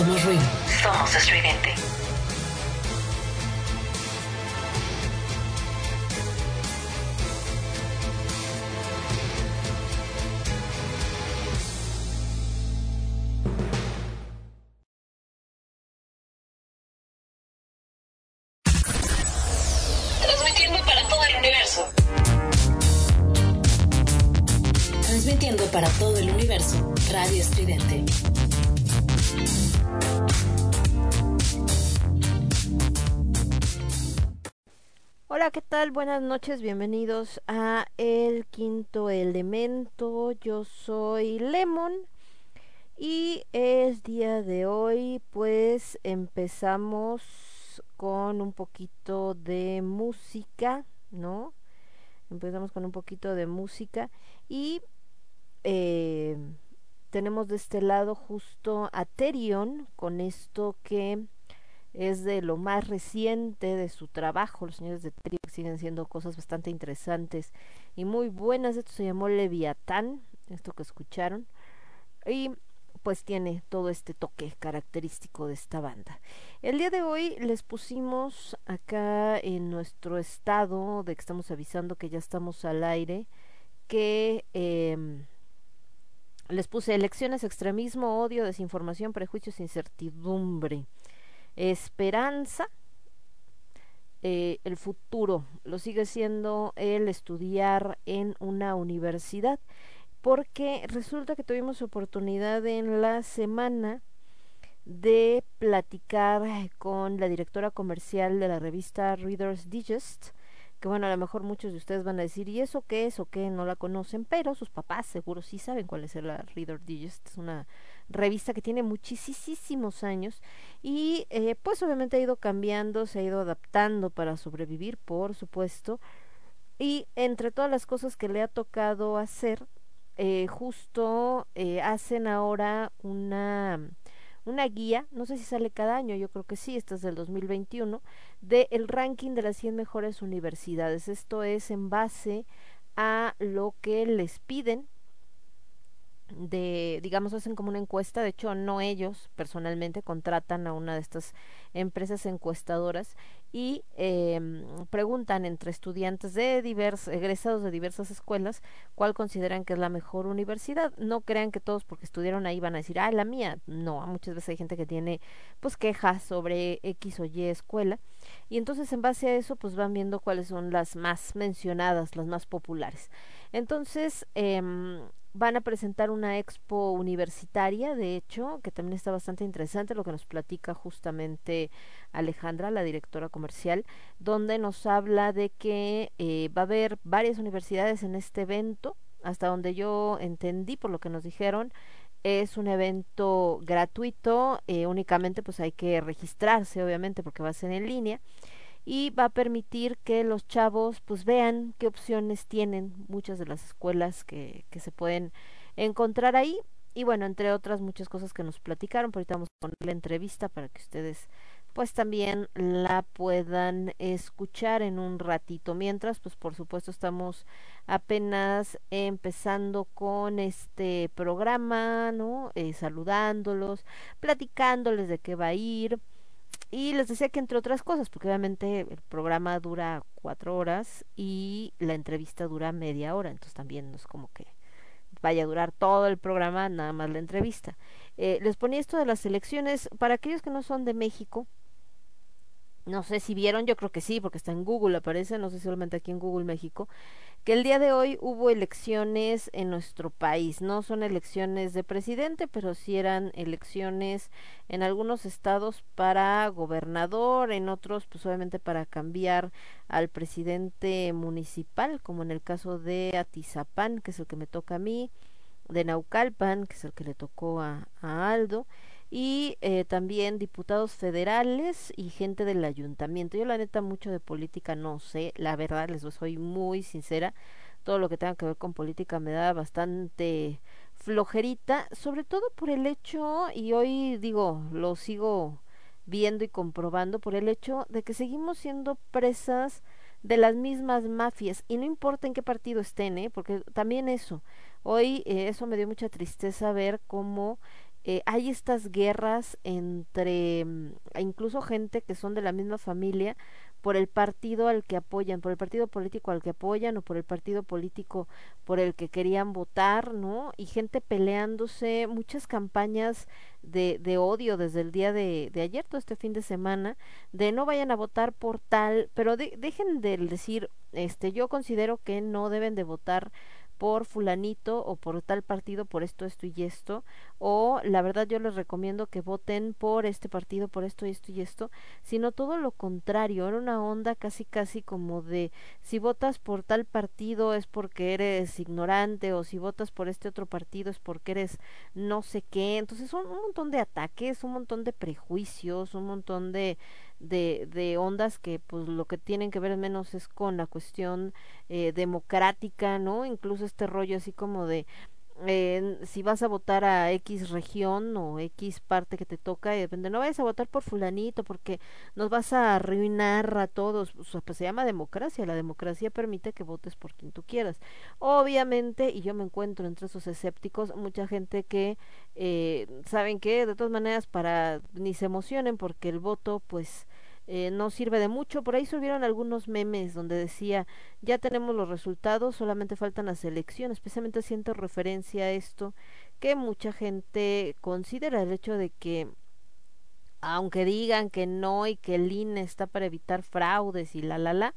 Somos ruido. Somos estridente. Buenas noches, bienvenidos a El Quinto Elemento. Yo soy Lemon y es día de hoy, pues empezamos con un poquito de música, ¿no? Empezamos con un poquito de música y eh, tenemos de este lado justo a Terion con esto que es de lo más reciente de su trabajo. Los señores de Trio siguen siendo cosas bastante interesantes y muy buenas. Esto se llamó Leviatán, esto que escucharon. Y pues tiene todo este toque característico de esta banda. El día de hoy les pusimos acá en nuestro estado de que estamos avisando que ya estamos al aire, que eh, les puse elecciones, extremismo, odio, desinformación, prejuicios, incertidumbre, esperanza. Eh, el futuro lo sigue siendo el estudiar en una universidad porque resulta que tuvimos oportunidad en la semana de platicar con la directora comercial de la revista Reader's Digest, que bueno, a lo mejor muchos de ustedes van a decir, ¿y eso qué es o qué? No la conocen, pero sus papás seguro sí saben cuál es la Reader's Digest, es una revista que tiene muchísimos años y eh, pues obviamente ha ido cambiando, se ha ido adaptando para sobrevivir, por supuesto, y entre todas las cosas que le ha tocado hacer, eh, justo eh, hacen ahora una una guía, no sé si sale cada año, yo creo que sí, esta es del 2021, de el ranking de las 100 mejores universidades. Esto es en base a lo que les piden de, digamos, hacen como una encuesta, de hecho no ellos personalmente contratan a una de estas empresas encuestadoras y eh, preguntan entre estudiantes de diversos, egresados de diversas escuelas cuál consideran que es la mejor universidad. No crean que todos porque estudiaron ahí van a decir, ah, la mía. No, muchas veces hay gente que tiene pues quejas sobre X o Y escuela y entonces en base a eso pues van viendo cuáles son las más mencionadas, las más populares. Entonces, eh, van a presentar una expo universitaria, de hecho, que también está bastante interesante, lo que nos platica justamente Alejandra, la directora comercial, donde nos habla de que eh, va a haber varias universidades en este evento, hasta donde yo entendí por lo que nos dijeron, es un evento gratuito, eh, únicamente pues hay que registrarse, obviamente, porque va a ser en línea y va a permitir que los chavos pues vean qué opciones tienen muchas de las escuelas que, que se pueden encontrar ahí y bueno, entre otras muchas cosas que nos platicaron, pero ahorita vamos a poner la entrevista para que ustedes pues también la puedan escuchar en un ratito. Mientras, pues por supuesto estamos apenas empezando con este programa, ¿no? Eh, saludándolos, platicándoles de qué va a ir, y les decía que entre otras cosas, porque obviamente el programa dura cuatro horas y la entrevista dura media hora, entonces también no es como que vaya a durar todo el programa, nada más la entrevista. Eh, les ponía esto de las elecciones, para aquellos que no son de México, no sé si vieron, yo creo que sí, porque está en Google, aparece, no sé si solamente aquí en Google México, que el día de hoy hubo elecciones en nuestro país. No son elecciones de presidente, pero sí eran elecciones en algunos estados para gobernador, en otros pues obviamente para cambiar al presidente municipal, como en el caso de Atizapán, que es el que me toca a mí, de Naucalpan, que es el que le tocó a, a Aldo y eh, también diputados federales y gente del ayuntamiento. Yo la neta mucho de política no sé, la verdad les soy muy sincera, todo lo que tenga que ver con política me da bastante flojerita, sobre todo por el hecho, y hoy digo, lo sigo viendo y comprobando, por el hecho de que seguimos siendo presas de las mismas mafias y no importa en qué partido estén, ¿eh? porque también eso, hoy eh, eso me dio mucha tristeza ver cómo eh, hay estas guerras entre mm, incluso gente que son de la misma familia por el partido al que apoyan, por el partido político al que apoyan o por el partido político por el que querían votar, ¿no? Y gente peleándose, muchas campañas de, de odio desde el día de, de ayer, todo este fin de semana, de no vayan a votar por tal, pero dejen de decir, este, yo considero que no deben de votar por fulanito o por tal partido por esto, esto y esto, o la verdad yo les recomiendo que voten por este partido por esto esto y esto, sino todo lo contrario, era una onda casi casi como de si votas por tal partido es porque eres ignorante o si votas por este otro partido es porque eres no sé qué, entonces son un montón de ataques, un montón de prejuicios, un montón de de, de ondas que pues lo que tienen que ver menos es con la cuestión eh, democrática, ¿no? Incluso este rollo así como de eh, si vas a votar a X región o X parte que te toca, y depende, no vayas a votar por fulanito porque nos vas a arruinar a todos. Pues se llama democracia, la democracia permite que votes por quien tú quieras. Obviamente, y yo me encuentro entre esos escépticos, mucha gente que eh, saben que de todas maneras para ni se emocionen porque el voto pues eh, no sirve de mucho. Por ahí subieron algunos memes donde decía, ya tenemos los resultados, solamente faltan las elecciones. Especialmente siento referencia a esto, que mucha gente considera el hecho de que aunque digan que no y que el INE está para evitar fraudes y la la la,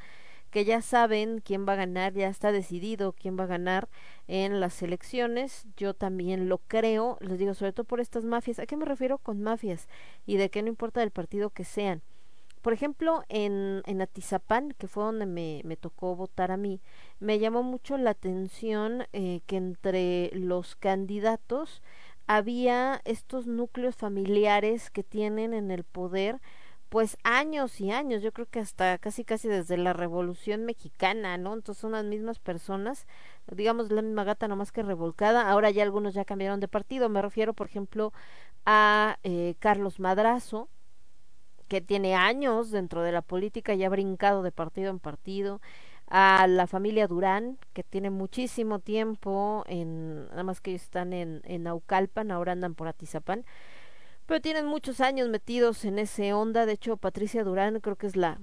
que ya saben quién va a ganar, ya está decidido quién va a ganar en las elecciones. Yo también lo creo, les digo, sobre todo por estas mafias. ¿A qué me refiero con mafias? Y de que no importa del partido que sean. Por ejemplo, en, en Atizapán, que fue donde me, tocó votar a mí, me llamó mucho la atención eh, que entre los candidatos había estos núcleos familiares que tienen en el poder pues años y años, yo creo que hasta casi casi desde la Revolución Mexicana, ¿no? Entonces son las mismas personas, digamos la misma gata nomás que revolcada, ahora ya algunos ya cambiaron de partido, me refiero por ejemplo a eh, Carlos Madrazo, que tiene años dentro de la política y ha brincado de partido en partido, a la familia Durán, que tiene muchísimo tiempo en, nada más que ellos están en, en Naucalpan, ahora andan por Atizapán, pero tienen muchos años metidos en ese onda, de hecho Patricia Durán creo que es la,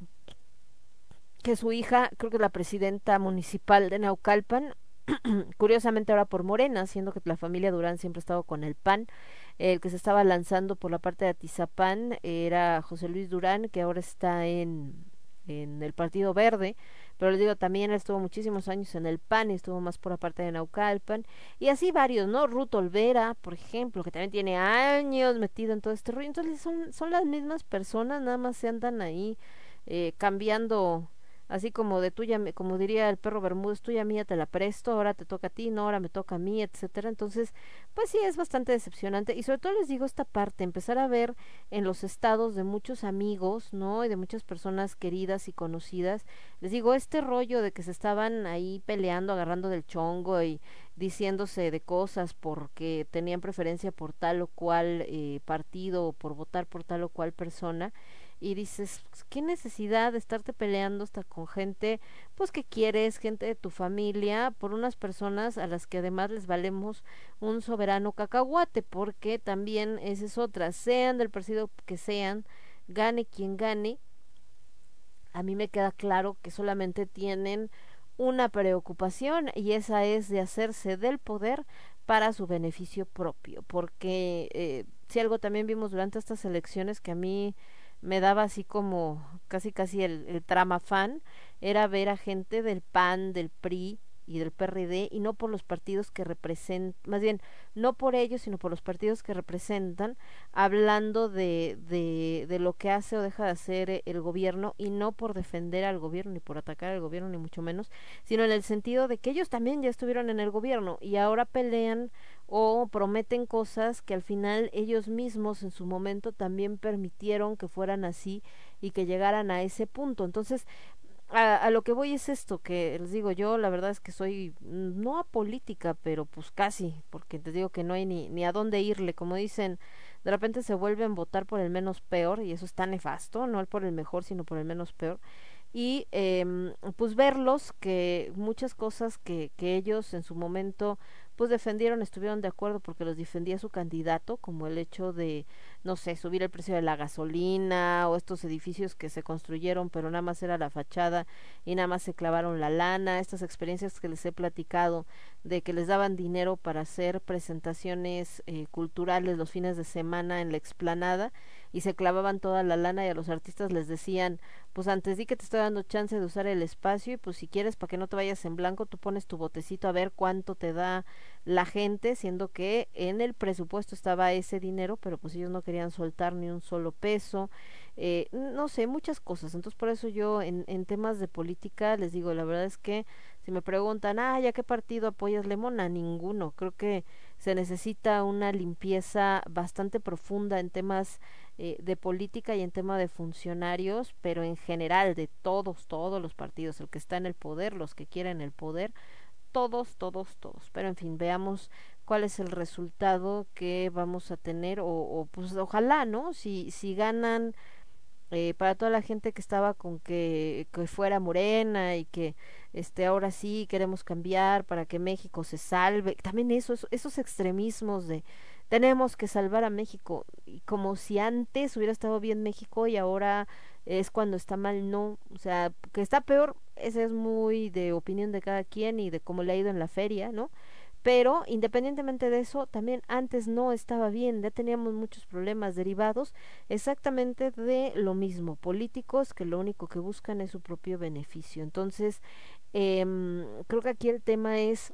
que su hija, creo que es la presidenta municipal de Naucalpan, curiosamente ahora por Morena, siendo que la familia Durán siempre ha estado con el PAN, el que se estaba lanzando por la parte de Atizapán era José Luis Durán, que ahora está en, en el Partido Verde, pero les digo, también estuvo muchísimos años en el PAN y estuvo más por la parte de Naucalpan, y así varios, ¿no? Ruth Olvera, por ejemplo, que también tiene años metido en todo este rollo, entonces son, son las mismas personas, nada más se andan ahí eh, cambiando así como de tuya, como diría el perro Bermúdez, tuya mía te la presto, ahora te toca a ti, no, ahora me toca a mí, etcétera. Entonces, pues sí, es bastante decepcionante. Y sobre todo les digo esta parte, empezar a ver en los estados de muchos amigos, ¿no? Y de muchas personas queridas y conocidas, les digo, este rollo de que se estaban ahí peleando, agarrando del chongo y diciéndose de cosas porque tenían preferencia por tal o cual eh, partido o por votar por tal o cual persona y dices, pues, qué necesidad de estarte peleando hasta con gente, pues que quieres, gente de tu familia, por unas personas a las que además les valemos un soberano cacahuate, porque también esa es otra, sean del partido que sean, gane quien gane, a mí me queda claro que solamente tienen una preocupación y esa es de hacerse del poder para su beneficio propio, porque eh, si algo también vimos durante estas elecciones que a mí me daba así como casi casi el, el trama fan, era ver a gente del PAN, del PRI, y del PRD y no por los partidos que representan, más bien no por ellos, sino por los partidos que representan, hablando de, de, de lo que hace o deja de hacer el gobierno y no por defender al gobierno ni por atacar al gobierno ni mucho menos, sino en el sentido de que ellos también ya estuvieron en el gobierno y ahora pelean o prometen cosas que al final ellos mismos en su momento también permitieron que fueran así y que llegaran a ese punto. Entonces, a, a, lo que voy es esto, que les digo, yo la verdad es que soy no a política, pero pues casi, porque te digo que no hay ni, ni a dónde irle, como dicen, de repente se vuelven votar por el menos peor, y eso está nefasto, no por el mejor, sino por el menos peor, y eh, pues verlos que muchas cosas que, que ellos en su momento pues defendieron, estuvieron de acuerdo porque los defendía su candidato, como el hecho de, no sé, subir el precio de la gasolina o estos edificios que se construyeron, pero nada más era la fachada y nada más se clavaron la lana, estas experiencias que les he platicado de que les daban dinero para hacer presentaciones eh, culturales los fines de semana en la explanada y se clavaban toda la lana y a los artistas les decían, pues antes di que te estoy dando chance de usar el espacio y pues si quieres para que no te vayas en blanco, tú pones tu botecito a ver cuánto te da la gente, siendo que en el presupuesto estaba ese dinero, pero pues ellos no querían soltar ni un solo peso, eh, no sé, muchas cosas. Entonces por eso yo en, en temas de política les digo, la verdad es que si me preguntan, ah, ¿ya qué partido apoyas Lemona? Ninguno. Creo que se necesita una limpieza bastante profunda en temas eh, de política y en tema de funcionarios, pero en general de todos, todos los partidos, el que está en el poder, los que quieren el poder, todos, todos, todos. Pero en fin, veamos cuál es el resultado que vamos a tener o, o pues ojalá, ¿no? Si, si ganan eh, para toda la gente que estaba con que, que fuera morena y que este ahora sí queremos cambiar para que México se salve también esos esos extremismos de tenemos que salvar a México y como si antes hubiera estado bien México y ahora es cuando está mal no o sea que está peor ese es muy de opinión de cada quien y de cómo le ha ido en la feria no pero independientemente de eso, también antes no estaba bien, ya teníamos muchos problemas derivados exactamente de lo mismo, políticos que lo único que buscan es su propio beneficio. Entonces, eh, creo que aquí el tema es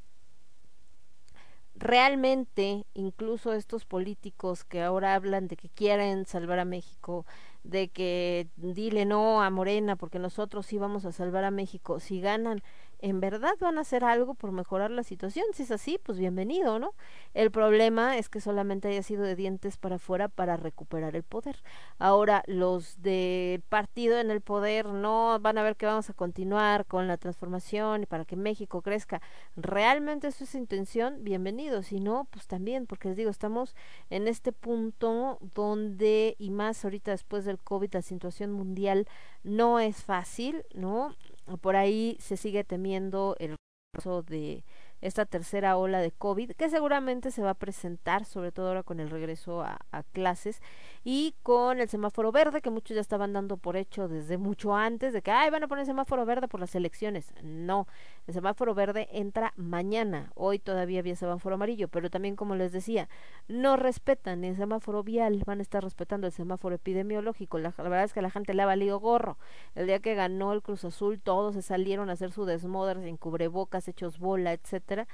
realmente incluso estos políticos que ahora hablan de que quieren salvar a México, de que dile no a Morena porque nosotros sí vamos a salvar a México, si ganan en verdad van a hacer algo por mejorar la situación. Si es así, pues bienvenido, ¿no? El problema es que solamente haya sido de dientes para afuera para recuperar el poder. Ahora, los de partido en el poder no van a ver que vamos a continuar con la transformación y para que México crezca. ¿Realmente eso es intención? Bienvenido. Si no, pues también, porque les digo, estamos en este punto donde, y más ahorita después del COVID, la situación mundial no es fácil, ¿no? por ahí se sigue temiendo el caso de esta tercera ola de COVID, que seguramente se va a presentar, sobre todo ahora con el regreso a, a, clases y con el semáforo verde, que muchos ya estaban dando por hecho desde mucho antes de que, ay, van a poner semáforo verde por las elecciones. No, el semáforo verde entra mañana, hoy todavía había semáforo amarillo, pero también, como les decía, no respetan el semáforo vial, van a estar respetando el semáforo epidemiológico. La, verdad es que la gente le ha valido gorro. El día que ganó el Cruz Azul, todos se salieron a hacer su desmoder en cubrebocas, hechos bola, etcétera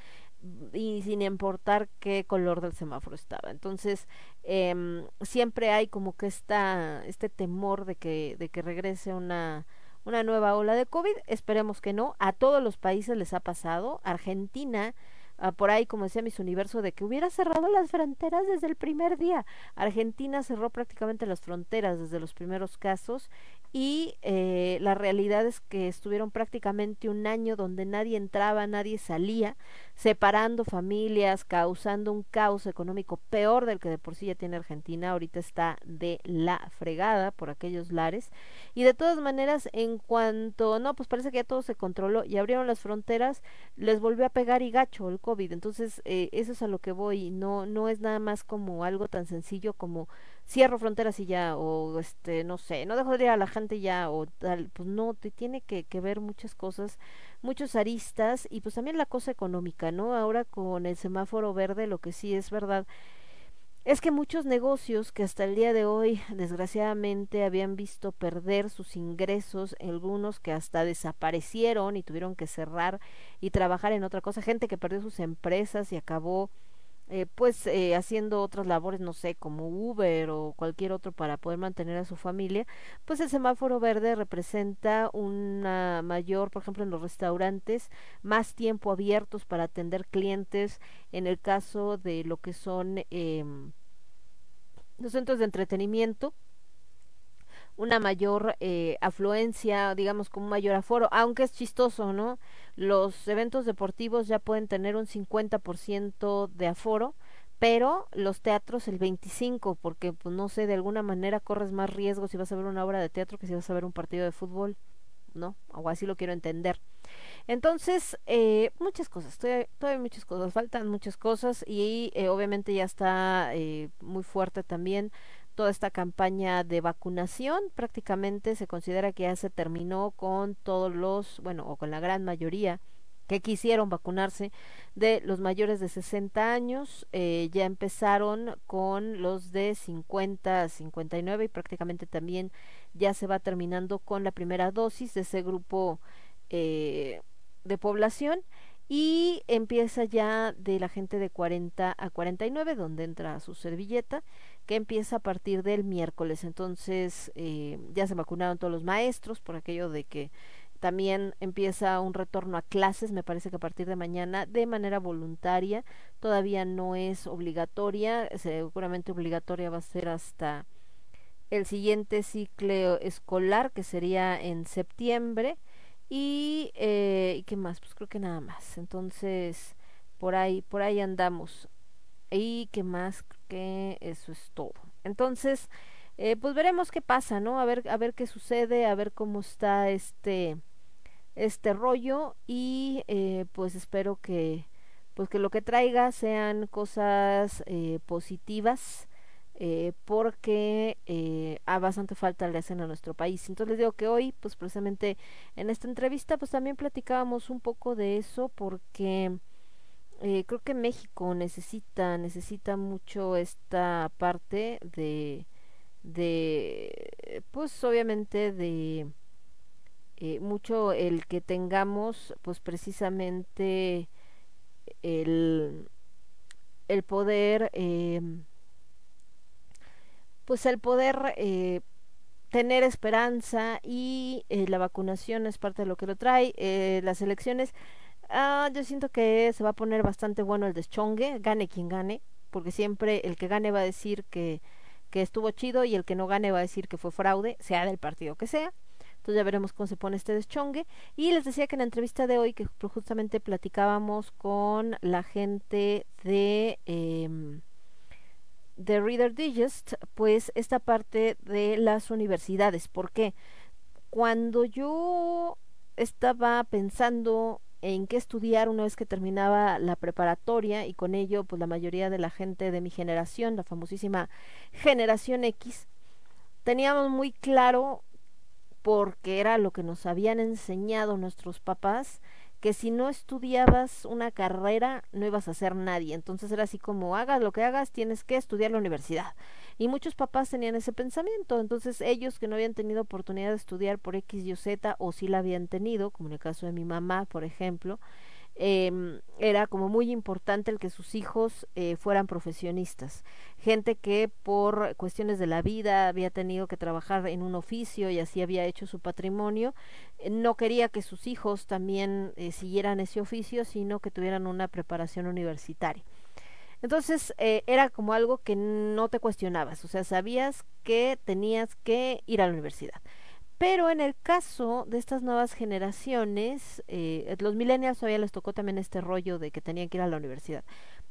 y sin importar qué color del semáforo estaba. Entonces, eh, siempre hay como que esta, este temor de que, de que regrese una, una nueva ola de COVID. Esperemos que no. A todos los países les ha pasado. Argentina Uh, por ahí, como decía Miss Universo, de que hubiera cerrado las fronteras desde el primer día. Argentina cerró prácticamente las fronteras desde los primeros casos y eh, la realidad es que estuvieron prácticamente un año donde nadie entraba, nadie salía, separando familias, causando un caos económico peor del que de por sí ya tiene Argentina, ahorita está de la fregada por aquellos lares. Y de todas maneras en cuanto, no, pues parece que ya todo se controló y abrieron las fronteras, les volvió a pegar y gacho el COVID, entonces eh, eso es a lo que voy, no, no es nada más como algo tan sencillo como cierro fronteras y ya, o este, no sé, no dejo de ir a la gente ya, o tal, pues no, te tiene que, que ver muchas cosas, muchos aristas, y pues también la cosa económica, ¿no? Ahora con el semáforo verde, lo que sí es verdad, es que muchos negocios que hasta el día de hoy desgraciadamente habían visto perder sus ingresos, algunos que hasta desaparecieron y tuvieron que cerrar y trabajar en otra cosa, gente que perdió sus empresas y acabó eh, pues eh, haciendo otras labores, no sé, como Uber o cualquier otro para poder mantener a su familia, pues el semáforo verde representa una mayor, por ejemplo, en los restaurantes, más tiempo abiertos para atender clientes, en el caso de lo que son eh, los centros de entretenimiento, una mayor eh, afluencia, digamos, con un mayor aforo, aunque es chistoso, ¿no? Los eventos deportivos ya pueden tener un 50% de aforo, pero los teatros el 25, porque pues no sé, de alguna manera corres más riesgo si vas a ver una obra de teatro que si vas a ver un partido de fútbol, ¿no? O así lo quiero entender. Entonces, eh, muchas cosas, todavía, todavía muchas cosas, faltan muchas cosas y eh, obviamente ya está eh, muy fuerte también toda esta campaña de vacunación. Prácticamente se considera que ya se terminó con todos los, bueno, o con la gran mayoría que quisieron vacunarse de los mayores de 60 años. Eh, ya empezaron con los de 50 a 59 y prácticamente también ya se va terminando con la primera dosis de ese grupo eh, de población y empieza ya de la gente de 40 a 49 donde entra su servilleta que empieza a partir del miércoles. Entonces eh, ya se vacunaron todos los maestros por aquello de que también empieza un retorno a clases, me parece que a partir de mañana, de manera voluntaria. Todavía no es obligatoria, seguramente obligatoria va a ser hasta el siguiente ciclo escolar, que sería en septiembre. Y, eh, ¿y qué más? Pues creo que nada más. Entonces, por ahí, por ahí andamos. Y que más que eso es todo. Entonces, eh, pues veremos qué pasa, ¿no? A ver, a ver qué sucede, a ver cómo está este, este rollo y eh, pues espero que, pues que lo que traiga sean cosas eh, positivas. Porque a bastante falta le hacen a nuestro país. Entonces les digo que hoy, pues precisamente en esta entrevista, pues también platicábamos un poco de eso, porque eh, creo que México necesita, necesita mucho esta parte de, de, pues obviamente de eh, mucho el que tengamos, pues precisamente el, el poder, eh, pues el poder eh, tener esperanza y eh, la vacunación es parte de lo que lo trae. Eh, las elecciones Ah, yo siento que se va a poner bastante bueno el deschongue, gane quien gane, porque siempre el que gane va a decir que, que estuvo chido y el que no gane va a decir que fue fraude, sea del partido que sea. Entonces ya veremos cómo se pone este deschongue. Y les decía que en la entrevista de hoy, que justamente platicábamos con la gente de, eh, de Reader Digest, pues esta parte de las universidades. ¿Por qué? Cuando yo estaba pensando en qué estudiar una vez que terminaba la preparatoria y con ello pues la mayoría de la gente de mi generación, la famosísima generación X, teníamos muy claro porque era lo que nos habían enseñado nuestros papás que si no estudiabas una carrera no ibas a ser nadie. Entonces era así como hagas lo que hagas, tienes que estudiar la universidad. Y muchos papás tenían ese pensamiento. Entonces ellos que no habían tenido oportunidad de estudiar por X, Y Z, o sí la habían tenido, como en el caso de mi mamá, por ejemplo, eh, era como muy importante el que sus hijos eh, fueran profesionistas. Gente que por cuestiones de la vida había tenido que trabajar en un oficio y así había hecho su patrimonio, eh, no quería que sus hijos también eh, siguieran ese oficio, sino que tuvieran una preparación universitaria. Entonces eh, era como algo que no te cuestionabas, o sea, sabías que tenías que ir a la universidad. Pero en el caso de estas nuevas generaciones, eh, los millennials todavía les tocó también este rollo de que tenían que ir a la universidad.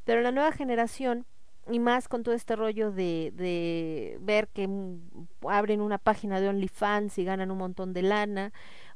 Pero la nueva generación, y más con todo este rollo de, de ver que abren una página de OnlyFans y ganan un montón de lana,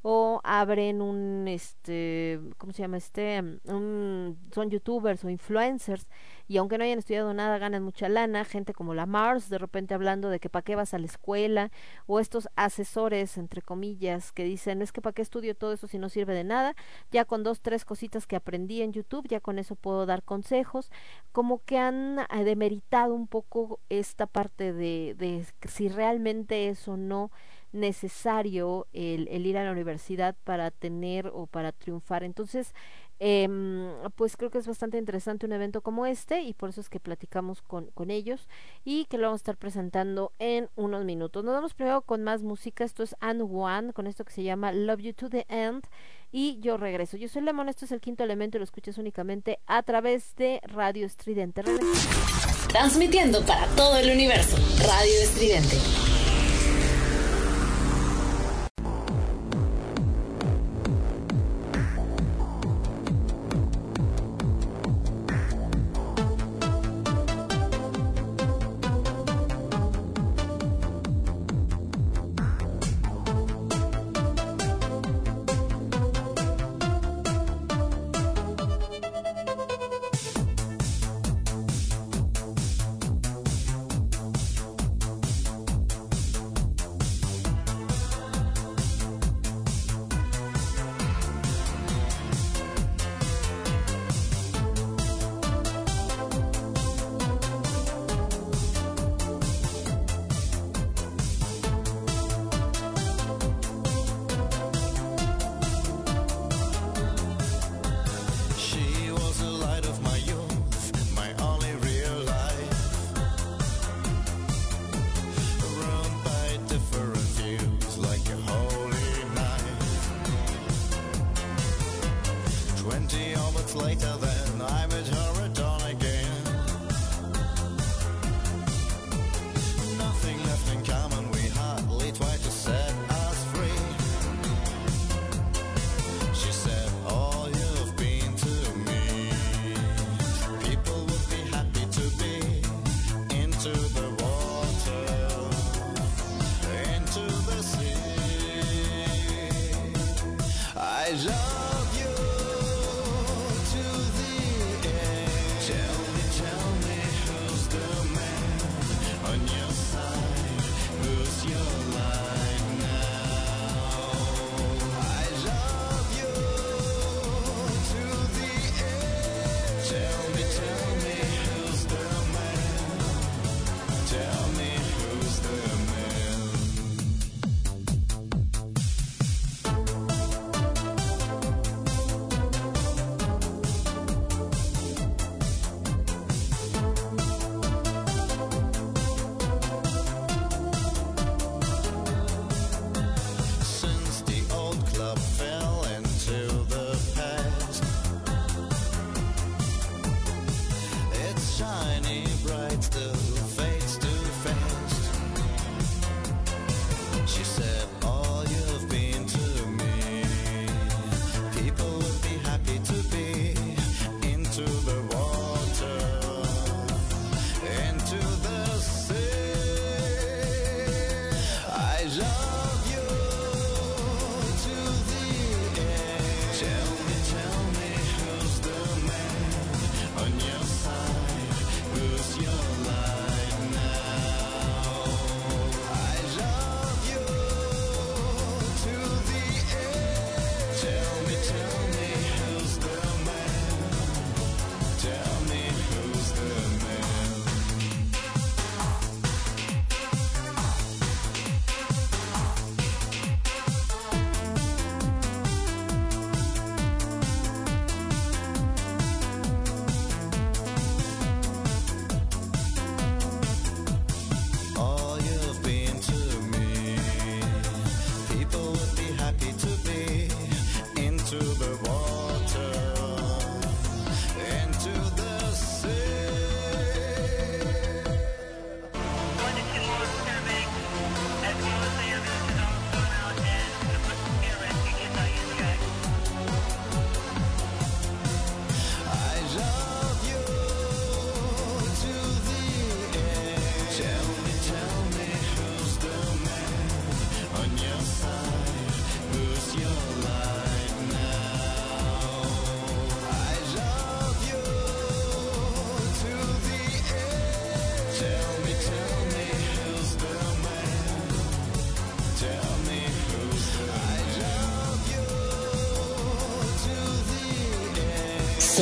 o abren un, este, ¿cómo se llama este? Un, son youtubers o influencers y aunque no hayan estudiado nada ganan mucha lana, gente como la Mars de repente hablando de que para qué vas a la escuela o estos asesores entre comillas que dicen es que para qué estudio todo eso si no sirve de nada, ya con dos tres cositas que aprendí en YouTube ya con eso puedo dar consejos, como que han eh, demeritado un poco esta parte de, de si realmente es o no necesario el, ir a la universidad para tener o para triunfar. Entonces, eh, pues creo que es bastante interesante un evento como este y por eso es que platicamos con, con ellos y que lo vamos a estar presentando en unos minutos. Nos vamos primero con más música. Esto es And One con esto que se llama Love You to the End y yo regreso. Yo soy Lemon, esto es el quinto elemento y lo escuchas únicamente a través de Radio Estridente. Transmitiendo para todo el universo, Radio Estridente.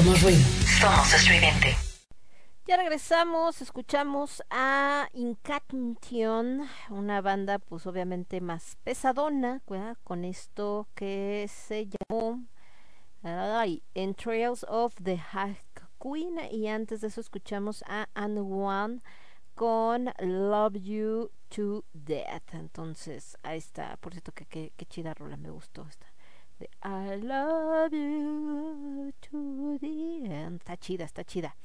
Somos ruido. Somos estridente. Ya regresamos, escuchamos a Incantion, una banda pues obviamente más pesadona, ¿verdad? con esto que se llamó ay, Entrails of the Hack Queen y antes de eso escuchamos a And One con Love You to Death. Entonces, ahí está, por cierto que qué chida rola, me gustó esta. I love you to the end. Está chida, está chida.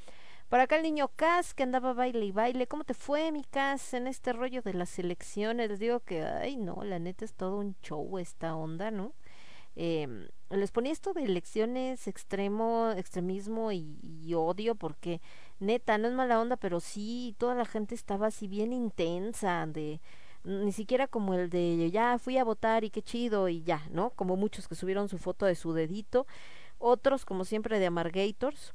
Por acá el niño Cas que andaba baile y baile. ¿Cómo te fue, mi Cas, en este rollo de las elecciones? Les digo que, ay, no, la neta es todo un show esta onda, ¿no? Eh, les ponía esto de elecciones, extremo, extremismo y, y, odio, porque neta, no es mala onda, pero sí, toda la gente estaba así bien intensa, de ni siquiera como el de ya fui a votar y qué chido y ya, ¿no? Como muchos que subieron su foto de su dedito, otros como siempre de Amargators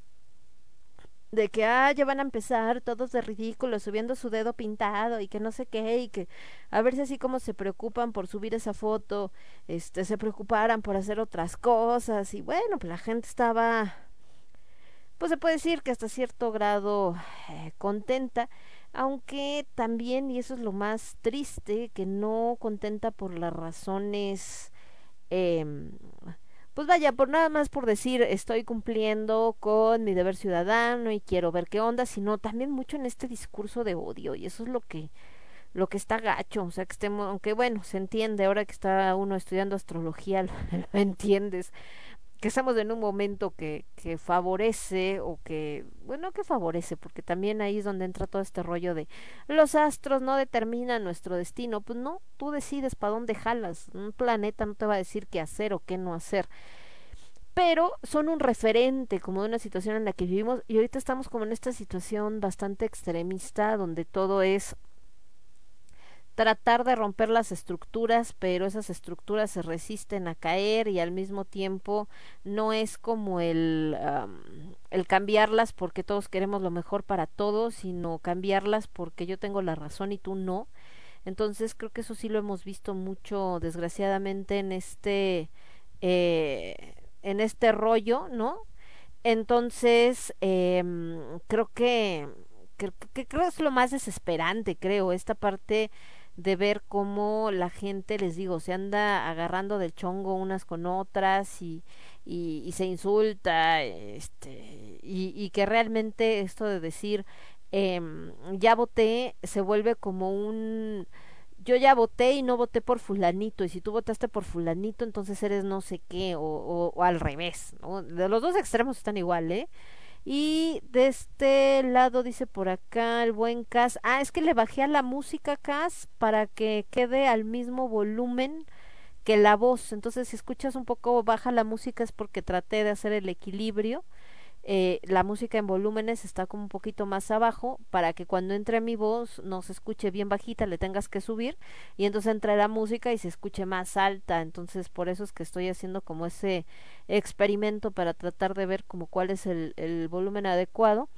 de que ah, ya van a empezar todos de ridículo subiendo su dedo pintado y que no sé qué y que a ver si así como se preocupan por subir esa foto, este se preocuparan por hacer otras cosas y bueno, pues la gente estaba pues se puede decir que hasta cierto grado eh, contenta, aunque también y eso es lo más triste que no contenta por las razones eh, pues vaya, por nada más por decir estoy cumpliendo con mi deber ciudadano y quiero ver qué onda, sino también mucho en este discurso de odio y eso es lo que lo que está gacho, o sea, que estemos, aunque bueno, se entiende ahora que está uno estudiando astrología, lo, lo entiendes, que estamos en un momento que, que favorece o que, bueno, que favorece, porque también ahí es donde entra todo este rollo de los astros no determinan nuestro destino, pues no, tú decides para dónde jalas, un planeta no te va a decir qué hacer o qué no hacer. Pero son un referente como de una situación en la que vivimos y ahorita estamos como en esta situación bastante extremista donde todo es tratar de romper las estructuras, pero esas estructuras se resisten a caer y al mismo tiempo no es como el, el cambiarlas porque todos queremos lo mejor para todos, sino cambiarlas porque yo tengo la razón y tú no. Entonces creo que eso sí lo hemos visto mucho, desgraciadamente, en este eh, en este rollo, ¿no? Entonces eh, creo que, que, que creo es lo más desesperante, creo, esta parte de ver cómo la gente, les digo, se anda agarrando del chongo unas con otras y, y, se insulta, este, y, y, que realmente esto de decir eh, ya voté se vuelve como un yo ya voté y no voté por fulanito y si tú votaste por fulanito entonces eres no sé qué o, o, o al revés ¿no? de los dos extremos están igual eh y de este lado dice por acá el buen Cas. Ah, es que le bajé a la música Cas para que quede al mismo volumen que la voz. Entonces, si escuchas un poco baja la música es porque traté de hacer el equilibrio. Eh, la música en volúmenes está como un poquito más abajo para que cuando entre mi voz no se escuche bien bajita, le tengas que subir y entonces entre la música y se escuche más alta. Entonces por eso es que estoy haciendo como ese experimento para tratar de ver como cuál es el, el volumen adecuado.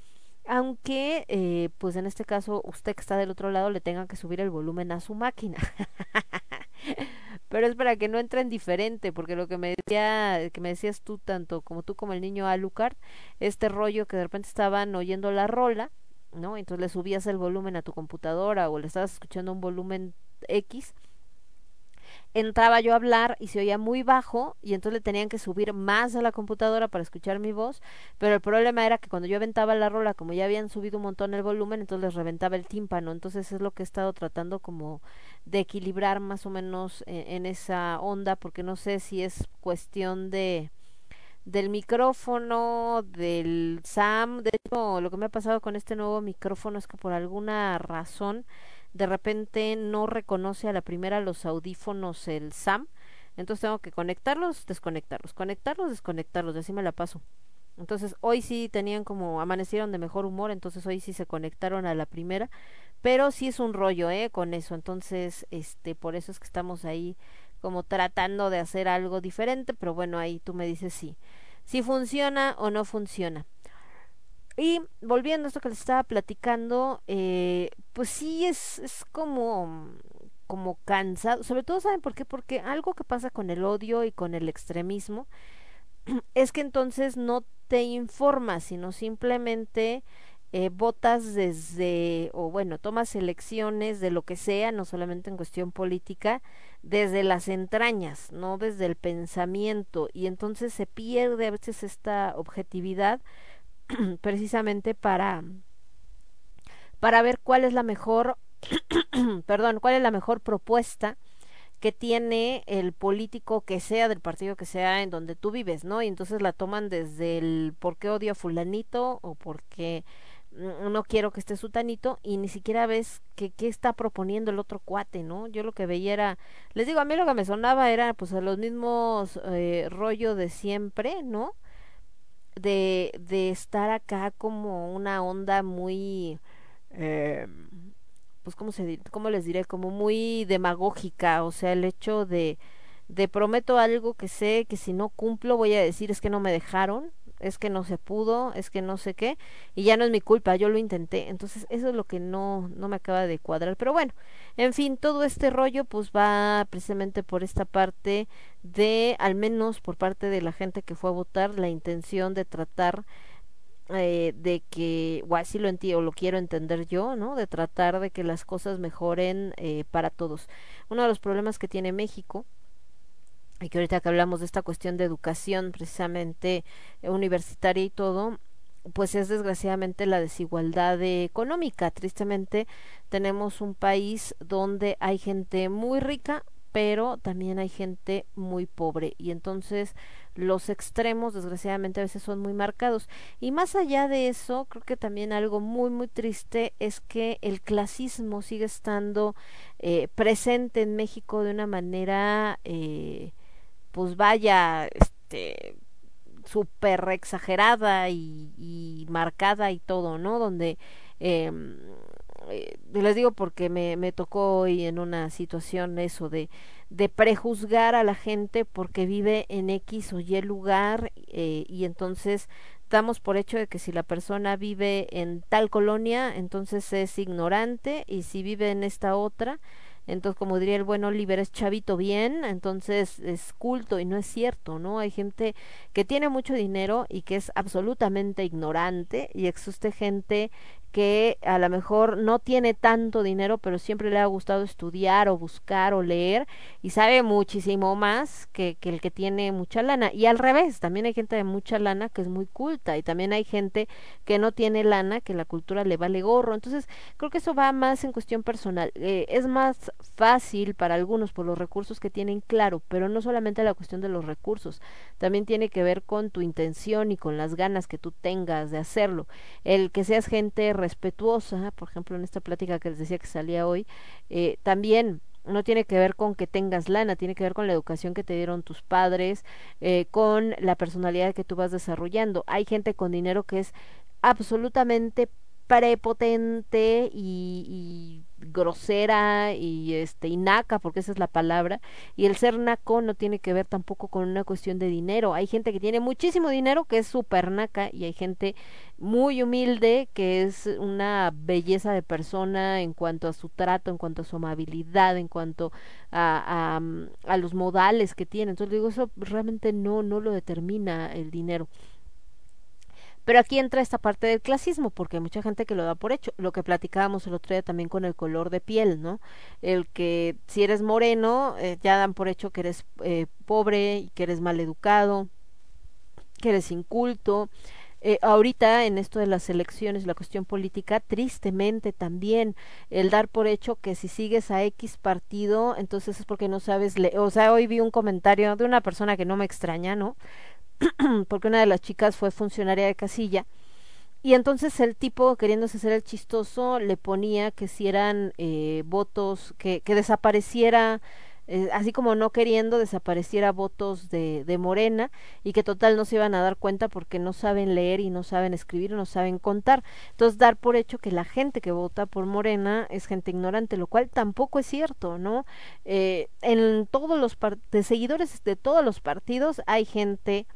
Aunque, eh, pues en este caso, usted que está del otro lado le tenga que subir el volumen a su máquina. pero es para que no entren diferente, porque lo que me decía, que me decías tú tanto como tú como el niño Alucard, este rollo que de repente estaban oyendo la rola, ¿no? Entonces le subías el volumen a tu computadora o le estabas escuchando un volumen X entraba yo a hablar y se oía muy bajo y entonces le tenían que subir más a la computadora para escuchar mi voz, pero el problema era que cuando yo aventaba la rola, como ya habían subido un montón el volumen, entonces les reventaba el tímpano, entonces es lo que he estado tratando como de equilibrar más o menos en, en esa onda, porque no sé si es cuestión de del micrófono, del SAM, de hecho lo que me ha pasado con este nuevo micrófono es que por alguna razón de repente no reconoce a la primera los audífonos el SAM, entonces tengo que conectarlos, desconectarlos, conectarlos, desconectarlos, y así me la paso. Entonces hoy sí tenían como amanecieron de mejor humor, entonces hoy sí se conectaron a la primera, pero sí es un rollo, eh, con eso. Entonces, este, por eso es que estamos ahí como tratando de hacer algo diferente, pero bueno, ahí tú me dices si si funciona o no funciona. Y volviendo a esto que les estaba platicando, eh, pues sí es, es como, como cansado. Sobre todo, ¿saben por qué? Porque algo que pasa con el odio y con el extremismo es que entonces no te informas, sino simplemente eh, votas desde, o bueno, tomas elecciones de lo que sea, no solamente en cuestión política, desde las entrañas, no desde el pensamiento, y entonces se pierde a veces esta objetividad precisamente para para ver cuál es la mejor perdón, cuál es la mejor propuesta que tiene el político que sea del partido que sea en donde tú vives, ¿no? Y entonces la toman desde el por qué odio a fulanito o porque no quiero que esté sutanito y ni siquiera ves que qué está proponiendo el otro cuate, ¿no? Yo lo que veía era, les digo, a mí lo que me sonaba era pues a los mismos eh, rollo de siempre, ¿no? De, de estar acá como una onda muy eh, pues cómo se cómo les diré como muy demagógica o sea el hecho de de prometo algo que sé que si no cumplo voy a decir es que no me dejaron es que no se pudo, es que no sé qué, y ya no es mi culpa, yo lo intenté. Entonces, eso es lo que no, no me acaba de cuadrar. Pero bueno, en fin, todo este rollo pues va precisamente por esta parte de, al menos por parte de la gente que fue a votar, la intención de tratar eh, de que, o así lo entiendo, lo quiero entender yo, ¿no? De tratar de que las cosas mejoren eh, para todos. Uno de los problemas que tiene México y que ahorita que hablamos de esta cuestión de educación precisamente eh, universitaria y todo, pues es desgraciadamente la desigualdad económica. Tristemente tenemos un país donde hay gente muy rica, pero también hay gente muy pobre y entonces los extremos desgraciadamente a veces son muy marcados y más allá de eso creo que también algo muy muy triste es que el clasismo sigue estando eh, presente en México de una manera eh, pues vaya, este, súper exagerada y, marcada y todo, ¿no? Donde, em, eh, les digo porque me, me tocó hoy en una situación eso de, de prejuzgar a la gente porque vive en X o Y lugar eh, y entonces damos por hecho de que si la persona vive en tal colonia, entonces es ignorante y si vive en esta otra, entonces como diría el buen Oliver es chavito bien entonces es culto y no es cierto no hay gente que tiene mucho dinero y que es absolutamente ignorante y existe gente que a lo mejor no tiene tanto dinero, pero siempre le ha gustado estudiar o buscar o leer y sabe muchísimo más que, que, el que tiene mucha lana. Y al revés, también hay gente de mucha lana que es muy culta y también hay gente que no tiene lana, que la cultura le vale gorro. Entonces, creo que eso va más en cuestión personal. Eh, es más fácil para algunos por los recursos que tienen, claro, pero no solamente la cuestión de los recursos, también tiene que ver con tu intención y con las ganas que tú tengas de hacerlo. El que seas gente respetuosa, por ejemplo, en esta plática que les decía que salía hoy, eh, también no tiene que ver con que tengas lana, tiene que ver con la educación que te dieron tus padres, eh, con la personalidad que tú vas desarrollando. Hay gente con dinero que es absolutamente prepotente y, y grosera y este y naca porque esa es la palabra y el ser naco no tiene que ver tampoco con una cuestión de dinero. Hay gente que tiene muchísimo dinero que es súper naca y hay gente muy humilde que es una belleza de persona en cuanto a su trato en cuanto a su amabilidad en cuanto a, a, a los modales que tiene. Entonces digo eso realmente no no lo determina el dinero Pero aquí entra esta parte del clasismo, porque hay mucha gente que lo da por hecho. Lo que platicábamos el otro día también con el color de piel, ¿no? El que si eres moreno, eh, ya dan por hecho que eres eh, pobre y que eres mal educado, que eres inculto. Eh, ahorita en esto de las elecciones, la cuestión política, tristemente también el dar por hecho que si sigues a X partido, entonces es porque no sabes leer. O sea, hoy vi un comentario de una persona que no me extraña, ¿no? porque una de las chicas fue funcionaria de casilla. Y entonces el tipo, queriéndose hacer el chistoso, le ponía que si eran eh, votos, que, que desapareciera eh, así como no queriendo desapareciera votos de, de Morena y que total no se iban a dar cuenta porque no saben leer y no saben escribir y no saben contar. Entonces dar por hecho que la gente que vota por Morena es gente ignorante, lo cual tampoco es cierto, ¿no? Eh, en todos los de seguidores de todos los partidos hay gente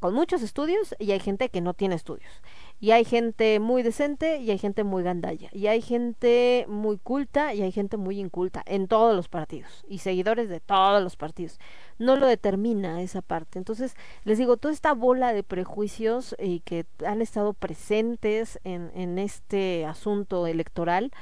con muchos estudios y hay gente que no tiene estudios. Y hay gente muy decente y hay gente muy gandalla. Y hay gente muy culta y hay gente muy inculta en todos los partidos. Y seguidores de todos los partidos. No lo determina esa parte. Entonces, les digo, toda esta bola de prejuicios y que han estado presentes en, en este asunto electoral,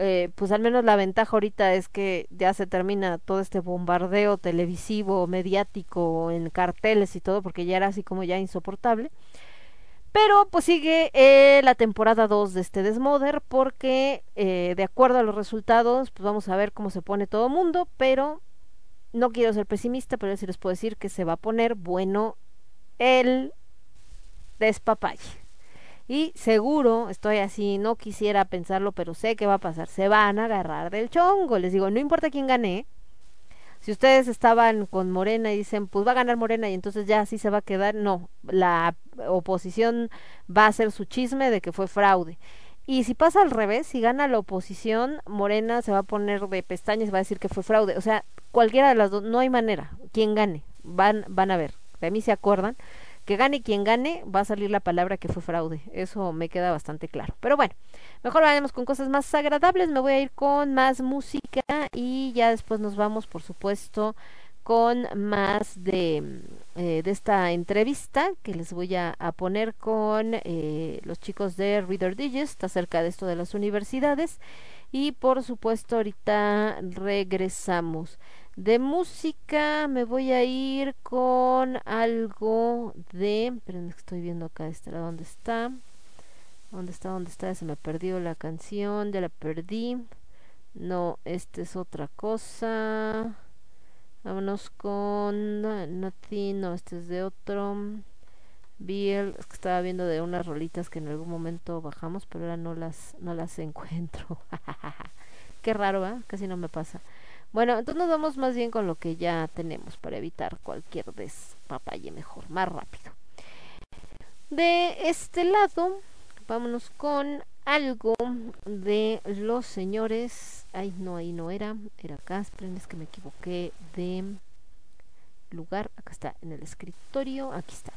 eh, pues al menos la ventaja ahorita es que ya se termina todo este bombardeo televisivo, mediático, en carteles y todo, porque ya era así como ya insoportable. Pero pues sigue eh, la temporada 2 de este Desmoder porque eh, de acuerdo a los resultados pues vamos a ver cómo se pone todo mundo, pero no quiero ser pesimista, pero sí les puedo decir que se va a poner bueno el despapalle. Y seguro, estoy así, no quisiera pensarlo, pero sé que va a pasar. Se van a agarrar del chongo. Les digo, no importa quién gane, si ustedes estaban con Morena y dicen, pues va a ganar Morena y entonces ya así se va a quedar, no, la oposición va a hacer su chisme de que fue fraude. Y si pasa al revés, si gana la oposición, Morena se va a poner de pestañas y va a decir que fue fraude. O sea, cualquiera de las dos, no hay manera. Quien gane, van, van a ver. De mí se acuerdan que gane quien gane, va a salir la palabra que fue fraude. Eso me queda bastante claro. Pero bueno, mejor vayamos con cosas más agradables. Me voy a ir con más música y ya después nos vamos, por supuesto, con más de, eh, de esta entrevista que les voy a, a poner con eh, los chicos de Reader Digest acerca de esto de las universidades. Y por supuesto, ahorita regresamos. De música me voy a ir con algo de... Estoy viendo acá este dónde está. ¿Dónde está? ¿Dónde está? Se me perdió la canción, ya la perdí. No, esta es otra cosa. Vámonos con Nothing, no, este es de otro. Biel, es estaba viendo de unas rolitas que en algún momento bajamos, pero ahora no las, no las encuentro. Qué raro, ¿eh? Casi no me pasa. Bueno, entonces nos vamos más bien con lo que ya tenemos para evitar cualquier despapalle mejor, más rápido. De este lado, vámonos con algo de los señores. Ay, no, ahí no era, era acá. Esperen, es que me equivoqué de lugar. Acá está, en el escritorio. Aquí está.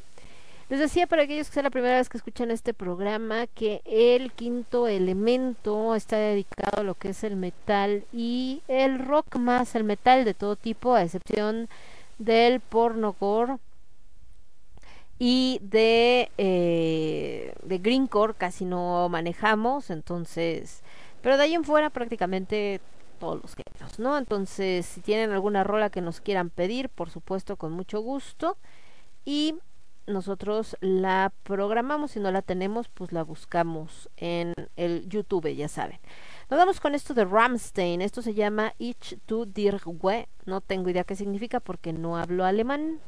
Les decía para aquellos que sea la primera vez que escuchan este programa que el quinto elemento está dedicado a lo que es el metal y el rock más el metal de todo tipo, a excepción del porno gore y de, eh, de greencore casi no manejamos, entonces, pero de ahí en fuera prácticamente todos los géneros, ¿no? Entonces, si tienen alguna rola que nos quieran pedir, por supuesto, con mucho gusto. Y nosotros la programamos, si no la tenemos, pues la buscamos en el YouTube, ya saben. Nos vamos con esto de Ramstein, esto se llama Ich tu dir we, no tengo idea qué significa porque no hablo alemán,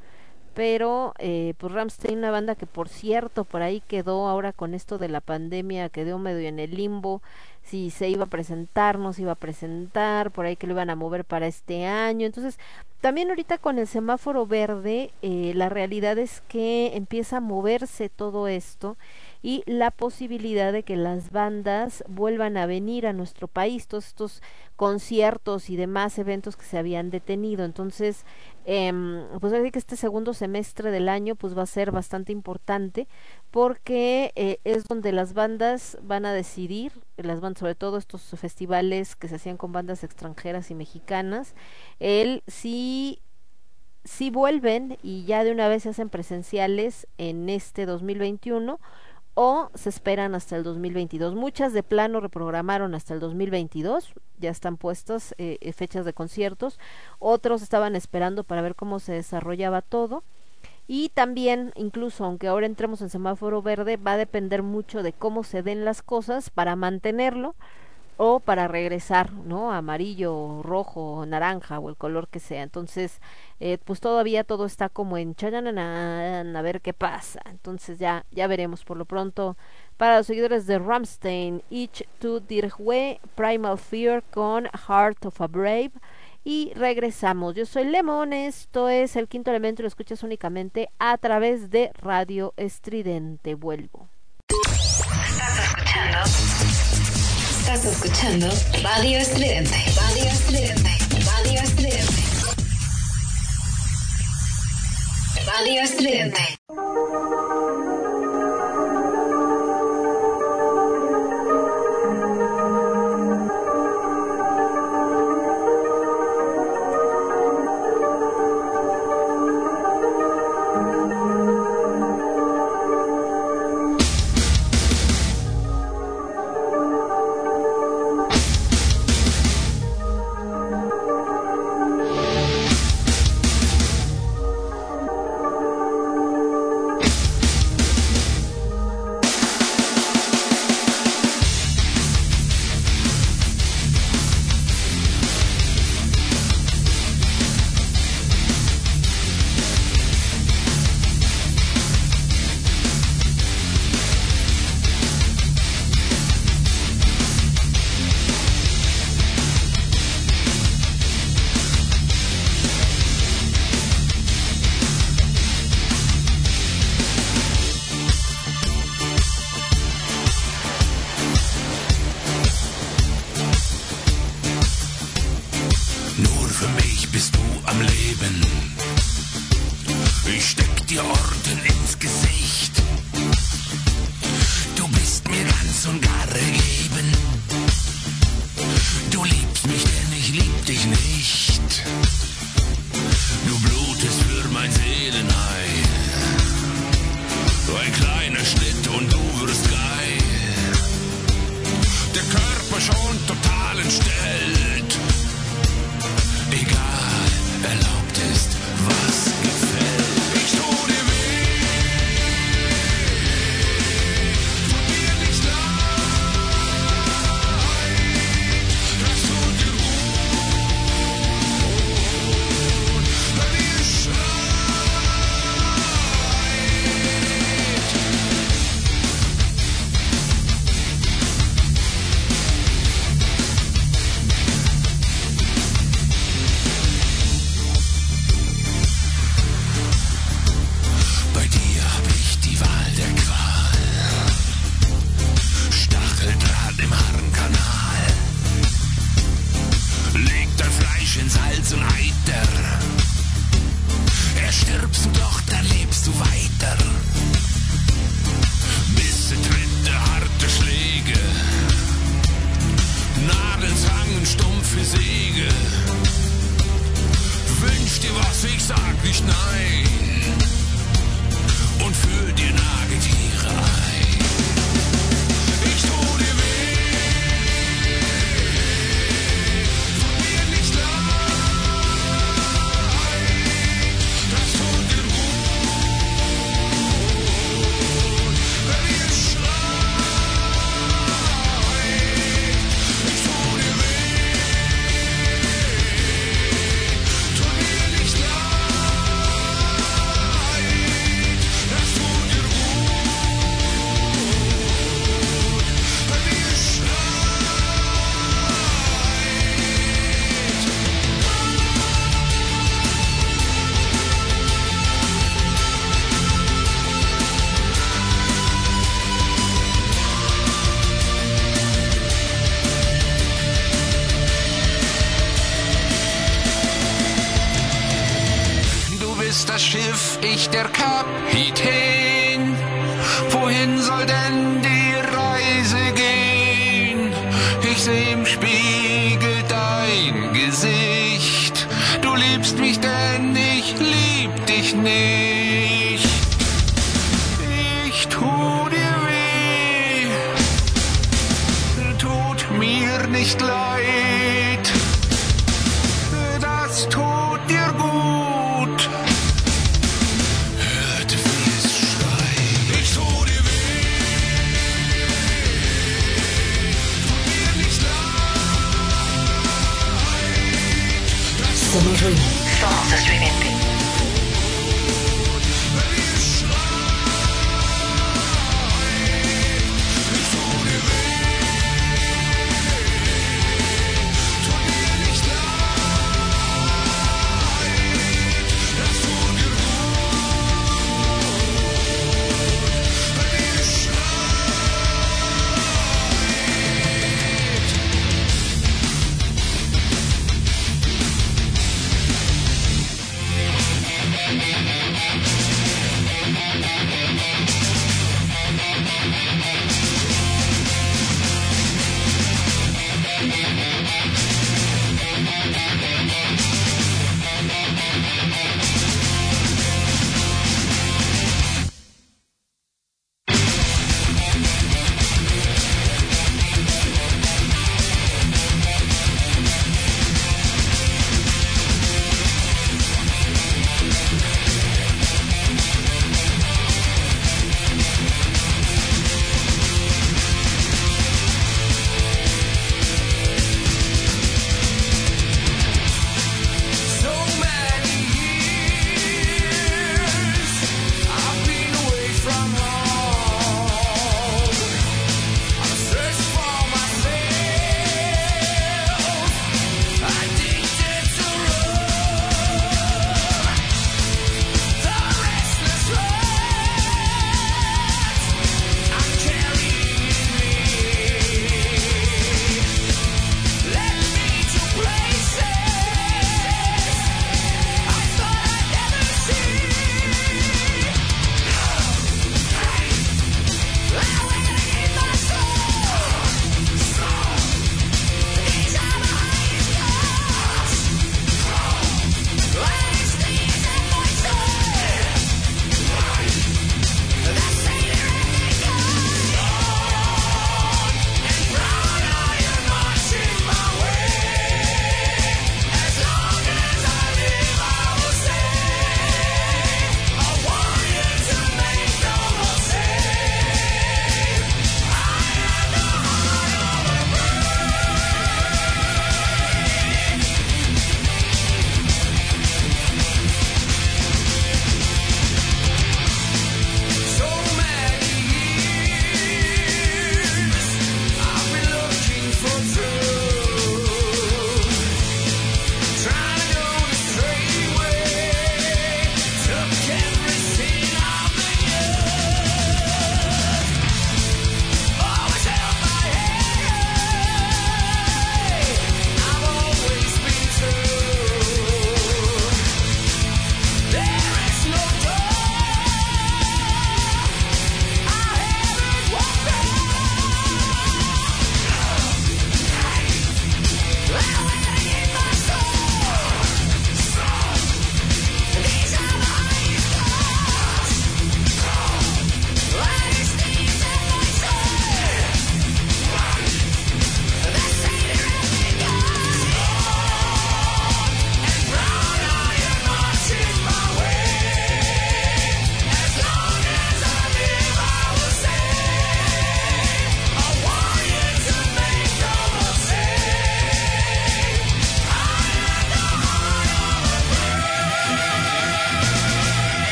pero eh, pues Ramstein, una banda que por cierto por ahí quedó ahora con esto de la pandemia, quedó medio en el limbo, si se iba a presentar, no se iba a presentar, por ahí que lo iban a mover para este año, entonces también ahorita con el semáforo verde, eh, la realidad es que empieza a moverse todo esto y la posibilidad de que las bandas vuelvan a venir a nuestro país, todos estos conciertos y demás eventos que se habían detenido. Entonces, eh, pues así que este segundo semestre del año pues va a ser bastante importante porque eh, es donde las bandas van a decidir, las bandas, sobre todo estos festivales que se hacían con bandas extranjeras y mexicanas, el si si vuelven y ya de una vez se hacen presenciales en este 2021 o se esperan hasta el 2022. Muchas de plano reprogramaron hasta el 2022, ya están puestas eh, eh, fechas de conciertos, otros estaban esperando para ver cómo se desarrollaba todo. Y también, incluso aunque ahora entremos en semáforo verde, va a depender mucho de cómo se den las cosas para mantenerlo o para regresar, ¿no? Amarillo, rojo, naranja o el color que sea. Entonces, eh, pues todavía todo está como en chayanana, a ver qué pasa. Entonces ya, ya veremos por lo pronto. Para los seguidores de Ramstein, Each to Dirhwe, Primal Fear con Heart of a Brave. Y regresamos. Yo soy Lemon, esto es el quinto elemento, lo escuchas únicamente a través de Radio Estridente. Vuelvo. Radio Estridente. Radio Estridente. Radio Estridente. Radio Estridente.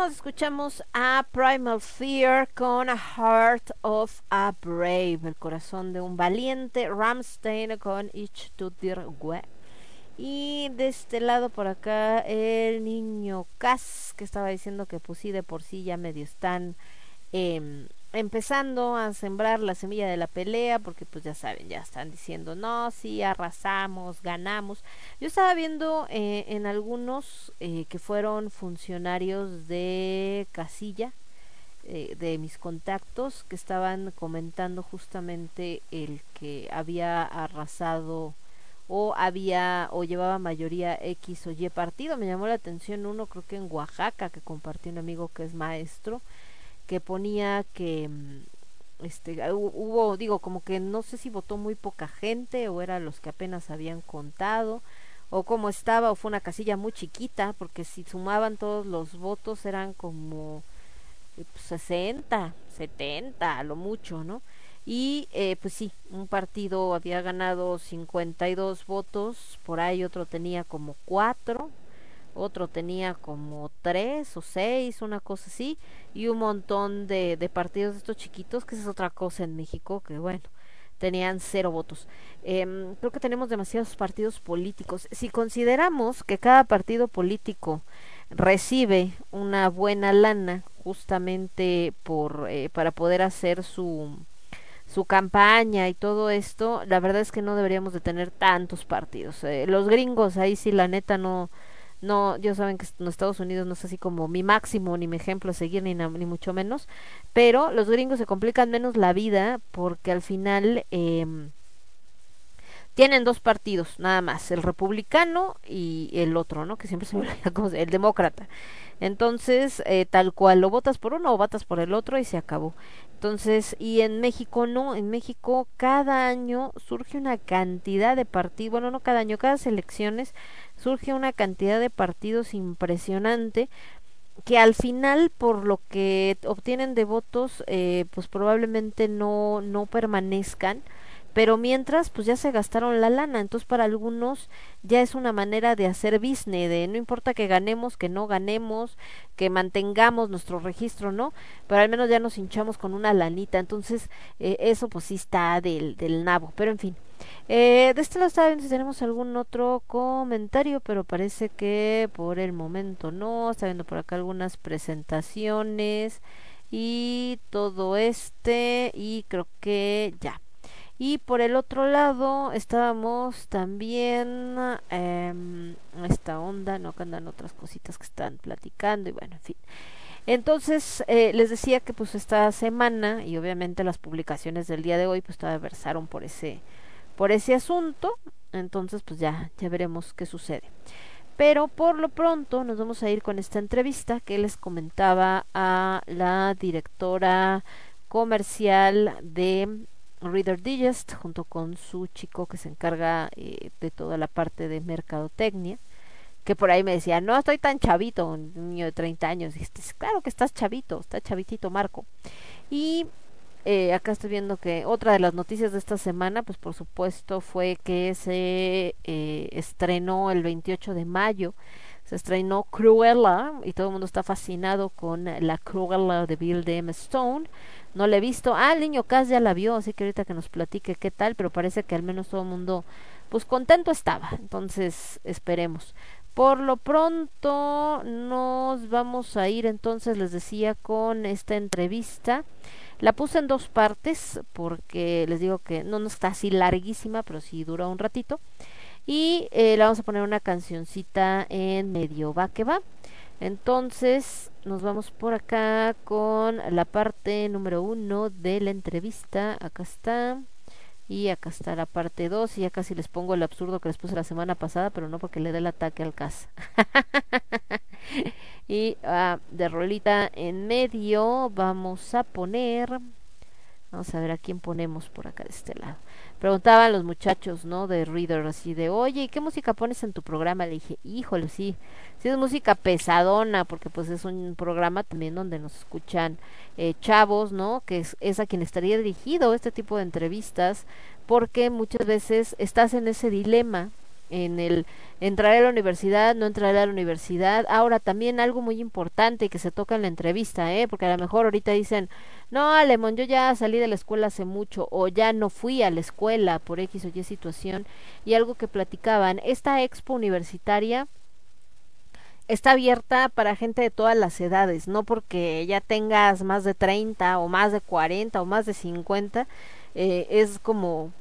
Escuchamos a Primal Fear con a Heart of a Brave, el corazón de un valiente, Ramstein con Ich tu dir Gue. Y de este lado por acá el niño Cas, que estaba diciendo que pues de por sí ya medio están em, empezando a sembrar la semilla de la pelea, porque pues ya saben, ya están diciendo, no, sí, arrasamos, ganamos. Yo estaba viendo eh, en algunos eh, que fueron funcionarios de casilla, eh, de mis contactos, que estaban comentando justamente el que había arrasado o había o llevaba mayoría X o Y partido. Me llamó la atención uno, creo que en Oaxaca, que compartió un amigo que es maestro, que ponía que mm, este hu- hubo digo como que no sé si votó muy poca gente o eran los que apenas habían contado o cómo estaba o fue una casilla muy chiquita porque si sumaban todos los votos eran como eh, pues, 60 70 a lo mucho no y eh, pues sí un partido había ganado 52 votos por ahí otro tenía como cuatro otro tenía como tres o seis, una cosa así, y un montón de, de partidos de estos chiquitos, que esa es otra cosa en México, que bueno, tenían cero votos. Em, creo que tenemos demasiados partidos políticos. Si consideramos que cada partido político recibe una buena lana justamente por eh, para poder hacer su su campaña y todo esto, la verdad es que no deberíamos de tener tantos partidos. Eh, los gringos ahí sí la neta no no, ya saben que en Estados Unidos no es así como mi máximo ni mi ejemplo a seguir ni, ni mucho menos, pero los gringos se complican menos la vida porque al final em, tienen dos partidos nada más, el republicano y el otro, ¿no? Que siempre se me olvida cómo se- el demócrata. Entonces, eh, tal cual, lo votas por uno o votas por el otro y se acabó. Entonces, y en México no, en México cada año surge una cantidad de partidos, bueno, no cada año, cada elecciones surge una cantidad de partidos impresionante que al final por lo que obtienen de votos eh, pues probablemente no no permanezcan pero mientras pues ya se gastaron la lana. Entonces para algunos ya es una manera de hacer business de no importa que ganemos que no ganemos que mantengamos nuestro registro no pero al menos ya nos hinchamos con una lanita. Entonces eh, eso pues sí está del del nabo. Pero en fin eh, de este lado estaba viendo si tenemos algún otro comentario, pero parece que por el momento no. Está viendo por acá algunas presentaciones y todo este y creo que ya. Y por el otro lado estábamos también em, esta onda, no que andan otras cositas que están platicando y bueno, en fin. Entonces, eh, les decía que pues esta semana y obviamente las publicaciones del día de hoy pues todavía versaron por ese por ese asunto. Entonces, pues ya, ya veremos qué sucede. Pero por lo pronto nos vamos a ir con esta entrevista que les comentaba a la directora comercial de Reader Digest junto con su chico que se encarga eh, de toda la parte de mercadotecnia que por ahí me decía, no estoy tan chavito, un niño de 30 años. Y este, claro que estás chavito, está chavitito Marco. Y eh, acá estoy viendo que otra de las noticias de esta semana, pues por supuesto, fue que se eh, estrenó el 28 de mayo, se estrenó Cruella y todo el mundo está fascinado con la Cruella de Bill de M. Stone. No la he visto. Ah, el niño Cass ya la vio, así que ahorita que nos platique qué tal, pero parece que al menos todo el mundo, pues contento estaba. Entonces, esperemos. Por lo pronto nos vamos a ir entonces, les decía, con esta entrevista. La puse en dos partes porque les digo que no, no está así larguísima, pero sí dura un ratito. Y eh, le vamos a poner una cancioncita en medio, va que va. Entonces nos vamos por acá con la parte número uno de la entrevista. Acá está. Y acá está la parte 2 y ya casi les pongo el absurdo que les puse la semana pasada, pero no porque le dé el ataque al CAS. y ah, de rolita en medio vamos a poner... Vamos a ver a quién ponemos por acá de este lado. Preguntaban los muchachos, ¿no? De Reader, así de, oye, ¿y qué música pones en tu programa? Le dije, híjole, sí, sí es música pesadona, porque pues es un programa también donde nos escuchan eh, chavos, ¿no? Que es, es a quien estaría dirigido este tipo de entrevistas, porque muchas veces estás en ese dilema en el entrar a la universidad, no entrar a la universidad. Ahora también algo muy importante que se toca en la entrevista, ¿eh? porque a lo mejor ahorita dicen, no, Alemón, yo ya salí de la escuela hace mucho o ya no fui a la escuela por X o Y situación y algo que platicaban, esta expo universitaria está abierta para gente de todas las edades, no porque ya tengas más de 30 o más de 40 o más de 50, eh, es como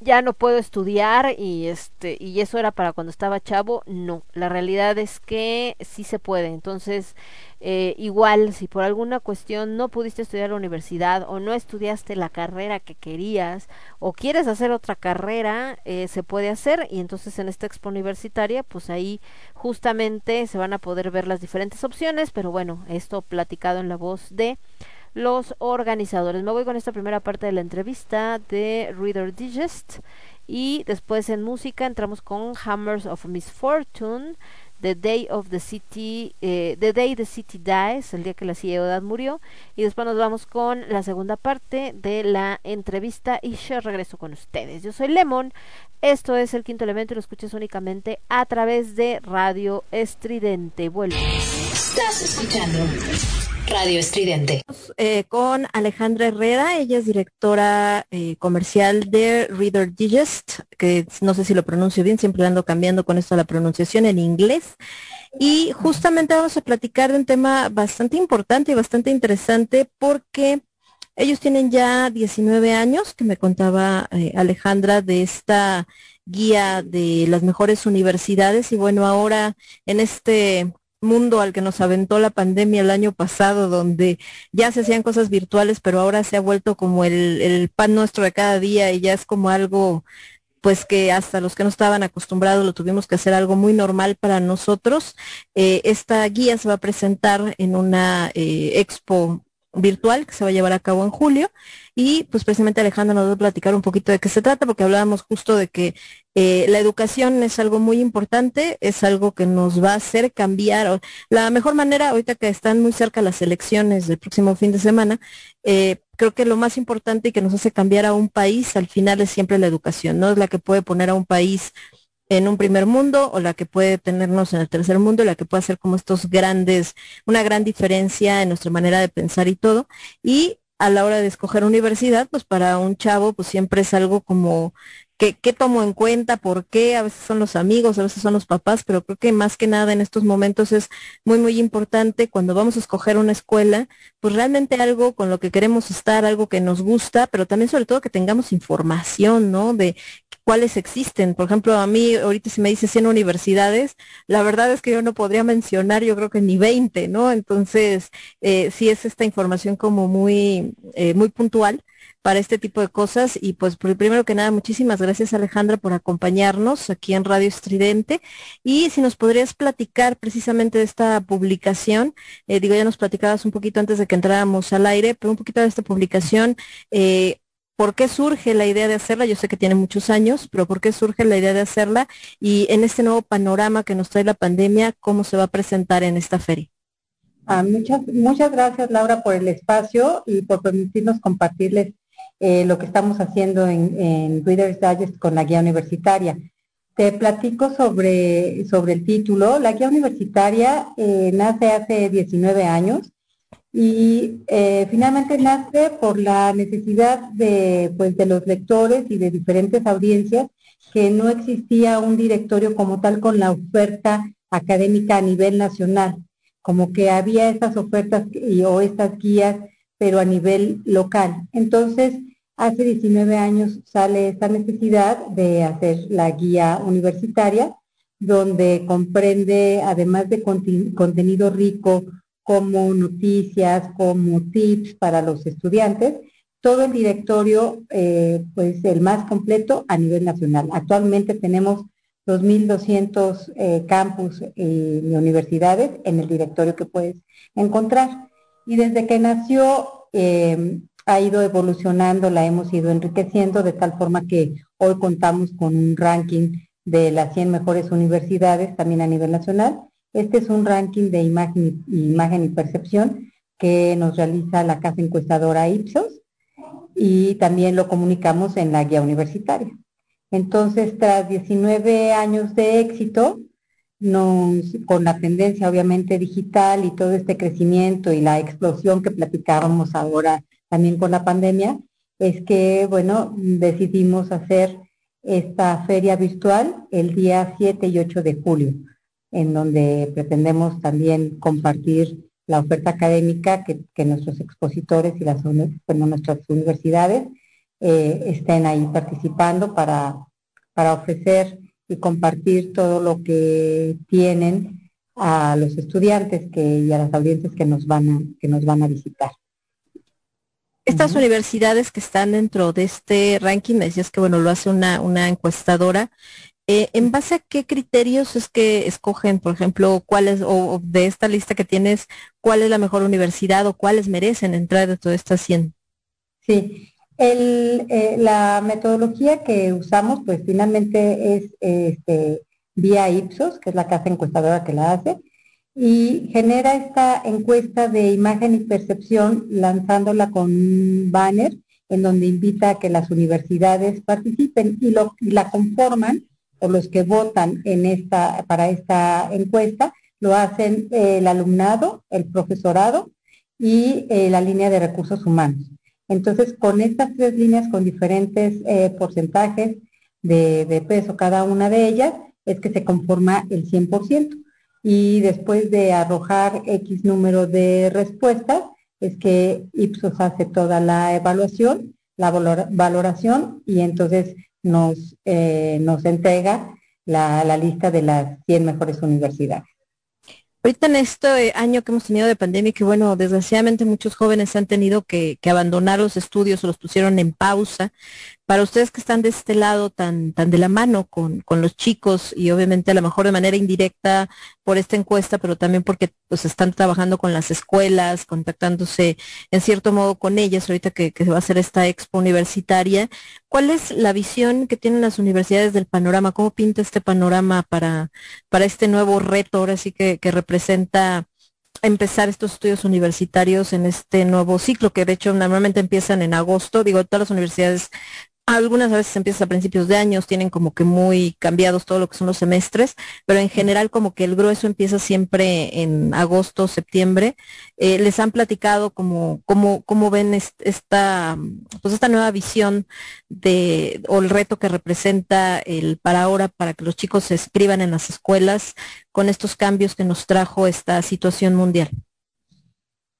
ya no puedo estudiar y este y eso era para cuando estaba chavo no. La realidad es que sí se puede. Entonces eh, igual si por alguna cuestión no pudiste estudiar la universidad o no estudiaste la carrera que querías o quieres hacer otra carrera eh, se puede hacer. Y entonces en esta expo universitaria pues ahí justamente se van a poder ver las diferentes opciones pero bueno esto platicado en la voz de los organizadores. Me voy con esta primera parte de la entrevista de Reader Digest y después en música entramos con Hammers of Misfortune, The Day of the City, eh, The Day the City Dies, el día que la ciudad murió, y después nos vamos con la segunda parte de la entrevista y yo regreso con ustedes. Yo soy Lemon, esto es el quinto elemento y lo escuchas únicamente a través de Radio Estridente. Vuelvo. Estás escuchando Radio Estridente. Eh, con Alejandra Herrera, ella es directora eh, comercial de Reader Digest, que no sé si lo pronuncio bien, siempre ando cambiando con esto la pronunciación en inglés. Y justamente vamos a platicar de un tema bastante importante y bastante interesante porque ellos tienen ya 19 años, que me contaba eh, Alejandra de esta guía de las mejores universidades y bueno, ahora en este mundo al que nos aventó la pandemia el año pasado, donde ya se hacían cosas virtuales, pero ahora se ha vuelto como el, pan nuestro de cada día y ya es como algo pues que hasta los que no estaban acostumbrados lo tuvimos que hacer algo muy normal para nosotros. Eh, esta guía se va a presentar en una eh, expo virtual que se va a llevar a cabo en julio y pues precisamente Alejandra nos va a platicar un poquito de qué se trata porque hablábamos justo de que eh, la educación es algo muy importante, es algo que nos va a hacer cambiar. La mejor manera, ahorita que están muy cerca las elecciones del próximo fin de semana, eh, creo que lo más importante y que nos hace cambiar a un país al final es siempre la educación, ¿no? Es la que puede poner a un país en un primer mundo o la que puede tenernos en el tercer mundo, la que puede hacer como estos grandes, una gran diferencia en nuestra manera de pensar y todo. Y a la hora de escoger universidad, pues para un chavo, pues siempre es algo como ¿Qué, ¿Qué tomo en cuenta? ¿Por qué? A veces son los amigos, a veces son los papás, pero creo que más que nada en estos momentos es muy, muy importante cuando vamos a escoger una escuela, pues realmente algo con lo que queremos estar, algo que nos gusta, pero también sobre todo que tengamos información, ¿no? De cuáles existen. Por ejemplo, a mí ahorita si me dice 100 universidades, la verdad es que yo no podría mencionar, yo creo que ni 20, ¿no? Entonces, eh, sí es esta información como muy, eh, muy puntual para este tipo de cosas. Y pues primero que nada, muchísimas gracias Alejandra por acompañarnos aquí en Radio Estridente. Y si nos podrías platicar precisamente de esta publicación, eh, digo, ya nos platicabas un poquito antes de que entráramos al aire, pero un poquito de esta publicación. Eh, ¿Por qué surge la idea de hacerla? Yo sé que tiene muchos años, pero ¿por qué surge la idea de hacerla? Y en este nuevo panorama que nos trae la pandemia, ¿cómo se va a presentar en esta feria? Ah, muchas, muchas gracias Laura por el espacio y por permitirnos compartirles eh, lo que estamos haciendo en, en Reader's Digest con la guía universitaria. Te platico sobre, sobre el título. La guía universitaria eh, nace hace 19 años y eh, finalmente nace por la necesidad de, pues, de los lectores y de diferentes audiencias que no existía un directorio como tal con la oferta académica a nivel nacional, como que había estas ofertas y, o estas guías, pero a nivel local. Entonces, Hace 19 años sale esta necesidad de hacer la guía universitaria, donde comprende, además de contenido rico como noticias, como tips para los estudiantes, todo el directorio, eh, pues el más completo a nivel nacional. Actualmente tenemos 2.200 eh, campus y universidades en el directorio que puedes encontrar. Y desde que nació eh, ha ido evolucionando, la hemos ido enriqueciendo de tal forma que hoy contamos con un ranking de las 100 mejores universidades también a nivel nacional. Este es un ranking de imagen imagen y percepción que nos realiza la casa encuestadora Ipsos y también lo comunicamos en la guía universitaria. Entonces, tras 19 años de éxito, nos, con la tendencia obviamente digital y todo este crecimiento y la explosión que platicábamos ahora también con la pandemia, es que, bueno, decidimos hacer esta feria virtual el día 7 y 8 de julio, en donde pretendemos también compartir la oferta académica que, nuestros expositores y las, nuestras universidades eh, estén ahí participando para, para ofrecer y compartir todo lo que tienen a los estudiantes y a las audiencias que nos van a, que nos van a visitar. Estas universidades que están dentro de este ranking, me decías que bueno, lo hace una, una encuestadora. eh, ¿En base a qué criterios es que escogen, por ejemplo, cuáles, o, o de esta lista que tienes, cuál es la mejor universidad o cuáles merecen entrar de todas estas 100? Sí, el, eh, la metodología que usamos, pues finalmente es este, vía Ipsos, que es la casa encuestadora que la hace, y genera esta encuesta de imagen y percepción lanzándola con banner en donde invita a que las universidades participen y, lo, la conforman, o los que votan en esta, para esta encuesta, lo hacen eh, el alumnado, el profesorado y eh, la línea de recursos humanos. Entonces, con estas tres líneas con diferentes eh, porcentajes de, de peso cada una de ellas, es que se conforma el 100%. Y después de arrojar X número de respuestas, es que Ipsos hace toda la evaluación, la valora- valoración, y entonces nos, eh, nos entrega la, lista de las 100 mejores universidades. Ahorita en este año que hemos tenido de pandemia, que bueno, desgraciadamente muchos jóvenes han tenido que abandonar los estudios o los pusieron en pausa. Para ustedes que están de este lado tan, tan de la mano con, con los chicos y obviamente a lo mejor de manera indirecta por esta encuesta, pero también porque pues están trabajando con las escuelas, contactándose en cierto modo con ellas, ahorita que, que va a ser esta expo universitaria, ¿cuál es la visión que tienen las universidades del panorama? ¿Cómo pinta este panorama para, para este nuevo reto ahora sí que, que representa empezar estos estudios universitarios en este nuevo ciclo que de hecho normalmente empiezan en agosto, digo, todas las universidades algunas veces empiezan a principios de años, tienen como que muy cambiados todo lo que son los semestres, pero en general como que el grueso empieza siempre en agosto, septiembre. Eh, les han platicado como cómo cómo ven est- esta pues esta nueva visión de o el reto que representa el para ahora para que los chicos se escriban en las escuelas con estos cambios que nos trajo esta situación mundial.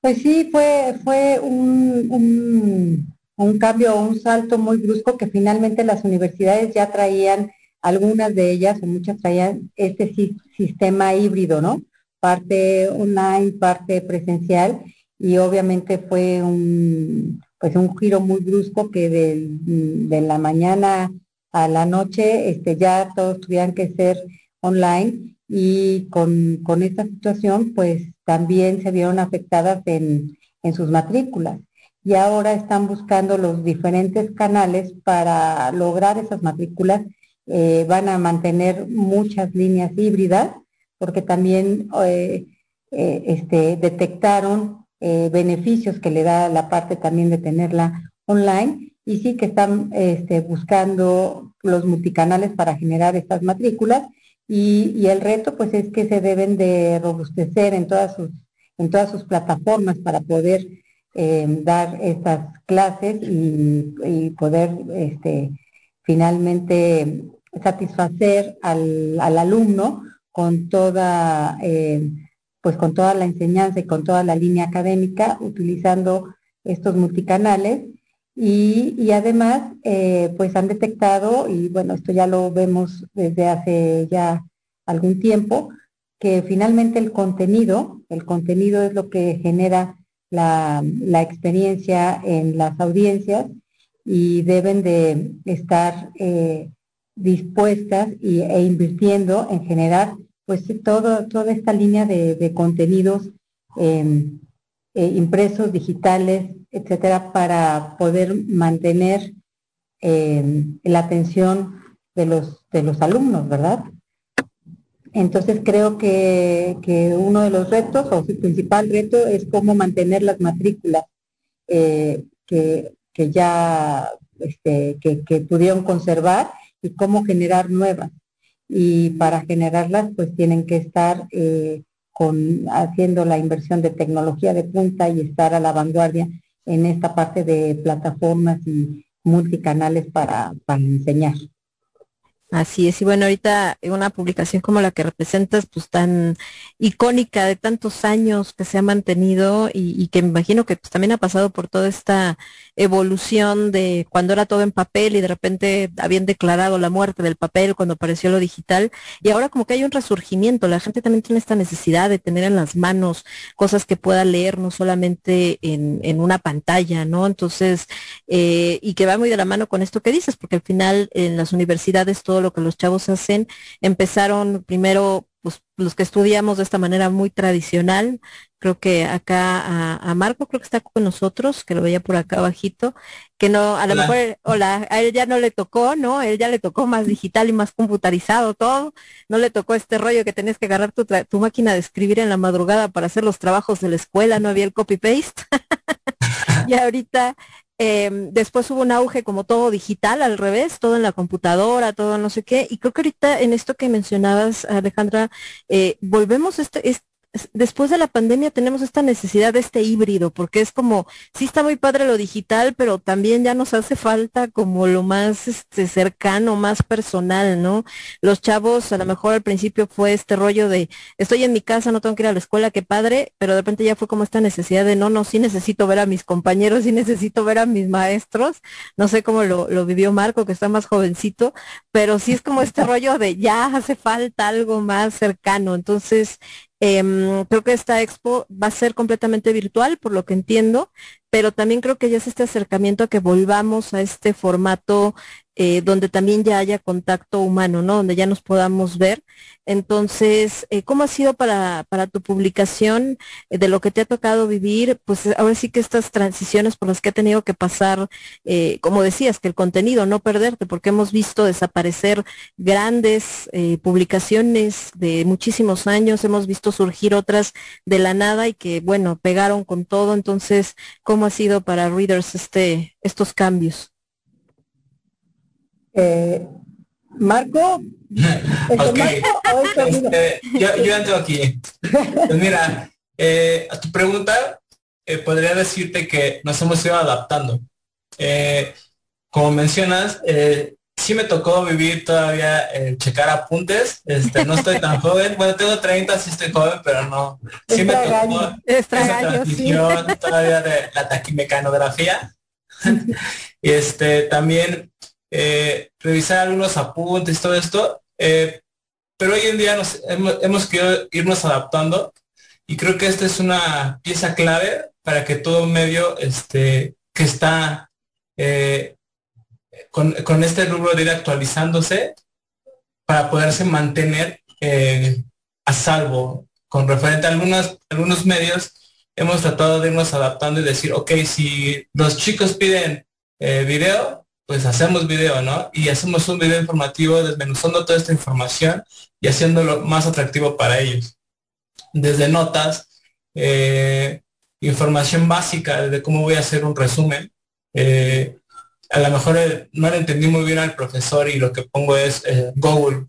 Pues sí, fue, fue un, un, un cambio, un salto muy brusco que finalmente las universidades ya traían, algunas de ellas o muchas traían este si- sistema híbrido, ¿no? Parte online, parte presencial y obviamente fue un, pues un giro muy brusco que de, de la mañana a la noche este, ya todos tuvieran que ser online y con, con esta situación pues también se vieron afectadas en, en sus matrículas y ahora están buscando los diferentes canales para lograr esas matrículas. Eh, van a mantener muchas líneas híbridas porque también eh, eh, este, detectaron beneficios que le da la parte también de tenerla online y sí que están este, buscando los multicanales para generar estas matrículas y, y el reto pues es que se deben de robustecer en todas sus, en todas sus plataformas para poder eh, dar estas clases y, poder este, finalmente satisfacer al, al alumno con toda eh, pues con toda la enseñanza y con toda la línea académica utilizando estos multicanales. Y, y además eh, pues han detectado y bueno esto ya lo vemos desde hace ya algún tiempo que finalmente el contenido el contenido es lo que genera la, la experiencia en las audiencias y deben de estar eh, dispuestas y, e invirtiendo en generar pues todo, toda esta línea de, de contenidos eh, eh, impresos, digitales, etcétera, para poder mantener eh, la atención de los, de los alumnos, ¿verdad? Entonces creo que, uno de los retos, o su principal reto, es cómo mantener las matrículas eh, que, ya este, que pudieron conservar y cómo generar nuevas. Y para generarlas, pues tienen que estar eh, con, haciendo la inversión de tecnología de punta y estar a la vanguardia en esta parte de plataformas y multicanales para, para enseñar. Así es, y bueno, ahorita una publicación como la que representas, pues tan icónica de tantos años que se ha mantenido y, que me imagino que pues, también ha pasado por toda esta evolución de cuando era todo en papel y de repente habían declarado la muerte del papel cuando apareció lo digital y ahora como que hay un resurgimiento, la gente también tiene esta necesidad de tener en las manos cosas que pueda leer no solamente en, en una pantalla, ¿no? Entonces, eh, y que va muy de la mano con esto que dices, porque al final en las universidades todo lo que los chavos hacen empezaron primero pues, los que estudiamos de esta manera muy tradicional, creo que acá a, a, Marco creo que está con nosotros, que lo veía por acá abajito, que no, a lo Hola. mejor, hola, a él ya no le tocó, ¿no? A él ya le tocó más digital y más computarizado todo, no le tocó este rollo que tenías que agarrar tu, tra- tu máquina de escribir en la madrugada para hacer los trabajos de la escuela, no había el copy-paste. y ahorita eh, después hubo un auge como todo digital, al revés, todo en la computadora, todo no sé qué. Y creo que ahorita en esto que mencionabas, Alejandra, eh, volvemos a este, es- es- después de la pandemia tenemos esta necesidad de este híbrido, porque es como, sí está muy padre lo digital, pero también ya nos hace falta como lo más este, cercano, más personal, ¿no? Los chavos, a lo mejor al principio fue este rollo de, estoy en mi casa, no tengo que ir a la escuela, qué padre, pero de repente ya fue como esta necesidad de, no, no, sí necesito ver a mis compañeros, sí necesito ver a mis maestros, no sé cómo lo, lo vivió Marco, que está más jovencito, pero sí es como este rollo de ya hace falta algo más cercano, entonces em, creo que esta expo va a ser completamente virtual, por lo que entiendo, pero también creo que ya es este acercamiento a que volvamos a este formato eh, donde también ya haya contacto humano, ¿no? Donde ya nos podamos ver. Entonces, eh, ¿cómo ha sido para, para tu publicación eh, de lo que te ha tocado vivir? Pues eh, ahora sí que estas transiciones por las que ha tenido que pasar, como decías, que el contenido, no perderte, porque hemos visto desaparecer grandes publicaciones de muchísimos años, hemos visto surgir otras de la nada y que, bueno, pegaron con todo. Entonces, ¿cómo ha sido para Readers este, estos cambios? Eh, Marco. Este, yo, yo entro aquí. Pues mira, eh, a tu pregunta, eh, podría decirte que nos hemos ido adaptando. Eh, como mencionas, eh, sí me tocó vivir todavía eh, checar apuntes. Este, no estoy tan joven. Bueno, tengo 30, sí estoy joven, pero no. Sí me tocó esa gallo, sí. transición todavía de la taquimecanografía. y este, también eh, revisar algunos apuntes, todo esto. eh, pero hoy en día nos hemos, hemos querido irnos adaptando y creo que esta es una pieza clave para que todo medio este, que está eh, con, con este rubro de ir actualizándose para poderse mantener eh, a salvo. Con referente a algunos, algunos medios, hemos tratado de irnos adaptando y decir, ok, si los chicos piden eh, video, pues hacemos video, ¿no? Y hacemos un video informativo desmenuzando toda esta información y haciéndolo más atractivo para ellos. Desde notas, eh, información básica de cómo voy a hacer un resumen. Eh, a lo mejor eh, no le entendí muy bien al profesor y lo que pongo es eh, Google,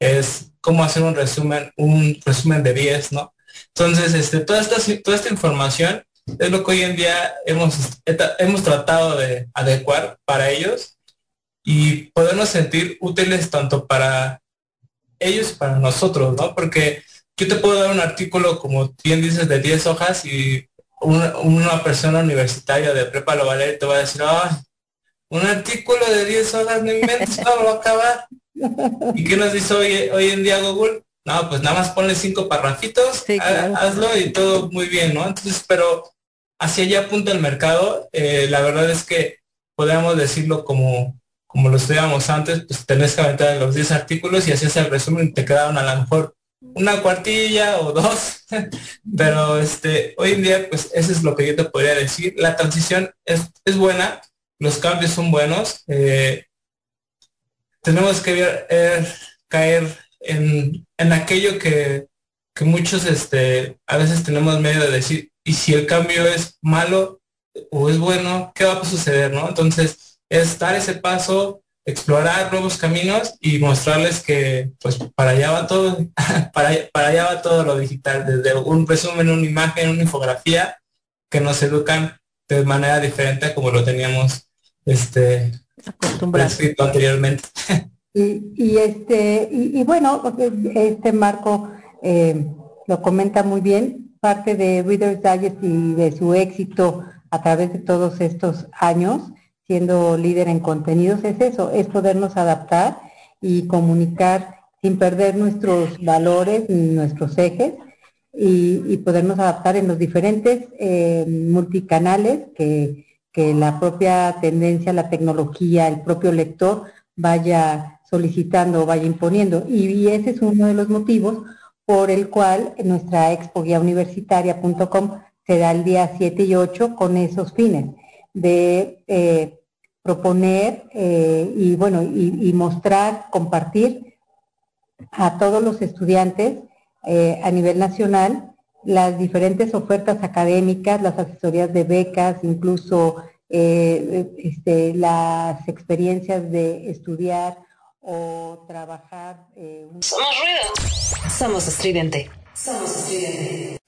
es cómo hacer un resumen, un resumen de 10, ¿no? Entonces, este, toda, esta, toda esta información es lo que hoy en día hemos, hemos tratado de adecuar para ellos y podernos sentir útiles tanto para ellos para nosotros, ¿no? Porque yo te puedo dar un artículo, como bien dices, de 10 hojas y una, persona universitaria de prepa lo va y te va a decir, ay, un artículo de 10 hojas, no inventes, no lo va a acabar. ¿Y qué nos dice hoy, hoy en día Google? No, pues nada más ponle cinco parrafitos, Sí, claro. hazlo y todo muy bien, ¿no? Entonces, pero hacia allá apunta el mercado. Eh, la verdad es que podríamos decirlo como, como lo estudiábamos antes, pues tenés que aventar los 10 artículos y hacías el resumen y te quedaron a lo mejor una cuartilla o dos. pero este, hoy en día, pues eso es lo que yo te podría decir. La transición es, es buena, los cambios son buenos. eh, tenemos que ver, eh, caer en, en aquello que, que muchos este, a veces tenemos medio de decir, y si el cambio es malo o es bueno, ¿qué va a suceder? ¿no? Entonces, es dar ese paso, explorar nuevos caminos y mostrarles que pues para allá va todo, para, para allá va todo lo digital, desde un resumen, una imagen, una infografía, que nos educan de manera diferente como lo teníamos este Acostumbrado. prescrito anteriormente. Y, y este, y, y bueno, este Marco eh, lo comenta muy bien, parte de Reader's Digest y de su éxito a través de todos estos años, siendo líder en contenidos, es eso, es podernos adaptar y comunicar sin perder nuestros valores ni nuestros ejes y, y podernos adaptar en los diferentes eh, multicanales que, que la propia tendencia, la tecnología, el propio lector vaya solicitando o vaya imponiendo. Y, ese es uno de los motivos por el cual nuestra expo guía universitaria.com será el día 7 y 8 con esos fines de eh, proponer eh, y bueno y, y mostrar, compartir a todos los estudiantes eh, a nivel nacional las diferentes ofertas académicas, las asesorías de becas, incluso eh, este, las experiencias de estudiar o trabajar. eh, un- Somos ruido. Somos estridente. Somos estridente.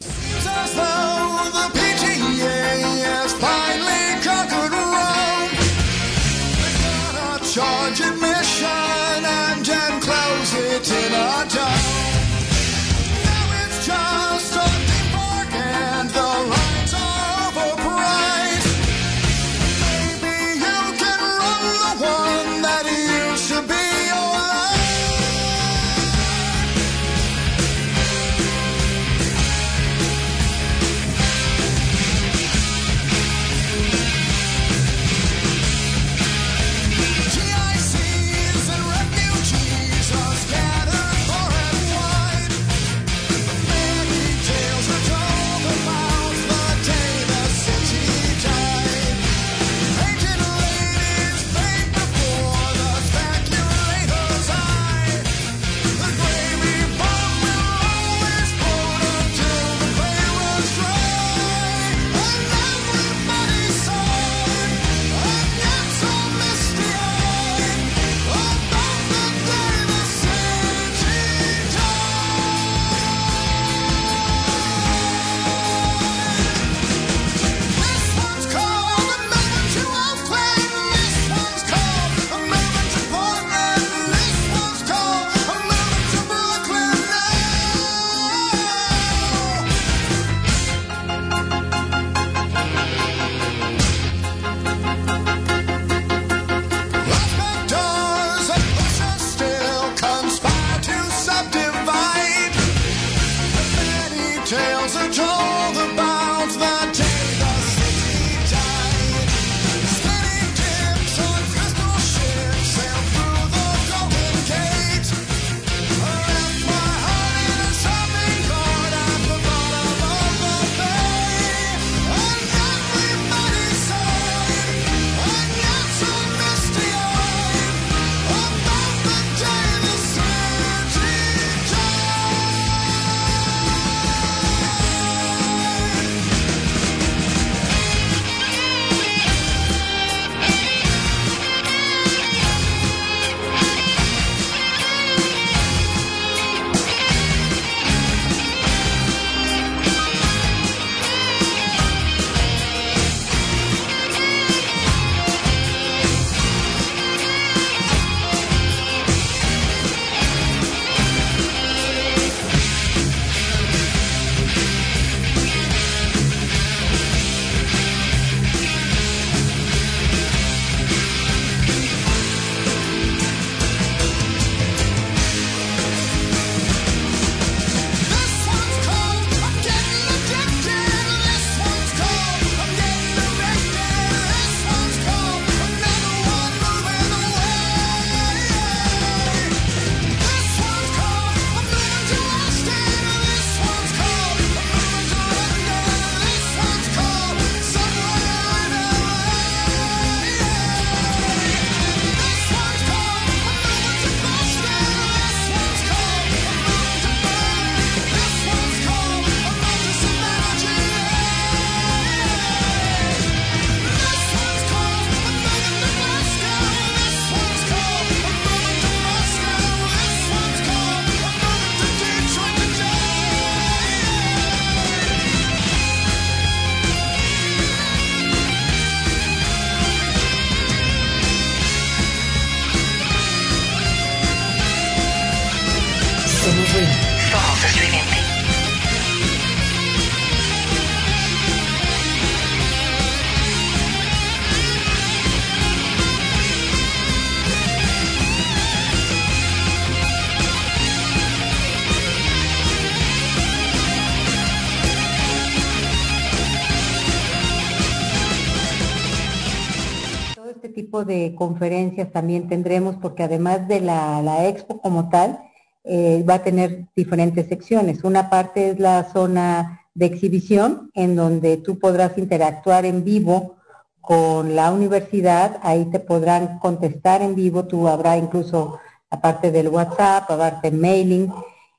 Conferencias también tendremos, porque además de la, la expo como tal, eh, va a tener diferentes secciones. Una parte es la zona de exhibición, en donde tú podrás interactuar en vivo con la universidad, ahí te podrán contestar en vivo, tú habrá incluso aparte del WhatsApp, aparte mailing,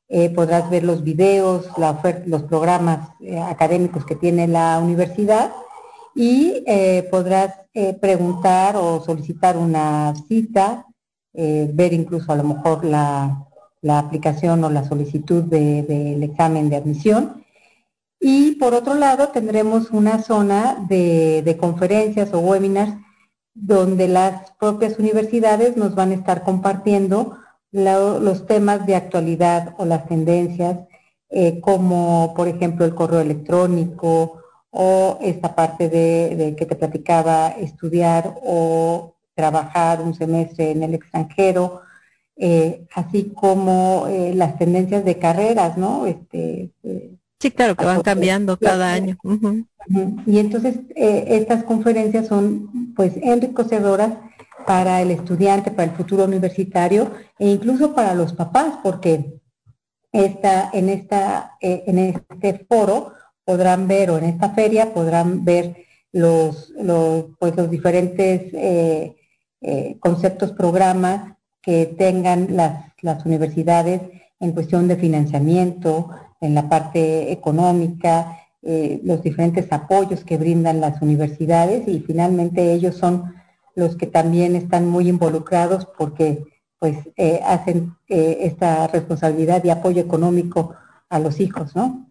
eh, podrás ver los videos, la oferta, los programas eh, académicos que tiene la universidad y eh, podrás eh, preguntar o solicitar una cita, eh, ver incluso a lo mejor la, la aplicación o la solicitud de- del examen de admisión. Y por otro lado tendremos una zona de, de conferencias o webinars donde las propias universidades nos van a estar compartiendo los temas de actualidad o las tendencias, como por ejemplo el correo electrónico o esta parte de, de que te platicaba, estudiar o trabajar un semestre en el extranjero, eh, así como eh, las tendencias de carreras, ¿no? Este, eh, Sí, claro, que van cambiando cada año. Y entonces estas conferencias son pues enriquecedoras para el estudiante, para el futuro universitario e incluso para los papás, porque esta, en, esta, en este foro podrán ver o en esta feria podrán ver los, los, pues, los diferentes eh, eh, conceptos, programas que tengan las, las universidades en cuestión de financiamiento, en la parte económica, eh, los diferentes apoyos que brindan las universidades y finalmente ellos son los que también están muy involucrados porque pues hacen esta responsabilidad y apoyo económico a los hijos, ¿no?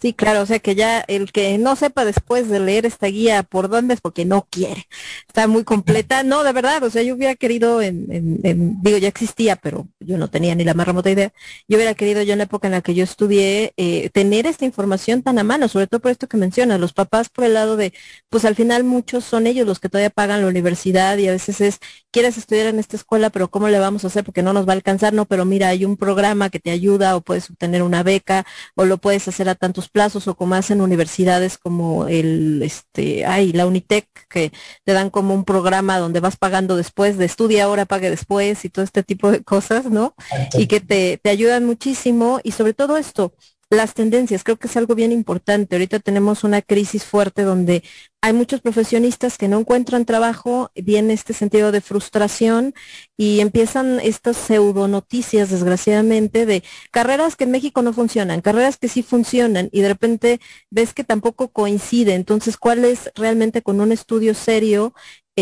Sí, claro, o sea que ya el que no sepa después de leer esta guía por dónde es porque no quiere. Está muy completa. No, de verdad, o sea, yo hubiera querido, en, en- en- digo, ya existía, pero yo no tenía ni la más remota idea. Yo hubiera querido yo en la época en la que yo estudié eh, tener esta información tan a mano, sobre todo por esto que mencionas, los papás por el lado de, pues al final muchos son ellos los que todavía pagan la universidad y a veces es, quieres estudiar en esta escuela, pero ¿cómo le vamos a hacer? Porque no nos va a alcanzar, no, pero mira, hay un programa que te ayuda o puedes obtener una beca o lo puedes hacer a tantos plazos o como hacen universidades como el, este, ay, la Unitec, que te dan como un programa donde vas pagando después, de estudia ahora, pague después y todo este tipo de cosas, ¿no? y que te, te ayudan muchísimo y sobre todo esto, las tendencias, creo que es algo bien importante. Ahorita tenemos una crisis fuerte donde hay muchos profesionistas que no encuentran trabajo, viene este sentido de frustración y empiezan estas pseudo noticias, desgraciadamente, de carreras que en México no funcionan, carreras que sí funcionan y de repente ves que tampoco coincide. Entonces, ¿cuál es realmente con un estudio serio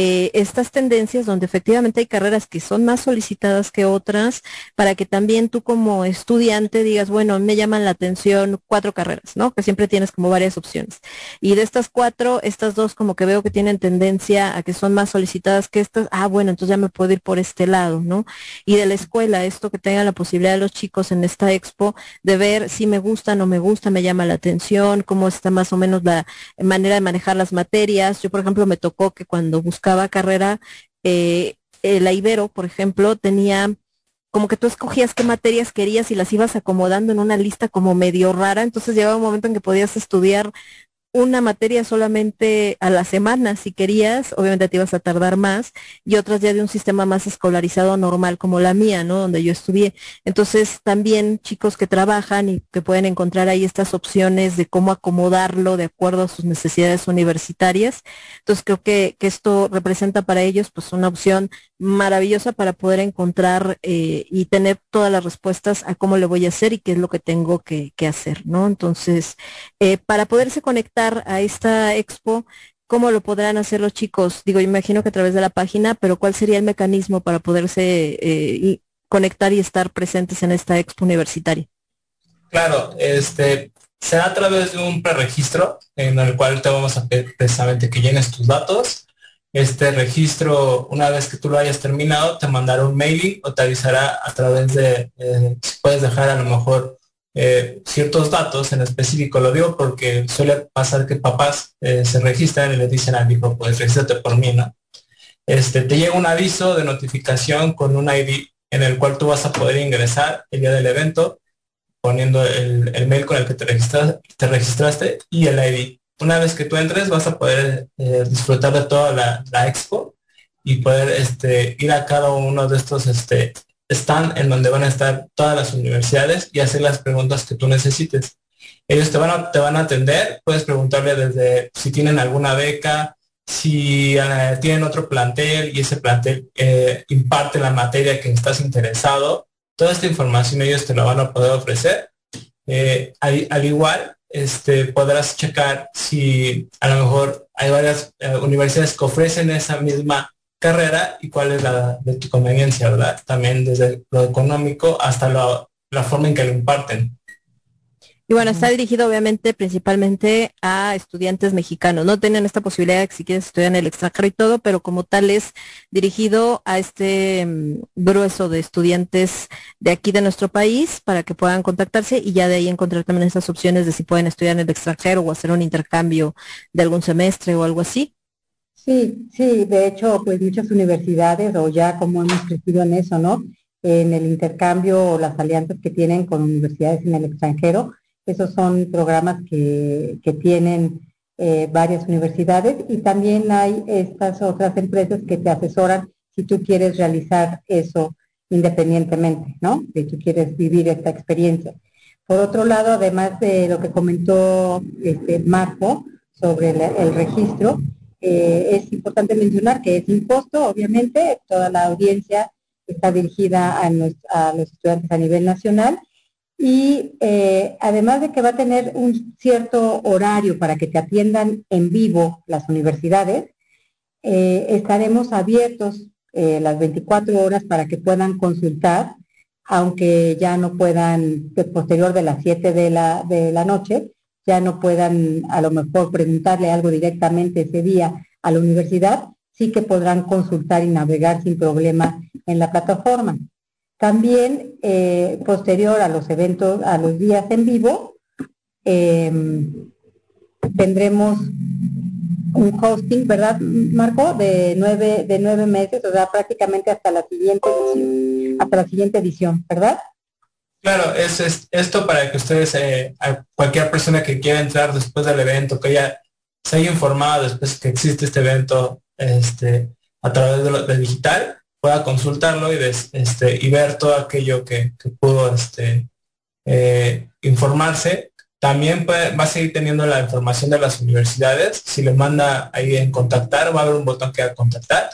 eh, estas tendencias donde efectivamente hay carreras que son más solicitadas que otras para que también tú como estudiante digas, bueno, me llaman la atención cuatro carreras, ¿no? Que siempre tienes como varias opciones. Y de estas cuatro, estas dos como que veo que tienen tendencia a que son más solicitadas que estas, ah, bueno, entonces ya me puedo ir por este lado, ¿no? Y de la escuela, esto que tengan la posibilidad de los chicos en esta expo de ver si me gusta, no me gusta, me llama la atención, cómo está más o menos la manera de manejar las materias. Yo, por ejemplo, me tocó que cuando buscaba carrera, eh, eh, la Ibero, por ejemplo, tenía como que tú escogías qué materias querías y las ibas acomodando en una lista como medio rara, entonces llegaba un momento en que podías estudiar una materia solamente a la semana si querías, obviamente te ibas a tardar más, y otras ya de un sistema más escolarizado normal como la mía, ¿no? Donde yo estudié. Entonces también chicos que trabajan y que pueden encontrar ahí estas opciones de cómo acomodarlo de acuerdo a sus necesidades universitarias. Entonces creo que, que esto representa para ellos pues una opción maravillosa para poder encontrar eh, y tener todas las respuestas a cómo le voy a hacer y qué es lo que tengo que, hacer, ¿no? Entonces, eh, para poderse conectar a esta expo, ¿cómo lo podrán hacer los chicos? Digo, imagino que a través de la página, pero ¿cuál sería el mecanismo para poderse eh, conectar y estar presentes en esta expo universitaria? Claro, este será a través de un preregistro en el cual te vamos a pedir precisamente que llenes tus datos. Este registro, una vez que tú lo hayas terminado, te mandará un mailing o te avisará a través de, eh, si puedes dejar a lo mejor eh, ciertos datos en específico. Lo digo porque suele pasar que papás eh, se registran y le dicen al hijo, pues regístrate por mí, ¿no? Este, te llega un aviso de notificación con un ID en el cual tú vas a poder ingresar el día del evento poniendo el, mail con el que te registraste y el ID. Una vez que tú entres vas a poder eh, disfrutar de toda la, la expo y poder este, ir a cada uno de estos este, stand en donde van a estar todas las universidades y hacer las preguntas que tú necesites. Ellos te van a, te van a atender, puedes preguntarle desde si tienen alguna beca, si eh, tienen otro plantel y ese plantel eh, imparte la materia que estás interesado, toda esta información ellos te la van a poder ofrecer. Eh, al igual, este, podrás checar si a lo mejor hay varias eh, universidades que ofrecen esa misma carrera y cuál es la de tu conveniencia, ¿verdad? También desde lo económico hasta la forma en que lo imparten. Y bueno, está dirigido obviamente principalmente a estudiantes mexicanos. No tienen esta posibilidad de que si quieres estudiar en el extranjero y todo, pero como tal es dirigido a este mm, grueso de estudiantes de aquí de nuestro país para que puedan contactarse y ya de ahí encontrar también esas opciones de si pueden estudiar en el extranjero o hacer un intercambio de algún semestre o algo así. Sí, sí, de hecho, pues muchas universidades, o ya como hemos crecido en eso, ¿no? En el intercambio o las alianzas que tienen con universidades en el extranjero, esos son programas que, tienen eh, varias universidades y también hay estas otras empresas que te asesoran si tú quieres realizar eso independientemente, ¿no? Si tú quieres vivir esta experiencia. Por otro lado, además de lo que comentó este Marco sobre el, registro, eh, es importante mencionar que es costo, obviamente, toda la audiencia está dirigida a los estudiantes a nivel nacional y eh, además de que va a tener un cierto horario para que te atiendan en vivo las universidades, eh, estaremos abiertos eh, las 24 horas para que puedan consultar, aunque ya no puedan, posterior de las 7 de la, de la noche, ya no puedan a lo mejor preguntarle algo directamente ese día a la universidad, sí que podrán consultar y navegar sin problema en la plataforma. También, eh, posterior a los eventos, a los días en vivo, eh, tendremos un hosting, ¿verdad, Marco? De nueve, de nueve meses, o sea, prácticamente hasta la siguiente edición, hasta la siguiente edición, ¿verdad? Claro, es, es esto para que ustedes, eh, cualquier persona que quiera entrar después del evento, que ya se haya informado después que existe este evento este, a través de lo de digital, pueda consultarlo este, y ver todo aquello que, pudo este, eh, informarse. También va a seguir teniendo la información de las universidades. Si le manda ahí en contactar, va a haber un botón que va a contactar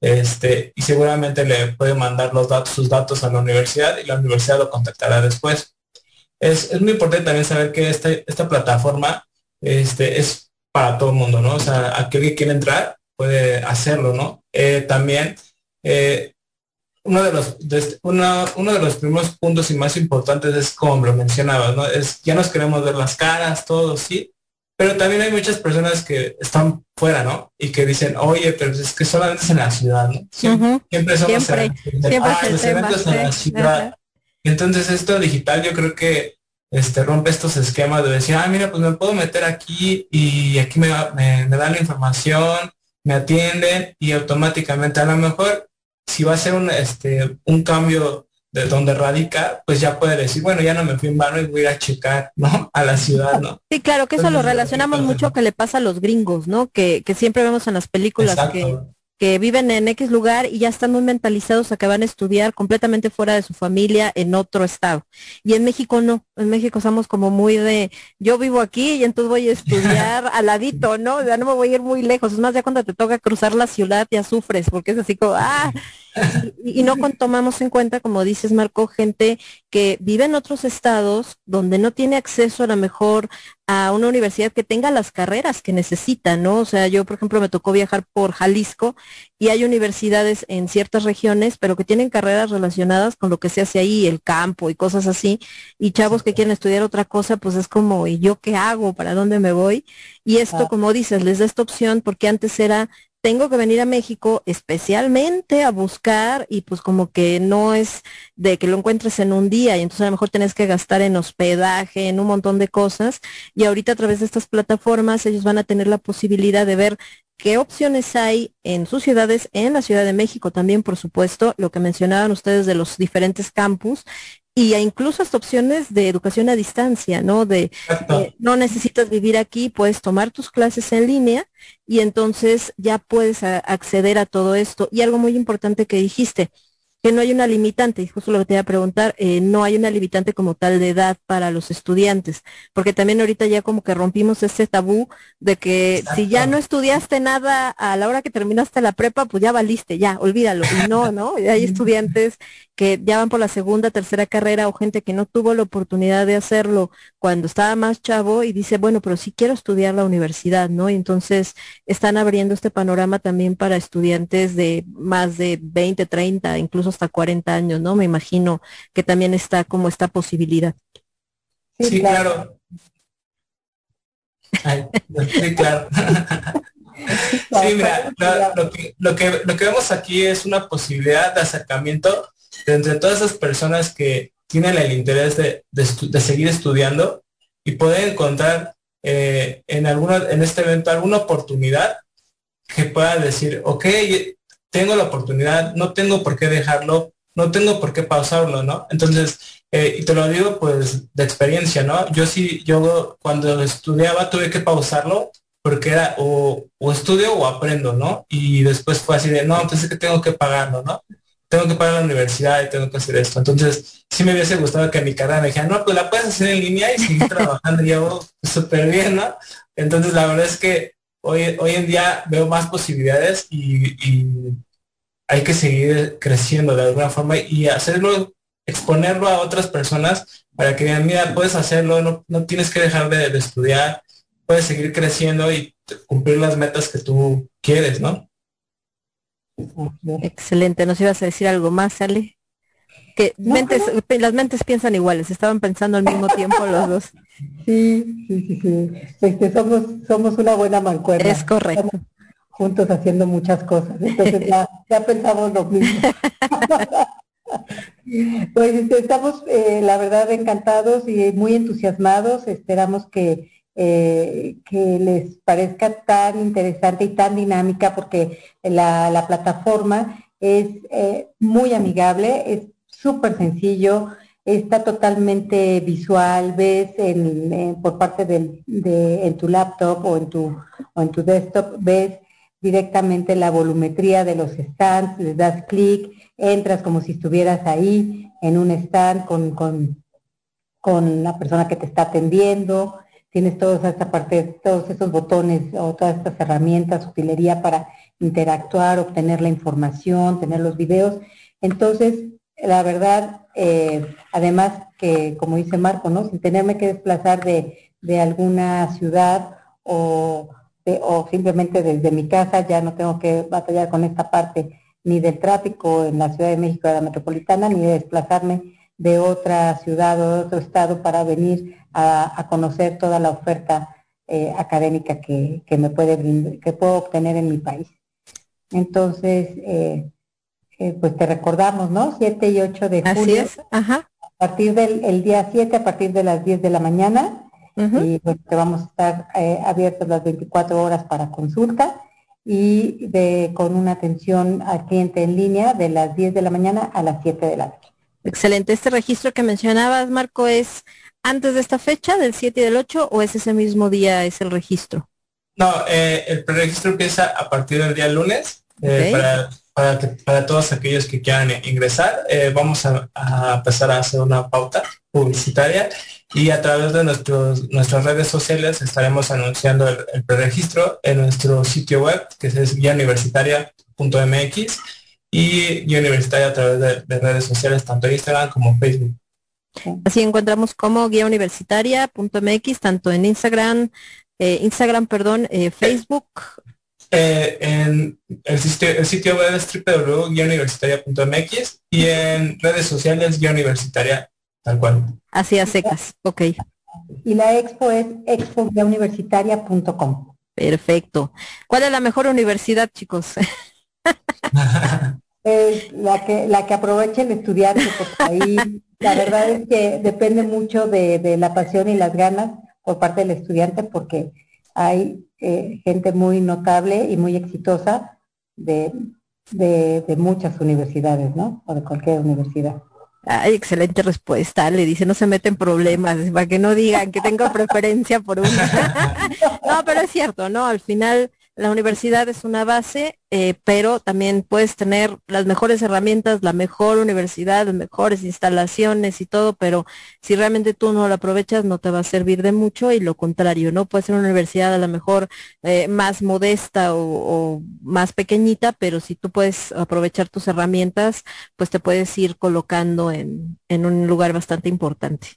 este, y seguramente le puede mandar los datos, sus datos a la universidad y la universidad lo contactará después. Es, muy importante también saber que esta, esta plataforma este, es para todo el mundo, ¿no? O sea, aquel que quiere entrar puede hacerlo, ¿no? Eh, también, eh, uno de los de este- uno, uno de los primeros puntos y más importantes es como lo mencionabas, ¿no? Es ya nos queremos ver las caras, todos, sí, pero también hay muchas personas que están fuera, ¿no? Y que dicen, oye, pero es que solamente es en la ciudad, ¿no? Siempre, somos Siempre, en- dicen, siempre "Ah, es el los tema, eventos en la ciudad". ajá. Entonces esto digital yo creo que este rompe estos esquemas de decir, ah, mira, pues me puedo meter aquí y aquí me, me, me dan la información, me atienden y automáticamente a lo mejor si va a ser un, este, un cambio de donde radica, pues ya puede decir, bueno, ya no me fui en vano y voy a ir a checar, ¿no? A la ciudad, ¿no? Sí, claro, que eso lo relacionamos mucho que le pasa a los gringos, ¿no? Que, que siempre vemos en las películas Exacto. que viven en X lugar y ya están muy mentalizados a que van a estudiar completamente fuera de su familia en otro estado. Y en México no, en México somos como muy de, yo vivo aquí y entonces voy a estudiar al ladito, ¿no? Sea, no me voy a ir muy lejos. Es más, ya cuando te toca cruzar la ciudad ya sufres, porque es así como, ah, y, y no tomamos en cuenta, como dices Marco, gente que vive en otros estados donde no tiene acceso a lo mejor a una universidad que tenga las carreras que necesita, ¿no? O sea, yo, por ejemplo, me tocó viajar por Jalisco y hay universidades en ciertas regiones, pero que tienen carreras relacionadas con lo que se hace ahí, el campo y cosas así, y chavos que quieren estudiar otra cosa, pues es como, ¿y yo qué hago? ¿Para dónde me voy? Y esto, como dices, les da esta opción porque antes era tengo que venir a México especialmente a buscar y pues como que no es de que lo encuentres en un día y entonces a lo mejor tienes que gastar en hospedaje, en un montón de cosas. Y ahorita a través de estas plataformas ellos van a tener la posibilidad de ver qué opciones hay en sus ciudades, en la Ciudad de México también, por supuesto, lo que mencionaban ustedes de los diferentes campus y a incluso hasta opciones de educación a distancia, ¿no? De eh, no necesitas vivir aquí, puedes tomar tus clases en línea y entonces ya puedes a- acceder a todo esto. Y algo muy importante que dijiste, que no hay una limitante, y justo lo que te iba a preguntar, eh, no hay una limitante como tal de edad para los estudiantes, porque también ahorita ya como que rompimos ese tabú de que si ya no estudiaste nada a la hora que terminaste la prepa, pues ya valiste, ya, olvídalo. Y no, ¿no? Hay estudiantes que ya van por la segunda, tercera carrera o gente que no tuvo la oportunidad de hacerlo cuando estaba más chavo y dice, bueno, pero sí quiero estudiar la universidad, ¿no? Y entonces están abriendo este panorama también para estudiantes de más de 20, 30, incluso hasta 40 años, ¿no? Me imagino que también está como esta posibilidad. Sí, claro. Ay, sí, claro. Sí, mira, lo, lo que, lo, que, lo que vemos aquí es una posibilidad de acercamiento de entre todas esas personas que tienen el interés de, de seguir estudiando y poder encontrar eh, en, alguna, en este evento alguna oportunidad que pueda decir, ok, tengo la oportunidad, no tengo por qué dejarlo, no tengo por qué pausarlo, ¿no? Entonces, eh, y te lo digo pues de experiencia, ¿no? Yo sí, yo cuando estudiaba tuve que pausarlo porque era o, o estudio o aprendo, ¿no? Y después fue así de, no, entonces que tengo que pagarlo, ¿no? Tengo que pagar la universidad y tengo que hacer esto. Entonces, sí me hubiese gustado que mi carrera me dijera, no, pues la puedes hacer en línea y seguir trabajando y yo súper bien, ¿no? Entonces, la verdad es que hoy, hoy en día veo más posibilidades y, hay que seguir creciendo de alguna forma y hacerlo, exponerlo a otras personas para que digan, mira, puedes hacerlo, no, no tienes que dejar de, de estudiar, puedes seguir creciendo y cumplir las metas que tú quieres, ¿no? Excelente, nos ibas a decir algo más, Ale. Que No, mentes, las mentes piensan iguales, estaban pensando al mismo tiempo los dos. Sí, sí, sí, sí. Este, somos, somos una buena mancuerna. Es correcto. Estamos juntos haciendo muchas cosas. Entonces ya, ya pensamos lo mismo. pues este, estamos, eh, la verdad, encantados y muy entusiasmados. Esperamos que, eh, que les parezca tan interesante y tan dinámica porque la, la plataforma es eh, muy amigable, es súper sencillo, está totalmente visual, ves en, por parte de, en tu laptop o en tu, o en tu desktop, ves directamente la volumetría de los stands, les das clic, entras como si estuvieras ahí en un stand con, con, con la persona que te está atendiendo, tienes toda esta parte, todos esos botones o todas estas herramientas, utilería para interactuar, obtener la información, tener los videos. Entonces, la verdad, eh, además que, como dice Marco, ¿no? Sin tenerme que desplazar de, de alguna ciudad o, o simplemente desde mi casa, ya no tengo que batallar con esta parte ni del tráfico en la Ciudad de México, de la metropolitana, ni de desplazarme de otra ciudad o de otro estado para venir a, conocer toda la oferta eh, académica que, que me puede que puedo obtener en mi país. Entonces, eh, eh, pues te recordamos, ¿no? 7 y 8 de Así julio, es, ajá. a partir del el día 7, a partir de las 10 de la mañana, y pues te vamos a estar eh, abiertos las 24 horas para consulta y de, con una atención al cliente en línea de las 10 de la mañana a las 7 de la noche. Excelente. ¿Este registro que mencionabas, Marco, es antes de esta fecha, del 7 y del 8, o es ese mismo día, es el registro? No, eh, el preregistro empieza a partir del día lunes eh, para, para, para todos aquellos que quieran ingresar. eh, vamos a, empezar a hacer una pauta publicitaria y a través de nuestros, nuestras redes sociales estaremos anunciando el, el preregistro en nuestro sitio web que es guiauniversitaria.mx y Guía Universitaria a través de, de redes sociales tanto Instagram como Facebook. Así encontramos como guía universitaria.mx, tanto en Instagram, eh, Instagram, perdón, eh, Facebook. Eh, en el sitio, el sitio web es www.guiauniversitaria.mx y en redes sociales Guía Universitaria, tal cual. Así a secas. Ok, Y la expo es expouniversitaria.com. perfecto. ¿Cuál es la mejor universidad, chicos? Es la que, la que aproveche el estudiante, porque ahí la verdad es que depende mucho de, de la pasión y las ganas por parte del estudiante, porque hay eh, gente muy notable y muy exitosa de, de, de muchas universidades, ¿no? O de cualquier universidad. Ay, excelente respuesta. Le dice, no se meten problemas, para que no digan que tengo preferencia por una. no, pero es cierto, ¿no? Al final la universidad es una base, eh, pero también puedes tener las mejores herramientas, la mejor universidad, las mejores instalaciones y todo, pero si realmente tú no la aprovechas no te va a servir de mucho y lo contrario, ¿no? Puede ser una universidad a lo mejor eh, más modesta o, o más pequeñita, pero si tú puedes aprovechar tus herramientas, pues te puedes ir colocando en, en un lugar bastante importante.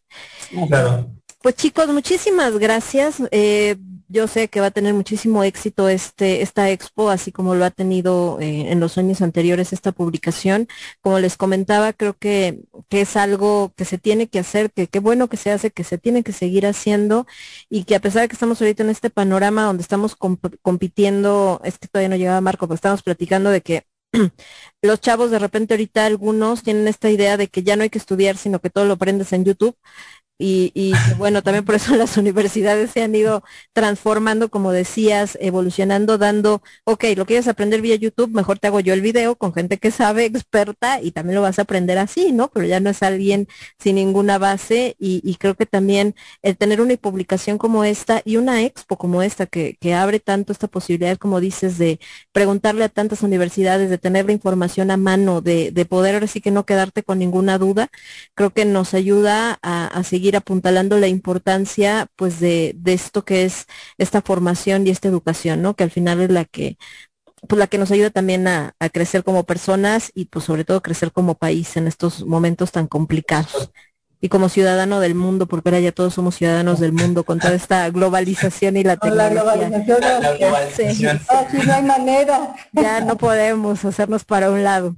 Claro. Pues chicos, muchísimas gracias. Eh, yo sé que va a tener muchísimo éxito este esta expo, así como lo ha tenido eh, en los años anteriores esta publicación. Como les comentaba, creo que, que es algo que se tiene que hacer, que qué bueno que se hace, que se tiene que seguir haciendo y que a pesar de que estamos ahorita en este panorama donde estamos comp- compitiendo, es que todavía no llegaba Marco, pero estamos platicando de que los chavos de repente ahorita algunos tienen esta idea de que ya no hay que estudiar, sino que todo lo aprendes en YouTube. Y, y bueno, también por eso las universidades se han ido transformando, como decías, evolucionando, dando, ok, lo quieres aprender vía YouTube, mejor te hago yo el video con gente que sabe, experta, y también lo vas a aprender así, ¿no? Pero ya no es alguien sin ninguna base y, y creo que también el tener una publicación como esta y una expo como esta que, que abre tanto esta posibilidad, como dices, de preguntarle a tantas universidades, de tener la información a mano, de, de poder ahora sí que no quedarte con ninguna duda, creo que nos ayuda a seguir apuntalando la importancia pues de, de esto que es esta formación y esta educación, ¿no? Que al final es la que pues la que nos ayuda también a, a crecer como personas y pues sobre todo crecer como país en estos momentos tan complicados. Y como ciudadano del mundo, porque ahora ya todos somos ciudadanos del mundo con toda esta globalización y la tecnología. globalización, La, la no, globalización. así no hay manera. Ya no podemos hacernos para un lado.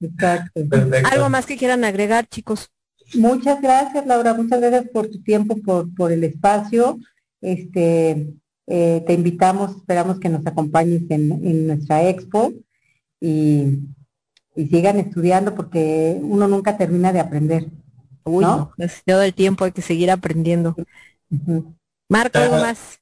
Exacto. Perfecto. ¿Algo más que quieran agregar, chicos? Muchas gracias, Laura. Muchas gracias por tu tiempo, por, por el espacio. Este, eh, te invitamos, esperamos que nos acompañes en, en nuestra expo y, y sigan estudiando porque uno nunca termina de aprender. Uy, ¿No? es todo el tiempo hay que seguir aprendiendo. Marco, ¿algo más?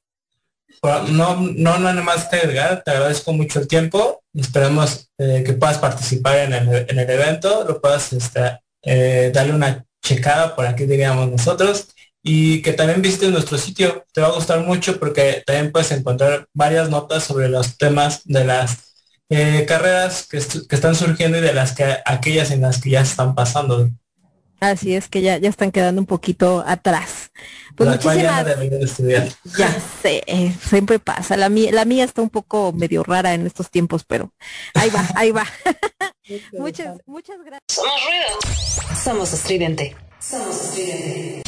Bueno, no, no, no nada más que agregar, te agradezco mucho el tiempo, esperamos eh, que puedas participar en el, en el evento, lo puedas este, eh, darle una checada por aquí diríamos nosotros y que también visites nuestro sitio, te va a gustar mucho porque también puedes encontrar varias notas sobre los temas de las eh, carreras que, que están surgiendo y de las que aquellas en las que ya están pasando, Así es que ya, ya están quedando un poquito atrás. Pues la cual ya no muchísimas, estudiar. ya sé, eh, siempre pasa. La mía, la mía está un poco medio rara en estos tiempos, pero ahí va, ahí va. muchas, muchas gracias. Somos ruido. Somos estridente. Somos estridente.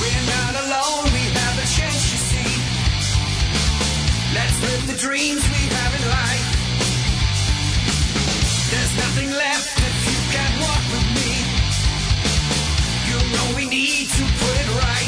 We're not alone, we have a chance, you see. Let's live the dreams we have if you can walk with me. You know we need to put it right.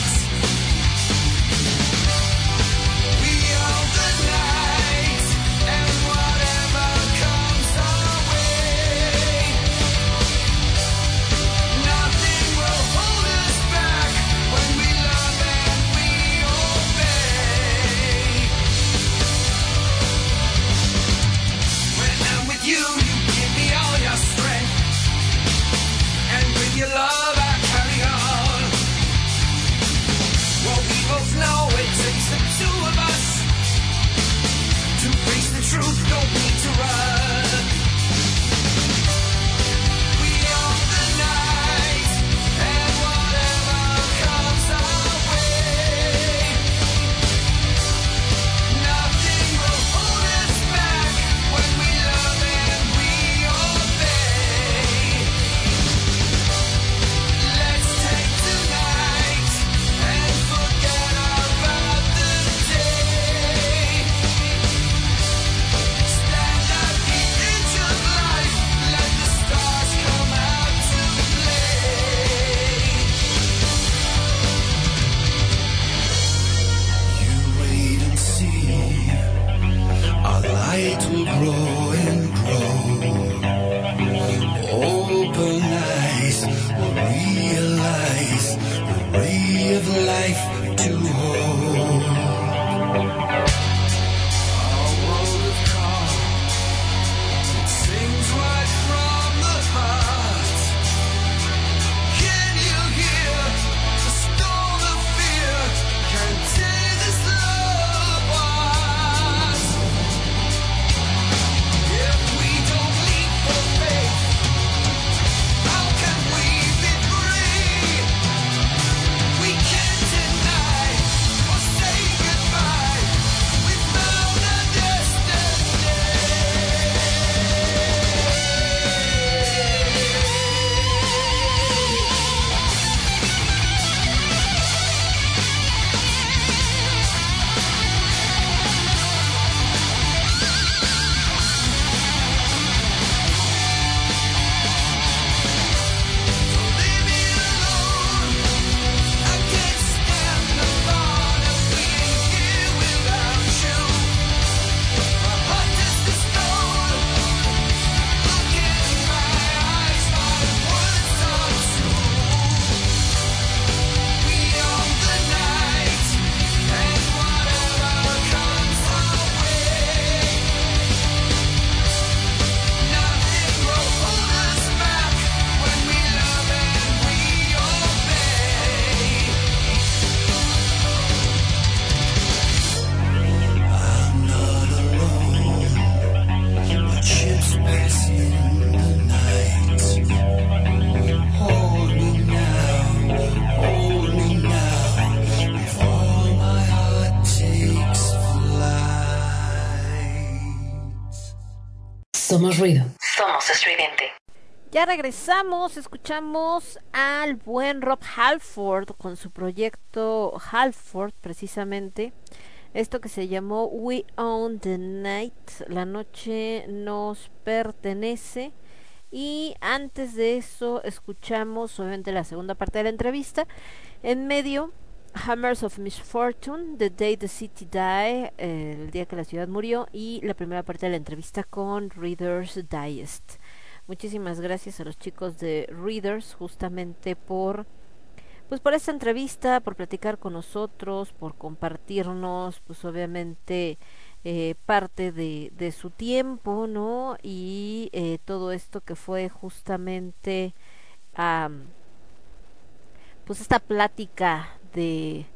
Ruido. Somos estridente. Ya regresamos, escuchamos al buen Rob Halford con su proyecto Halford precisamente. Esto que se llamó We Own the Night, la noche nos pertenece. Y antes de eso escuchamos obviamente la segunda parte de la entrevista. En medio, Hammers of Misfortune, The Day the City Die, el día que la ciudad murió. Y la primera parte de la entrevista con Reader's Digest. Muchísimas gracias a los chicos de Readers justamente por pues por esta entrevista, por platicar con nosotros, por compartirnos, pues obviamente eh, parte de, de, su tiempo, ¿no? Y eh, todo esto que fue justamente, pues esta plática de,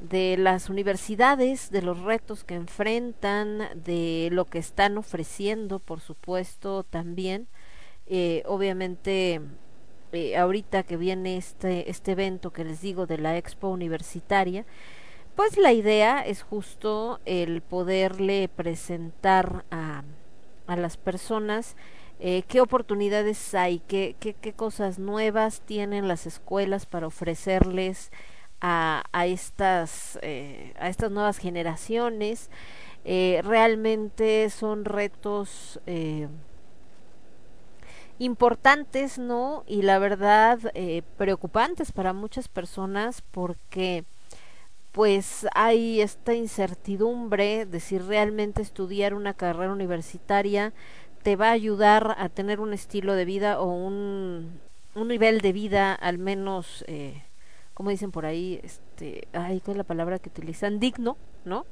de las universidades, de los retos que enfrentan, de lo que están ofreciendo, por supuesto, también. Eh, obviamente eh, ahorita que viene este, este evento que les digo de la expo universitaria, pues la idea es justo el poderle presentar a, a las personas eh, qué oportunidades hay, qué, qué, qué, cosas nuevas tienen las escuelas para ofrecerles a, a estas, eh, a estas nuevas generaciones. Eh, realmente son retos eh, importantes, ¿no? Y la verdad, eh, preocupantes para muchas personas porque pues hay esta incertidumbre de si realmente estudiar una carrera universitaria te va a ayudar a tener un estilo de vida o un, un nivel de vida al menos, como dicen por ahí, este, ay, ¿cuál es la palabra que utilizan? Digno, ¿no?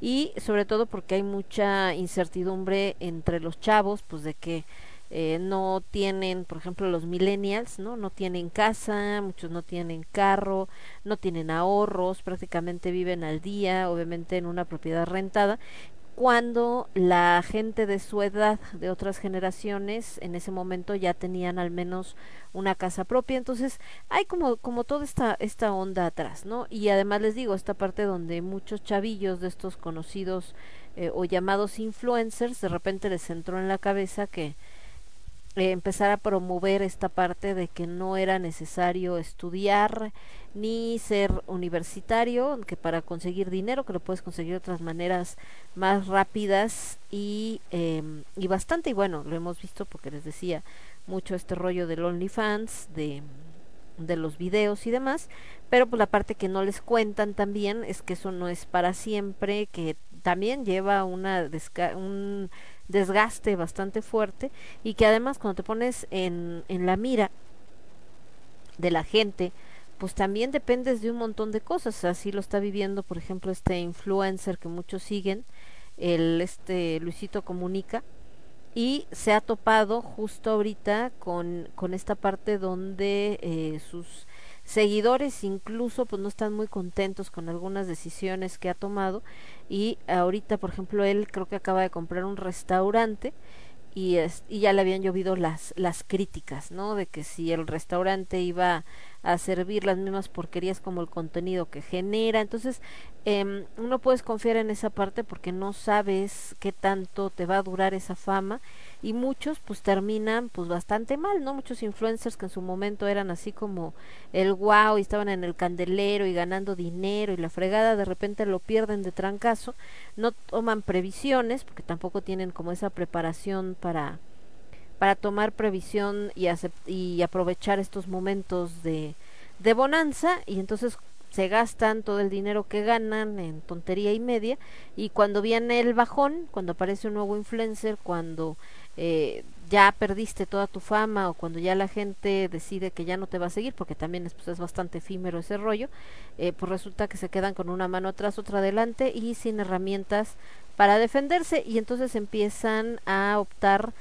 Y sobre todo porque hay mucha incertidumbre entre los chavos, pues de que eh, no tienen, por ejemplo, los millennials, ¿no? No tienen casa, muchos no tienen carro, no tienen ahorros, prácticamente viven al día, obviamente en una propiedad rentada, cuando la gente de su edad, de otras generaciones, en ese momento ya tenían al menos una casa propia, entonces hay como, como toda esta, esta onda atrás, ¿no? Y además les digo, esta parte donde muchos chavillos de estos conocidos eh, o llamados influencers, de repente les entró en la cabeza que eh, empezar a promover esta parte de que no era necesario estudiar ni ser universitario, que para conseguir dinero, que lo puedes conseguir de otras maneras más rápidas y, eh, y bastante, y bueno, lo hemos visto porque les decía mucho este rollo del OnlyFans, de, de los videos y demás, pero pues la parte que no les cuentan también es que eso no es para siempre, que también lleva una un desgaste bastante fuerte y que además cuando te pones en, en la mira de la gente, pues también dependes de un montón de cosas. Así lo está viviendo, por ejemplo, este influencer que muchos siguen, el este Luisito Comunica, y se ha topado justo ahorita con, con esta parte donde eh, sus seguidores incluso pues no están muy contentos con algunas decisiones que ha tomado. Y ahorita por ejemplo él creo que acaba de comprar un restaurante y, es, y ya le habían llovido las las críticas no de que si el restaurante iba a servir las mismas porquerías como el contenido que genera. Entonces eh, no puedes confiar en esa parte porque no sabes qué tanto te va a durar esa fama y muchos pues terminan pues bastante mal, ¿no? Muchos influencers que en su momento eran así como el wow y estaban en el candelero y ganando dinero y la fregada de repente lo pierden de trancazo, no toman previsiones porque tampoco tienen como esa preparación para para tomar previsión y, y aprovechar estos momentos de, de bonanza y entonces se gastan todo el dinero que ganan en tontería y media y cuando viene el bajón, cuando aparece un nuevo influencer, cuando eh, ya perdiste toda tu fama o cuando ya la gente decide que ya no te va a seguir, porque también es, pues, es bastante efímero ese rollo, eh, pues resulta que se quedan con una mano atrás, otra adelante y sin herramientas para defenderse y entonces empiezan a optar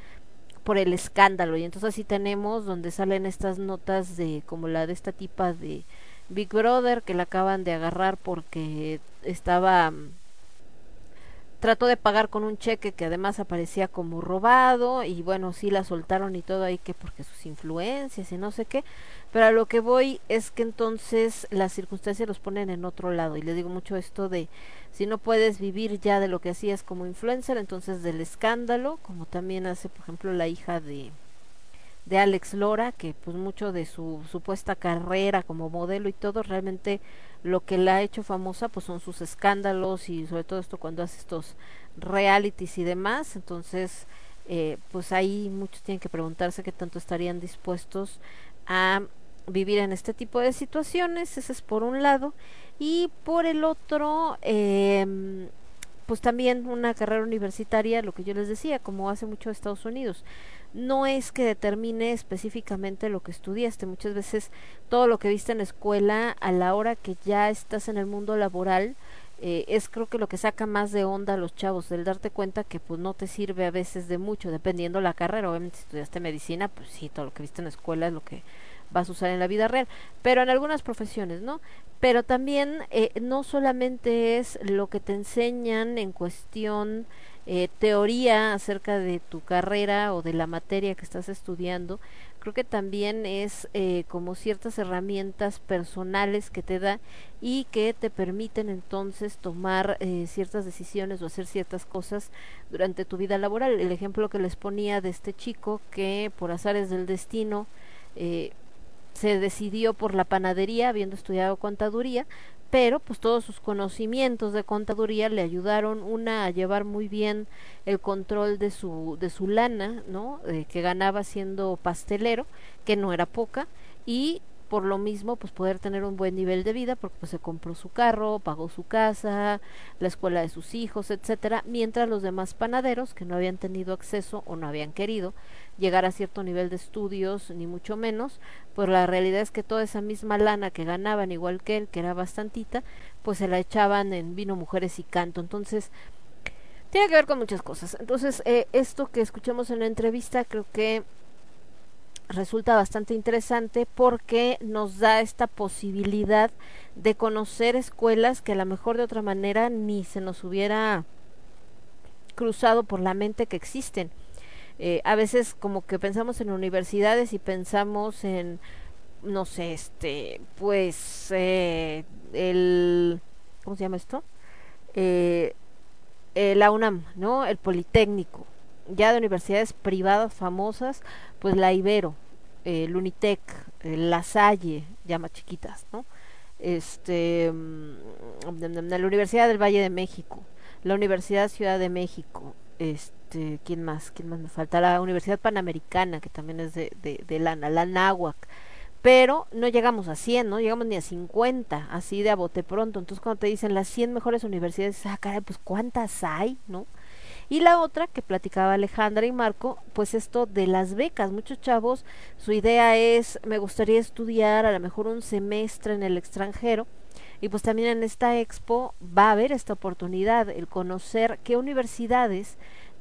por el escándalo. Y entonces así tenemos donde salen estas notas de como la de esta tipa de Big Brother que la acaban de agarrar porque estaba trató de pagar con un cheque que además aparecía como robado y bueno, sí la soltaron y todo ahí que porque sus influencias y no sé qué, pero a lo que voy es que entonces las circunstancias los ponen en otro lado y le digo mucho esto de si no puedes vivir ya de lo que hacías como influencer, entonces del escándalo, como también hace por ejemplo la hija de de Alex Lora, que pues mucho de su supuesta carrera como modelo y todo, realmente lo que la ha hecho famosa pues son sus escándalos y sobre todo esto cuando hace estos realities y demás, entonces eh, pues ahí muchos tienen que preguntarse qué tanto estarían dispuestos a vivir en este tipo de situaciones, ese es por un lado, y por el otro, eh, pues también una carrera universitaria, lo que yo les decía, como hace mucho Estados Unidos, no es que determine específicamente lo que estudiaste, muchas veces todo lo que viste en la escuela a la hora que ya estás en el mundo laboral, eh, es creo que lo que saca más de onda a los chavos, el darte cuenta que pues no te sirve a veces de mucho, dependiendo la carrera, obviamente si estudiaste medicina, pues sí, todo lo que viste en la escuela es lo que vas a usar en la vida real, pero en algunas profesiones, ¿no? Pero también eh, no solamente es lo que te enseñan en cuestión eh, teoría acerca de tu carrera o de la materia que estás estudiando, creo que también es eh, como ciertas herramientas personales que te da y que te permiten entonces tomar eh, ciertas decisiones o hacer ciertas cosas durante tu vida laboral. El ejemplo que les ponía de este chico que por azares del destino eh, se decidió por la panadería, habiendo estudiado contaduría, pero pues todos sus conocimientos de contaduría le ayudaron una a llevar muy bien el control de su de su lana, ¿no? Eh, que ganaba siendo pastelero, que no era poca y por lo mismo pues poder tener un buen nivel de vida porque pues se compró su carro, pagó su casa, la escuela de sus hijos, etcétera, mientras los demás panaderos que no habían tenido acceso o no habían querido llegar a cierto nivel de estudios ni mucho menos, pues la realidad es que toda esa misma lana que ganaban igual que él, que era bastantita, pues se la echaban en vino, mujeres y canto. Entonces, tiene que ver con muchas cosas. Entonces, eh, esto que escuchamos en la entrevista creo que resulta bastante interesante porque nos da esta posibilidad de conocer escuelas que a lo mejor de otra manera ni se nos hubiera cruzado por la mente que existen. Eh, a veces como que pensamos en universidades y pensamos en, no sé, este, pues, eh, el, ¿cómo se llama esto? Eh, eh, la UNAM, ¿no? El Politécnico. Ya de universidades privadas famosas, pues la Ibero, el Unitec, La Salle, más chiquitas, ¿no? Este, mm, la Universidad del Valle de México, la Universidad Ciudad de México, este, ¿quién más? ¿Quién más me falta? La Universidad Panamericana, que también es de, de, de Lana, la Náhuac, pero no llegamos a 100, no llegamos ni a 50, así de a bote pronto. Entonces, cuando te dicen las 100 mejores universidades, ah, caray, pues ¿cuántas hay, no? Y la otra que platicaba Alejandra y Marco, pues esto de las becas. Muchos chavos, su idea es, me gustaría estudiar a lo mejor un semestre en el extranjero. Y pues también en esta expo va a haber esta oportunidad, el conocer qué universidades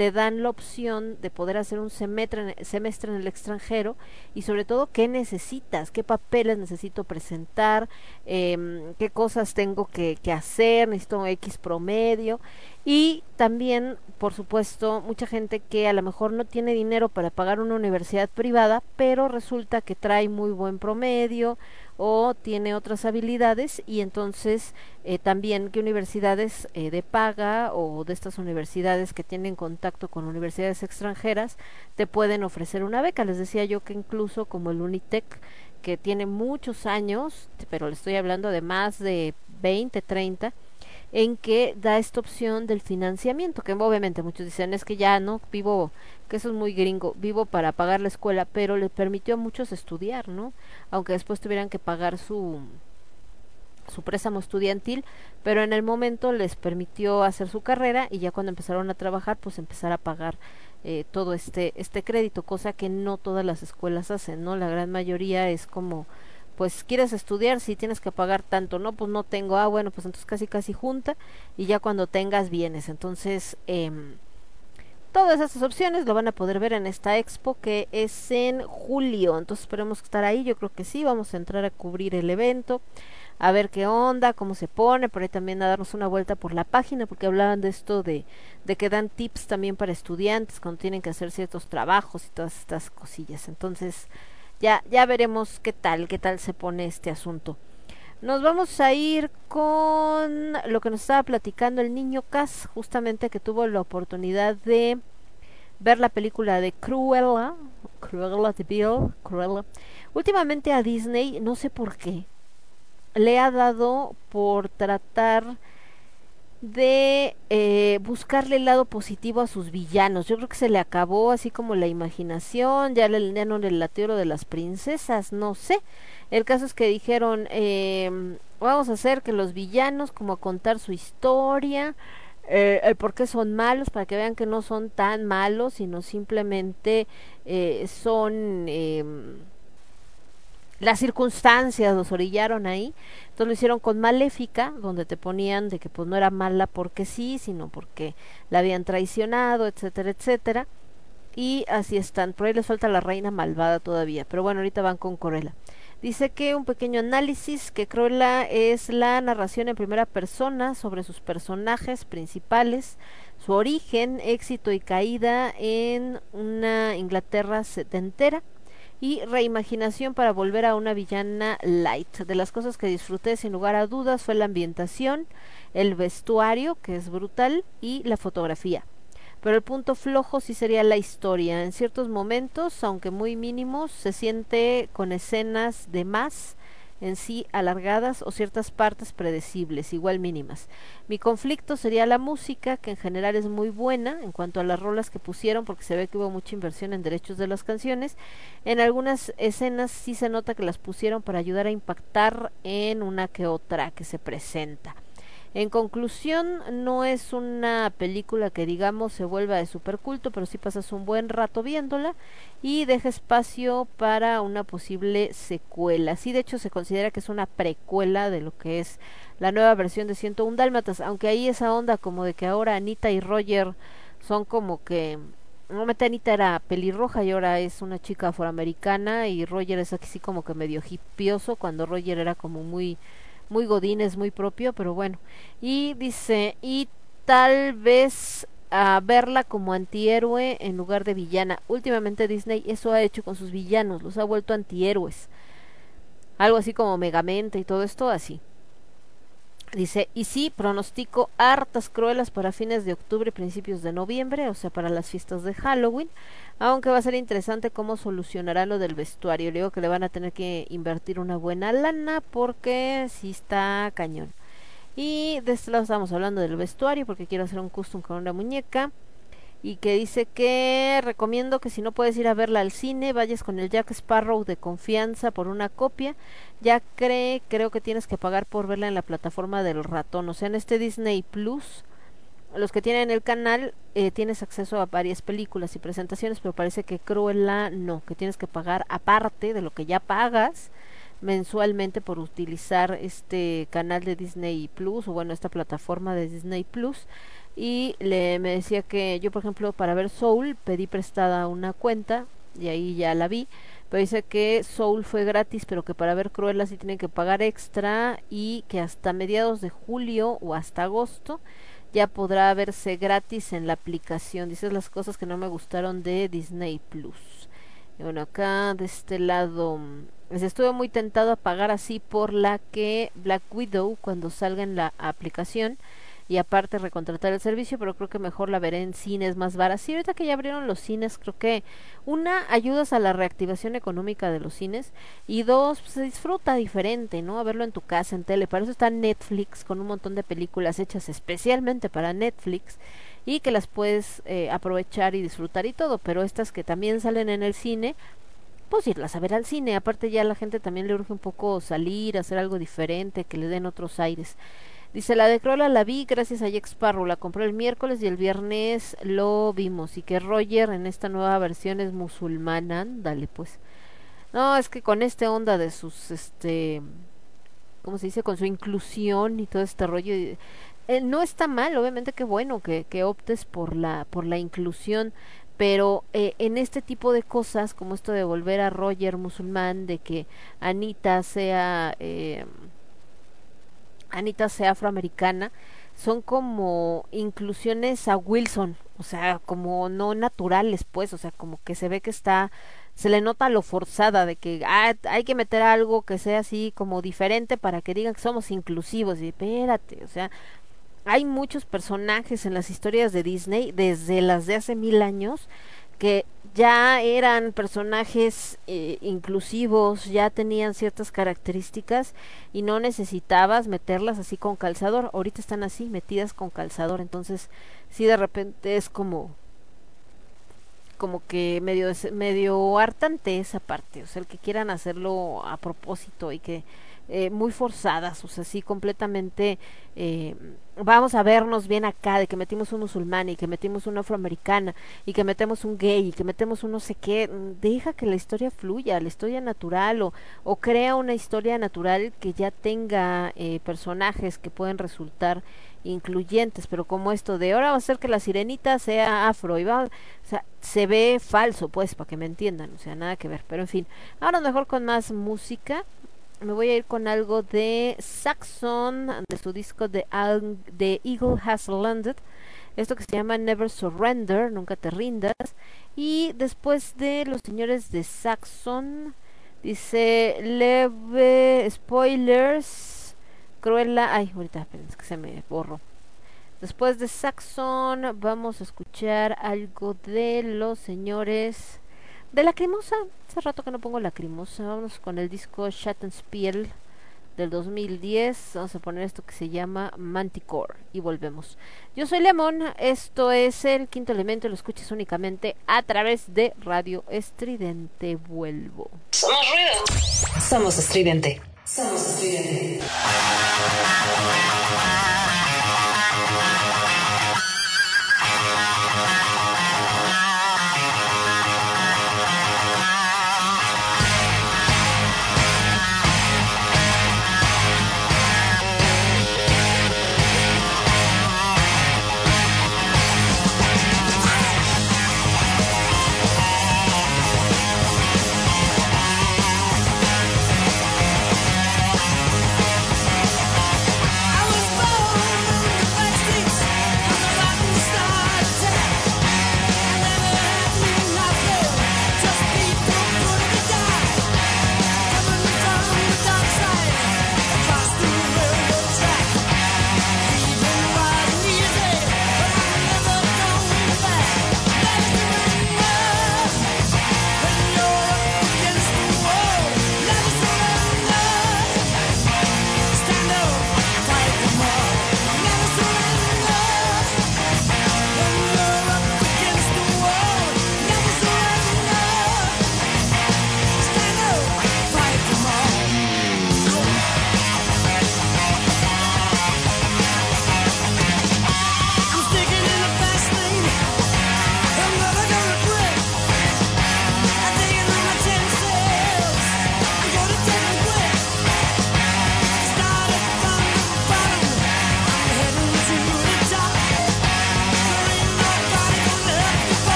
te dan la opción de poder hacer un semestre en, semestre en el extranjero y sobre todo qué necesitas, qué papeles necesito presentar, eh, qué cosas tengo que, que hacer, necesito X promedio y también, por supuesto, mucha gente que a lo mejor no tiene dinero para pagar una universidad privada, pero resulta que trae muy buen promedio o tiene otras habilidades y entonces eh, también qué universidades eh, de paga o de estas universidades que tienen contacto con universidades extranjeras te pueden ofrecer una beca. Les decía yo que incluso como el Unitec, que tiene muchos años, pero le estoy hablando de más de 20, 30, en que da esta opción del financiamiento, que obviamente muchos dicen es que ya no vivo, que eso es muy gringo, vivo para pagar la escuela, pero le permitió a muchos estudiar, ¿no? Aunque después tuvieran que pagar su su préstamo estudiantil, pero en el momento les permitió hacer su carrera y ya cuando empezaron a trabajar, pues empezar a pagar eh, todo este este crédito, cosa que no todas las escuelas hacen, ¿no? La gran mayoría es como pues quieres estudiar si tienes que pagar tanto, no, pues no tengo, ah, bueno, pues entonces casi casi junta y ya cuando tengas vienes. Entonces, eh, todas esas opciones lo van a poder ver en esta expo que es en julio, entonces esperemos estar ahí, yo creo que sí, vamos a entrar a cubrir el evento. a ver qué onda, cómo se pone, por ahí también a darnos una vuelta por la página, porque hablaban de esto de, de que dan tips también para estudiantes cuando tienen que hacer ciertos trabajos y todas estas cosillas. Entonces, ya, ya veremos qué tal, qué tal se pone este asunto. Nos vamos a ir con lo que nos estaba platicando el niño Cas, justamente que tuvo la oportunidad de ver la película de Cruella, Cruella de Bill, Cruella. Últimamente a Disney, no sé por qué, le ha dado por tratar de eh, buscarle el lado positivo a sus villanos. Yo creo que se le acabó así como la imaginación, ya, le, ya no le de las princesas, no sé. El caso es que dijeron, eh, vamos a hacer que los villanos, como a contar su historia, eh, el por qué son malos, para que vean que no son tan malos, sino simplemente eh, son... Las circunstancias los orillaron ahí, entonces lo hicieron con Maléfica, donde te ponían de que pues no era mala porque sí, sino porque la habían traicionado, etcétera, etcétera, y así están, por ahí les falta la reina malvada todavía, pero bueno, ahorita van con Corella. Dice que un pequeño análisis que Cruella es la narración en primera persona sobre sus personajes principales, su origen, éxito y caída en una Inglaterra setentera y reimaginación para volver a una villana light. De las cosas que disfruté sin lugar a dudas fue la ambientación, el vestuario, que es brutal, y la fotografía. Pero el punto flojo sí sería la historia. En ciertos momentos, aunque muy mínimos, se siente con escenas de más en sí alargadas o ciertas partes predecibles, igual mínimas. Mi conflicto sería la música, que en general es muy buena en cuanto a las rolas que pusieron, porque se ve que hubo mucha inversión en derechos de las canciones. En algunas escenas sí se nota que las pusieron para ayudar a impactar en una que otra que se presenta. En conclusión, no es una película que digamos se vuelva de superculto, pero sí pasas un buen rato viéndola y deja espacio para una posible secuela. Sí, de hecho se considera que es una precuela de lo que es la nueva versión de 101 Dálmatas, aunque ahí esa onda como de que ahora Anita y Roger son como que normalmente Anita era pelirroja y ahora es una chica afroamericana y Roger es así como que medio hipioso cuando Roger era como muy muy godines, muy propio, pero bueno. Y dice, y tal vez a verla como antihéroe en lugar de villana. Últimamente Disney eso ha hecho con sus villanos, los ha vuelto antihéroes. Algo así como Megamente y todo esto así. Dice, y sí, pronostico hartas cruelas para fines de octubre y principios de noviembre, o sea, para las fiestas de Halloween, aunque va a ser interesante cómo solucionará lo del vestuario. Le digo que le van a tener que invertir una buena lana porque sí está cañón. Y de este lado estamos hablando del vestuario porque quiero hacer un custom con una muñeca y que dice que recomiendo que si no puedes ir a verla al cine, vayas con el Jack Sparrow de confianza por una copia. Ya cree, creo que tienes que pagar por verla en la plataforma del ratón, o sea, en este Disney Plus. Los que tienen el canal eh, tienes acceso a varias películas y presentaciones, pero parece que Cruella no, que tienes que pagar aparte de lo que ya pagas mensualmente por utilizar este canal de Disney Plus o bueno esta plataforma de Disney Plus. Y le me decía que yo por ejemplo para ver Soul pedí prestada una cuenta y ahí ya la vi pero dice que Soul fue gratis pero que para ver Cruella sí tienen que pagar extra y que hasta mediados de julio o hasta agosto ya podrá verse gratis en la aplicación. Dice las cosas que no me gustaron de Disney Plus bueno acá de este lado pues estuve muy tentado a pagar así por la que Black Widow cuando salga en la aplicación y aparte recontratar el servicio, pero creo que mejor la veré en cines más baratos. Sí, ahorita que ya abrieron los cines, creo que una, ayudas a la reactivación económica de los cines y dos, pues, se disfruta diferente, ¿no? A verlo en tu casa, en tele. Para eso está Netflix con un montón de películas hechas especialmente para Netflix y que las puedes eh, aprovechar y disfrutar y todo, pero estas que también salen en el cine, pues irlas a ver al cine. Aparte ya la gente también le urge un poco salir, hacer algo diferente, que le den otros aires. Dice, la de Cruella la vi gracias a Jack Sparrow, la compré el miércoles y el viernes lo vimos. Y que Roger en esta nueva versión es musulmana, dale pues. No, es que con este onda de sus, este, ¿cómo se dice? Con su inclusión y todo este rollo. Eh, no está mal, obviamente que bueno que, que optes por la, por la inclusión, pero eh, en este tipo de cosas, como esto de volver a Roger musulmán, de que Anita sea... Eh, Anita sea afroamericana, son como inclusiones a Wilson, o sea, como no naturales, pues, o sea, como que se ve que está, se le nota lo forzada de que ah, hay que meter algo que sea así como diferente para que digan que somos inclusivos. Y espérate, o sea, hay muchos personajes en las historias de Disney, desde las de hace mil años, que ya eran personajes eh, inclusivos, ya tenían ciertas características y no necesitabas meterlas así con calzador. Ahorita están así, metidas con calzador, entonces sí de repente es como como que medio medio hartante esa parte, o sea, el que quieran hacerlo a propósito y que eh, muy forzadas, o sea, sí completamente eh, vamos a vernos bien acá, de que metimos un musulmán y que metimos una afroamericana y que metemos un gay y que metemos un no sé qué, mm, deja que la historia fluya, la historia natural o, o crea una historia natural que ya tenga eh, personajes que pueden resultar incluyentes, pero como esto de ahora va a ser que la sirenita sea afro y va, o sea, se ve falso, pues, para que me entiendan, o sea, nada que ver, pero en fin, ahora mejor con más música, me voy a ir con algo de Saxon, de su disco de, Al- de Eagle Has Landed, esto que se llama Never Surrender, nunca te rindas, y después de los señores de Saxon, dice leve spoilers, Cruella, ay, ahorita que se me borró. Después de Saxon vamos a escuchar algo de los señores de Lacrimosa. Hace rato que no pongo Lacrimosa. Vamos con el disco Schattenspiel del 2010. Vamos a poner esto que se llama Manticore y volvemos. Yo soy Lemon. Esto es el quinto elemento. Lo escuchas únicamente a través de Radio Estridente. Vuelvo. Somos ruido. Somos estridente. Somos estridente.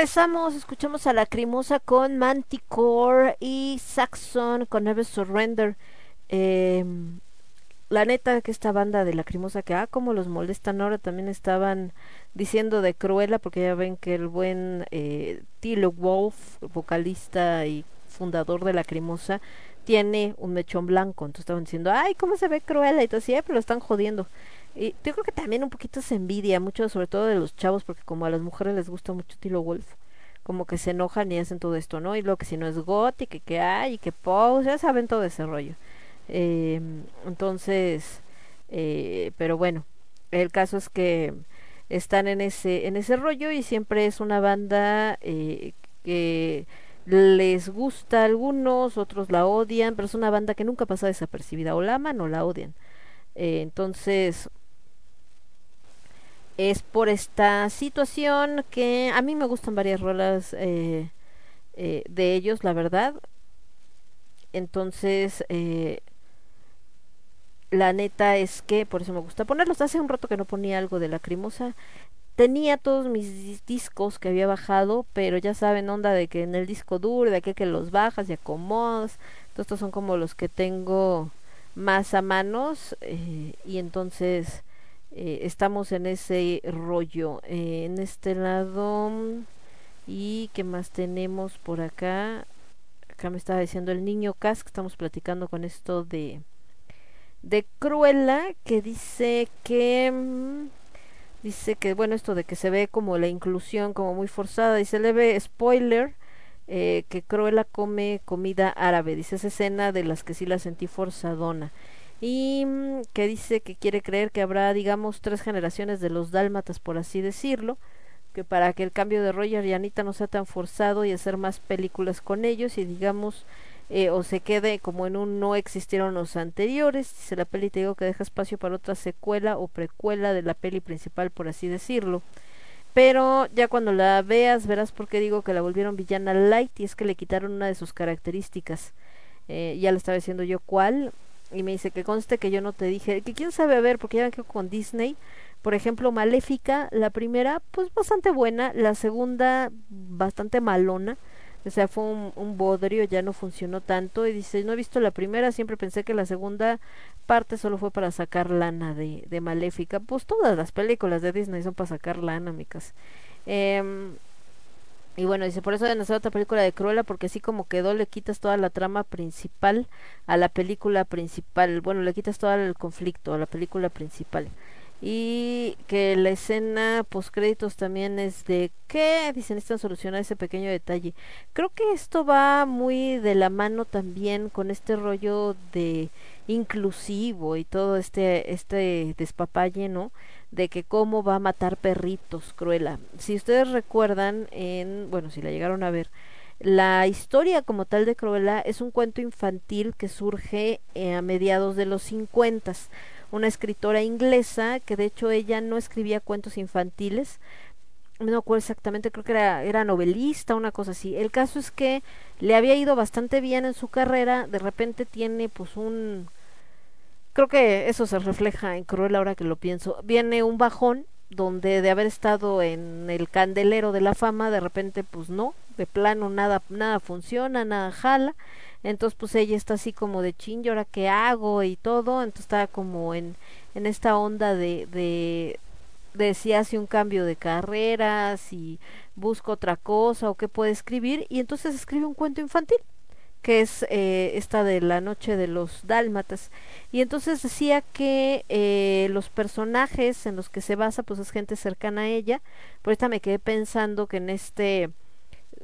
Regresamos, escuchamos a Lacrimosa con Manticore y Saxon con Never Surrender. Eh, la neta que esta banda de Lacrimosa que ah como los molestan ahora también estaban diciendo de Cruella porque ya ven que el buen eh, Tilo Wolf, vocalista y fundador de Lacrimosa, tiene un mechón blanco, entonces estaban diciendo, ay, ¿cómo se ve Cruella? Y todo así, "Ay, pero lo están jodiendo. Y yo creo que también un poquito se envidia, mucho sobre todo de los chavos, porque como a las mujeres les gusta mucho Tilo Wolf, como que se enojan y hacen todo esto, ¿no? Y luego que si no es got y que, que hay y que pose, ya saben todo ese rollo. Eh, entonces, eh, pero bueno, el caso es que están en ese, en ese rollo y siempre es una banda eh, que les gusta a algunos, otros la odian, pero es una banda que nunca pasa desapercibida, o la aman o la odian. Eh, entonces, es por esta situación que a mí me gustan varias rolas eh, eh, de ellos, la verdad. Entonces, eh, la neta es que por eso me gusta ponerlos. Hace un rato que no ponía algo de Lacrimosa. Tenía todos mis dis- discos que había bajado, pero ya saben, onda de que en el disco duro, de aquí que los bajas y acomodas. Entonces, estos son como los que tengo más a manos. eh, y entonces eh, estamos en ese rollo. Eh, en este lado. mm, ¿Y qué más tenemos por acá? Acá me estaba diciendo el niño Cas, que estamos platicando con esto de de Cruella, que dice que mm, dice que bueno esto de que se ve como la inclusión como muy forzada, dice leve spoiler eh, que Cruella come comida árabe, dice esa escena de las que sí la sentí forzadona y mm, que dice que quiere creer que habrá digamos tres generaciones de los dálmatas por así decirlo que para que el cambio de Roger y Anita no sea tan forzado y hacer más películas con ellos y digamos eh, o se quede como en un no existieron los anteriores. Dice la peli te digo que deja espacio para otra secuela o precuela de la peli principal por así decirlo. Pero ya cuando la veas verás por qué digo que la volvieron villana light y es que le quitaron una de sus características. Eh, ya le estaba diciendo yo cuál y me dice que conste que yo no te dije que quién sabe a ver porque ya que con Disney. Por ejemplo Maléfica la primera pues bastante buena la segunda bastante malona. O sea fue un, un bodrio ya no funcionó tanto. Y dice no he visto la primera siempre pensé que la segunda parte solo fue para sacar lana de, de Maléfica pues todas las películas de Disney son para sacar lana micas Em, y bueno, dice, por eso deben hacer otra película de Cruella, porque así como quedó, le quitas toda la trama principal a la película principal. Bueno, le quitas todo el conflicto a la película principal. Y que la escena post créditos también es de que dicen necesitan solucionar ese pequeño detalle. Creo que esto va muy de la mano también con este rollo de inclusivo y todo este este despapalle, ¿no? De que cómo va a matar perritos Cruella. Si ustedes recuerdan, en, bueno, si la llegaron a ver, la historia como tal de Cruella es un cuento infantil que surge eh, a mediados de los 50. Una escritora inglesa que de hecho ella no escribía cuentos infantiles, no me acuerdo exactamente, creo que era, era novelista, una cosa así. El caso es que le había ido bastante bien en su carrera, de repente tiene pues un creo que eso se refleja en Cruella ahora que lo pienso. Viene un bajón donde de haber estado en el candelero de la fama, de repente pues no, de plano nada nada funciona, nada jala. Entonces pues ella está así como de chin, ¿y ahora qué hago? y todo, entonces está como en en esta onda de de de si hace un cambio de carrera, si busca otra cosa o qué puede escribir y entonces escribe un cuento infantil que es eh, esta de la noche de los dálmatas. Y entonces decía que eh, los personajes en los que se basa, pues es gente cercana a ella. Por ahorita me quedé pensando que en este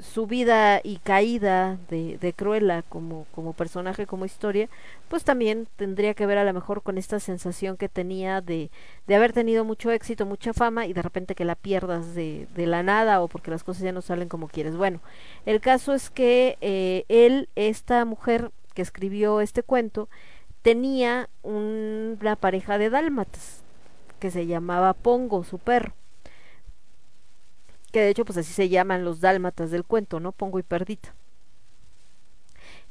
subida y caída de, de Cruella como, como personaje, como historia, pues también tendría que ver a lo mejor con esta sensación que tenía de, de haber tenido mucho éxito, mucha fama y de repente que la pierdas de, de la nada o porque las cosas ya no salen como quieres. Bueno, el caso es que eh, él, esta mujer que escribió este cuento, tenía un- una pareja de dálmatas que se llamaba Pongo, su perro que de hecho pues así se llaman los dálmatas del cuento, ¿no? Pongo y Perdita.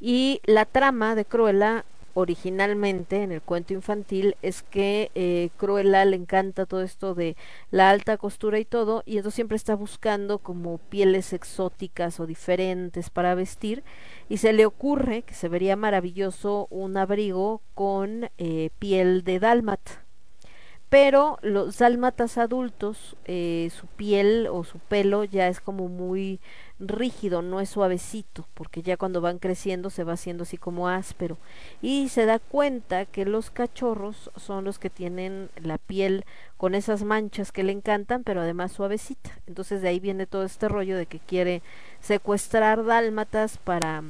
Y la trama de Cruella originalmente en el cuento infantil es que eh, Cruella le encanta todo esto de la alta costura y todo y entonces siempre está buscando como pieles exóticas o diferentes para vestir y se le ocurre que se vería maravilloso un abrigo con eh, piel de dálmata pero los dálmatas adultos, eh, su piel o su pelo ya es como muy rígido, no es suavecito, porque ya cuando van creciendo se va haciendo así como áspero. Y se da cuenta que los cachorros son los que tienen la piel con esas manchas que le encantan, pero además suavecita. Entonces de ahí viene todo este rollo de que quiere secuestrar dálmatas para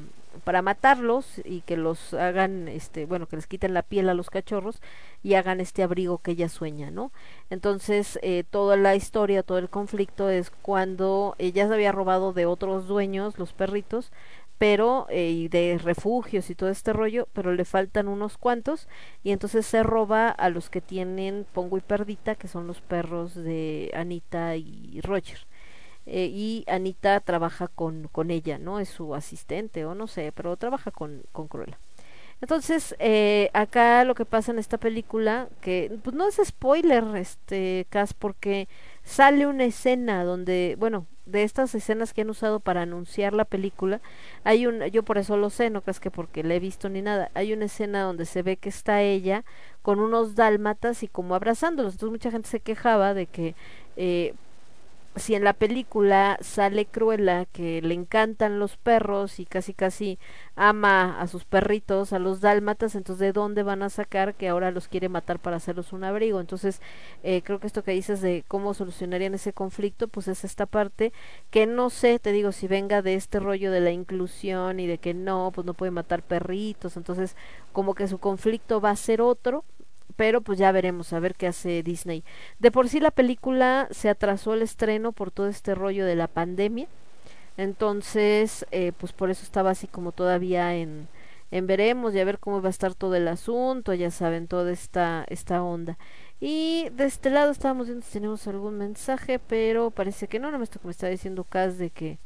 para matarlos y que los hagan este bueno que les quiten la piel a los cachorros y hagan este abrigo que ella sueña no entonces eh, toda la historia todo el conflicto es cuando ella se había robado de otros dueños los perritos pero eh, y de refugios y todo este rollo pero le faltan unos cuantos y entonces se roba a los que tienen Pongo y Perdita que son los perros de Anita y Roger eh, y Anita trabaja con, con ella, ¿no? Es su asistente o no sé, pero trabaja con, con Cruella. Entonces, eh, acá lo que pasa en esta película, que pues no es spoiler, este, Cas, porque sale una escena donde, bueno, de estas escenas que han usado para anunciar la película, hay un, yo por eso lo sé, no crees que porque la he visto ni nada, hay una escena donde se ve que está ella con unos dálmatas y como abrazándolos, entonces mucha gente se quejaba de que eh, si en la película sale Cruella que le encantan los perros y casi casi ama a sus perritos, a los dálmatas, entonces de dónde van a sacar que ahora los quiere matar para hacerlos un abrigo. Entonces eh, creo que esto que dices de cómo solucionarían ese conflicto, pues es esta parte que no sé, te digo, si venga de este rollo de la inclusión y de que no, pues no puede matar perritos, entonces como que su conflicto va a ser otro pero pues ya veremos a ver qué hace Disney. De por sí la película se atrasó el estreno por todo este rollo de la pandemia, entonces eh, pues por eso estaba así como todavía en, en veremos y a ver cómo va a estar todo el asunto, ya saben, toda esta, esta onda. Y de este lado estábamos viendo si tenemos algún mensaje, pero parece que no, no me está, me está diciendo Cas de que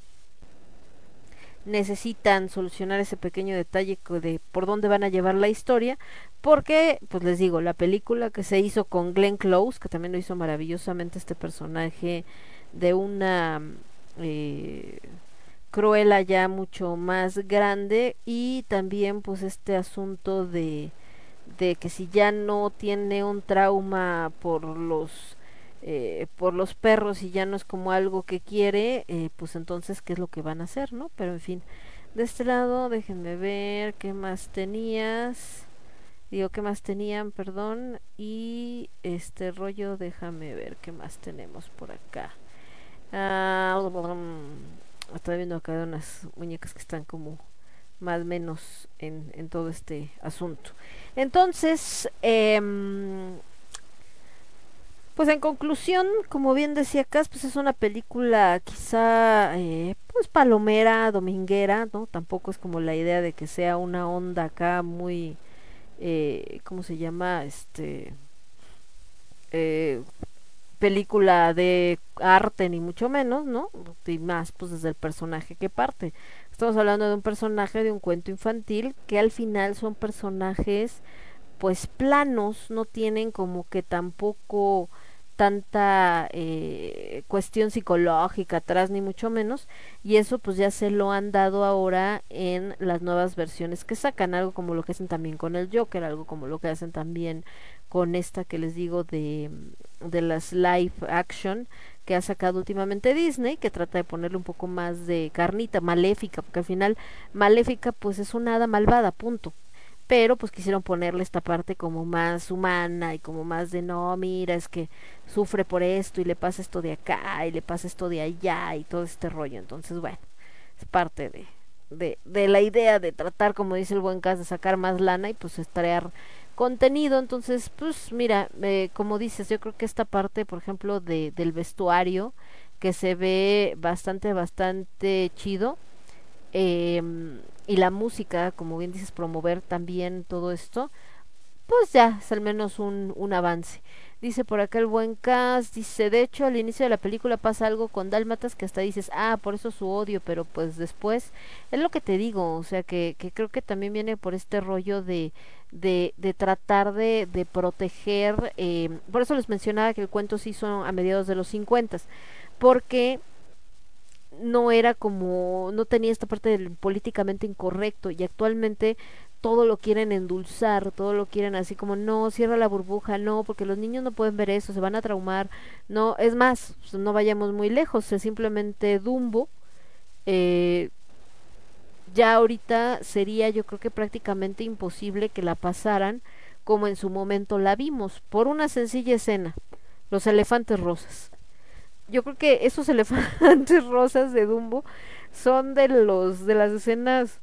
necesitan solucionar ese pequeño detalle de por dónde van a llevar la historia, porque, pues les digo, la película que se hizo con Glenn Close, que también lo hizo maravillosamente este personaje de una eh, Cruella ya mucho más grande y también pues este asunto de de que si ya no tiene un trauma por los eh, por los perros y ya no es como algo que quiere, eh, pues entonces qué es lo que van a hacer, ¿no? Pero en fin, de este lado déjenme ver qué más tenías, digo qué más tenían, perdón, y este rollo déjame ver qué más tenemos por acá. Ah, mm, estoy viendo acá unas muñecas que están como más menos en, en todo este asunto. Entonces, em, pues en conclusión, como bien decía Cas, pues es una película quizá eh, pues palomera, dominguera, ¿no? Tampoco es como la idea de que sea una onda acá muy, eh, ¿cómo se llama? Este, eh, película de arte ni mucho menos, ¿no? Y más pues desde el personaje que parte. Estamos hablando de un personaje de un cuento infantil que al final son personajes pues planos, no tienen como que tampoco tanta eh, cuestión psicológica atrás ni mucho menos y eso pues ya se lo han dado ahora en las nuevas versiones que sacan algo como lo que hacen también con el Joker algo como lo que hacen también con esta que les digo de, de las live action que ha sacado últimamente Disney, que trata de ponerle un poco más de carnita, maléfica, porque al final maléfica pues es una hada malvada, punto. Pero pues quisieron ponerle esta parte como más humana y como más de no, mira, es que sufre por esto y le pasa esto de acá y le pasa esto de allá y todo este rollo. Entonces, bueno, es parte de, de, de la idea de tratar, como dice el buen caso, de sacar más lana y pues estrear contenido. Entonces, pues mira, eh, como dices, yo creo que esta parte, por ejemplo, de, del vestuario, que se ve bastante, bastante chido. em, y la música, como bien dices, promover también todo esto, pues ya es al menos un, un avance. Dice por acá el buen cast, dice, de hecho al inicio de la película pasa algo con Dálmatas que hasta dices, ah, por eso su odio, pero pues después, es lo que te digo, o sea que, que creo que también viene por este rollo de, de, de tratar de, de proteger, eh, por eso les mencionaba que el cuento se hizo a mediados de los 50, porque no era como, no tenía esta parte del políticamente incorrecto y actualmente todo lo quieren endulzar, todo lo quieren así como no, cierra la burbuja, no, porque los niños no pueden ver eso, se van a traumar, no, es más, pues, no vayamos muy lejos, es simplemente Dumbo, eh, ya ahorita sería yo creo que prácticamente imposible que la pasaran como en su momento la vimos, por una sencilla escena, los elefantes rosas. Yo creo que esos elefantes rosas de Dumbo son de los de las escenas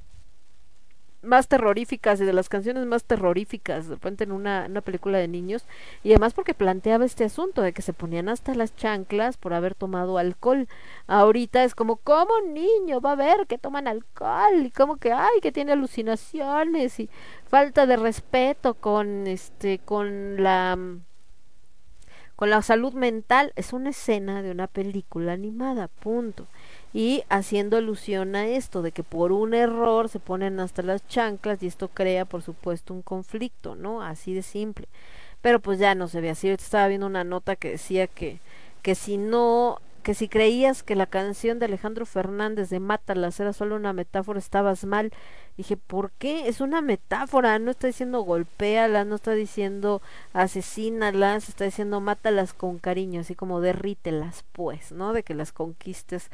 más terroríficas y de las canciones más terroríficas de repente en una, una película de niños. Y además porque planteaba este asunto de que se ponían hasta las chanclas por haber tomado alcohol. Ahorita es como cómo un niño va a ver que toman alcohol y como que ay que tiene alucinaciones y falta de respeto con este con la con la salud mental es una escena de una película animada punto y haciendo alusión a esto de que por un error se ponen hasta las chanclas y esto crea por supuesto un conflicto, ¿no? Así de simple. Pero pues ya no se ve así. Estaba viendo una nota que decía que que si no que si creías que la canción de Alejandro Fernández de Mátalas era solo una metáfora, estabas mal. Dije, ¿por qué? Es una metáfora, no está diciendo golpéala, no está diciendo asesínalas, está diciendo mátalas con cariño, así como derrítelas, pues, ¿no? De que las conquistes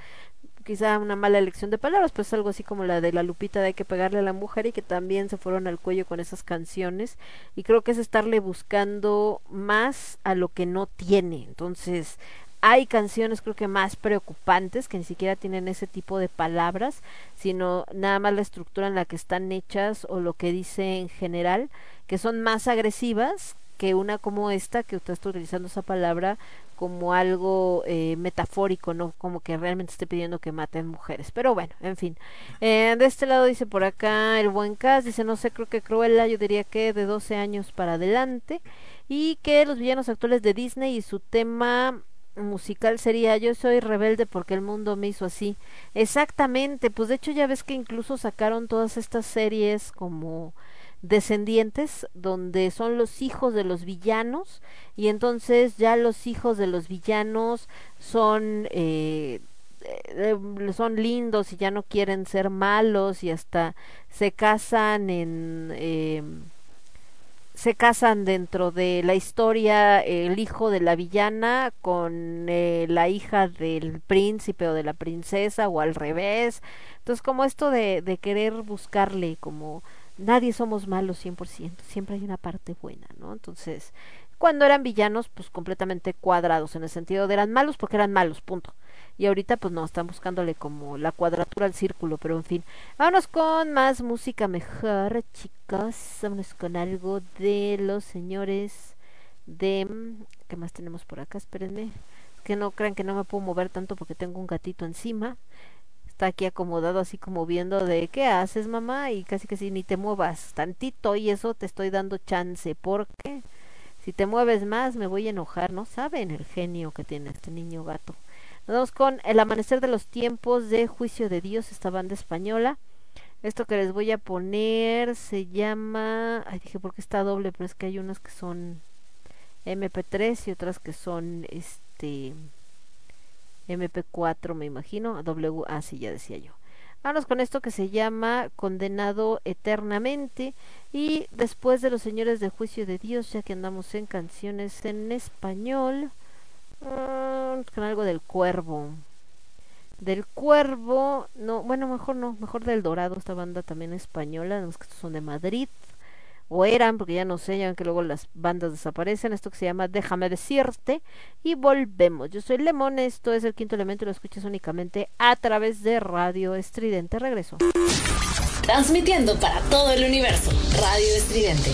quizá una mala elección de palabras, pues algo así como la de la Lupita de hay que pegarle a la mujer y que también se fueron al cuello con esas canciones y creo que es estarle buscando más a lo que no tiene. Entonces, hay canciones creo que más preocupantes que ni siquiera tienen ese tipo de palabras, sino nada más la estructura en la que están hechas o lo que dice en general, que son más agresivas que una como esta que usted está utilizando esa palabra como algo eh, metafórico, no como que realmente esté pidiendo que maten mujeres. Pero bueno, en fin. Eh, de este lado dice por acá el buen Cas, dice no sé, creo que Cruella, yo diría que de 12 años para adelante. Y que los villanos actuales de Disney y su tema musical sería Yo soy rebelde porque el mundo me hizo así. Exactamente, pues de hecho ya ves que incluso sacaron todas estas series como descendientes donde son los hijos de los villanos y entonces ya los hijos de los villanos son eh, eh, son lindos y ya no quieren ser malos y hasta se casan en eh, se casan dentro de la historia el hijo de la villana con eh, la hija del príncipe o de la princesa o al revés entonces como esto de, de querer buscarle como nadie somos malos 100%, siempre hay una parte buena, ¿no? Entonces, cuando eran villanos, pues completamente cuadrados, en el sentido de eran malos porque eran malos, punto. Y ahorita, pues no, están buscándole como la cuadratura al círculo, pero en fin. Vámonos con más música mejor, chicos. Vámonos con algo de los señores de... ¿Qué más tenemos por acá? Espérenme. Que no crean que no me puedo mover tanto porque tengo un gatito encima está aquí acomodado así como viendo de qué haces mamá y casi que si ni te muevas tantito y eso te estoy dando chance porque si te mueves más me voy a enojar no saben el genio que tiene este niño gato nos vamos con el amanecer de los tiempos de juicio de Dios esta banda española esto que les voy a poner se llama ay dije porque está doble pero es que hay unas que son MP3 y otras que son este MP4 me imagino, W, así ya decía yo. Vámonos con esto que se llama Condenado Eternamente. Y después de los señores del juicio de Dios, ya que andamos en canciones en español, mm, con algo del cuervo. Del cuervo, no, bueno, mejor no, mejor del dorado, esta banda también española, los son de Madrid o eran, porque ya no sé, ya que luego las bandas desaparecen, esto que se llama Déjame decirte, y volvemos. Yo soy Lemón, esto es el quinto elemento lo escuchas únicamente a través de Radio Estridente. Regreso. Transmitiendo para todo el universo. Radio Estridente.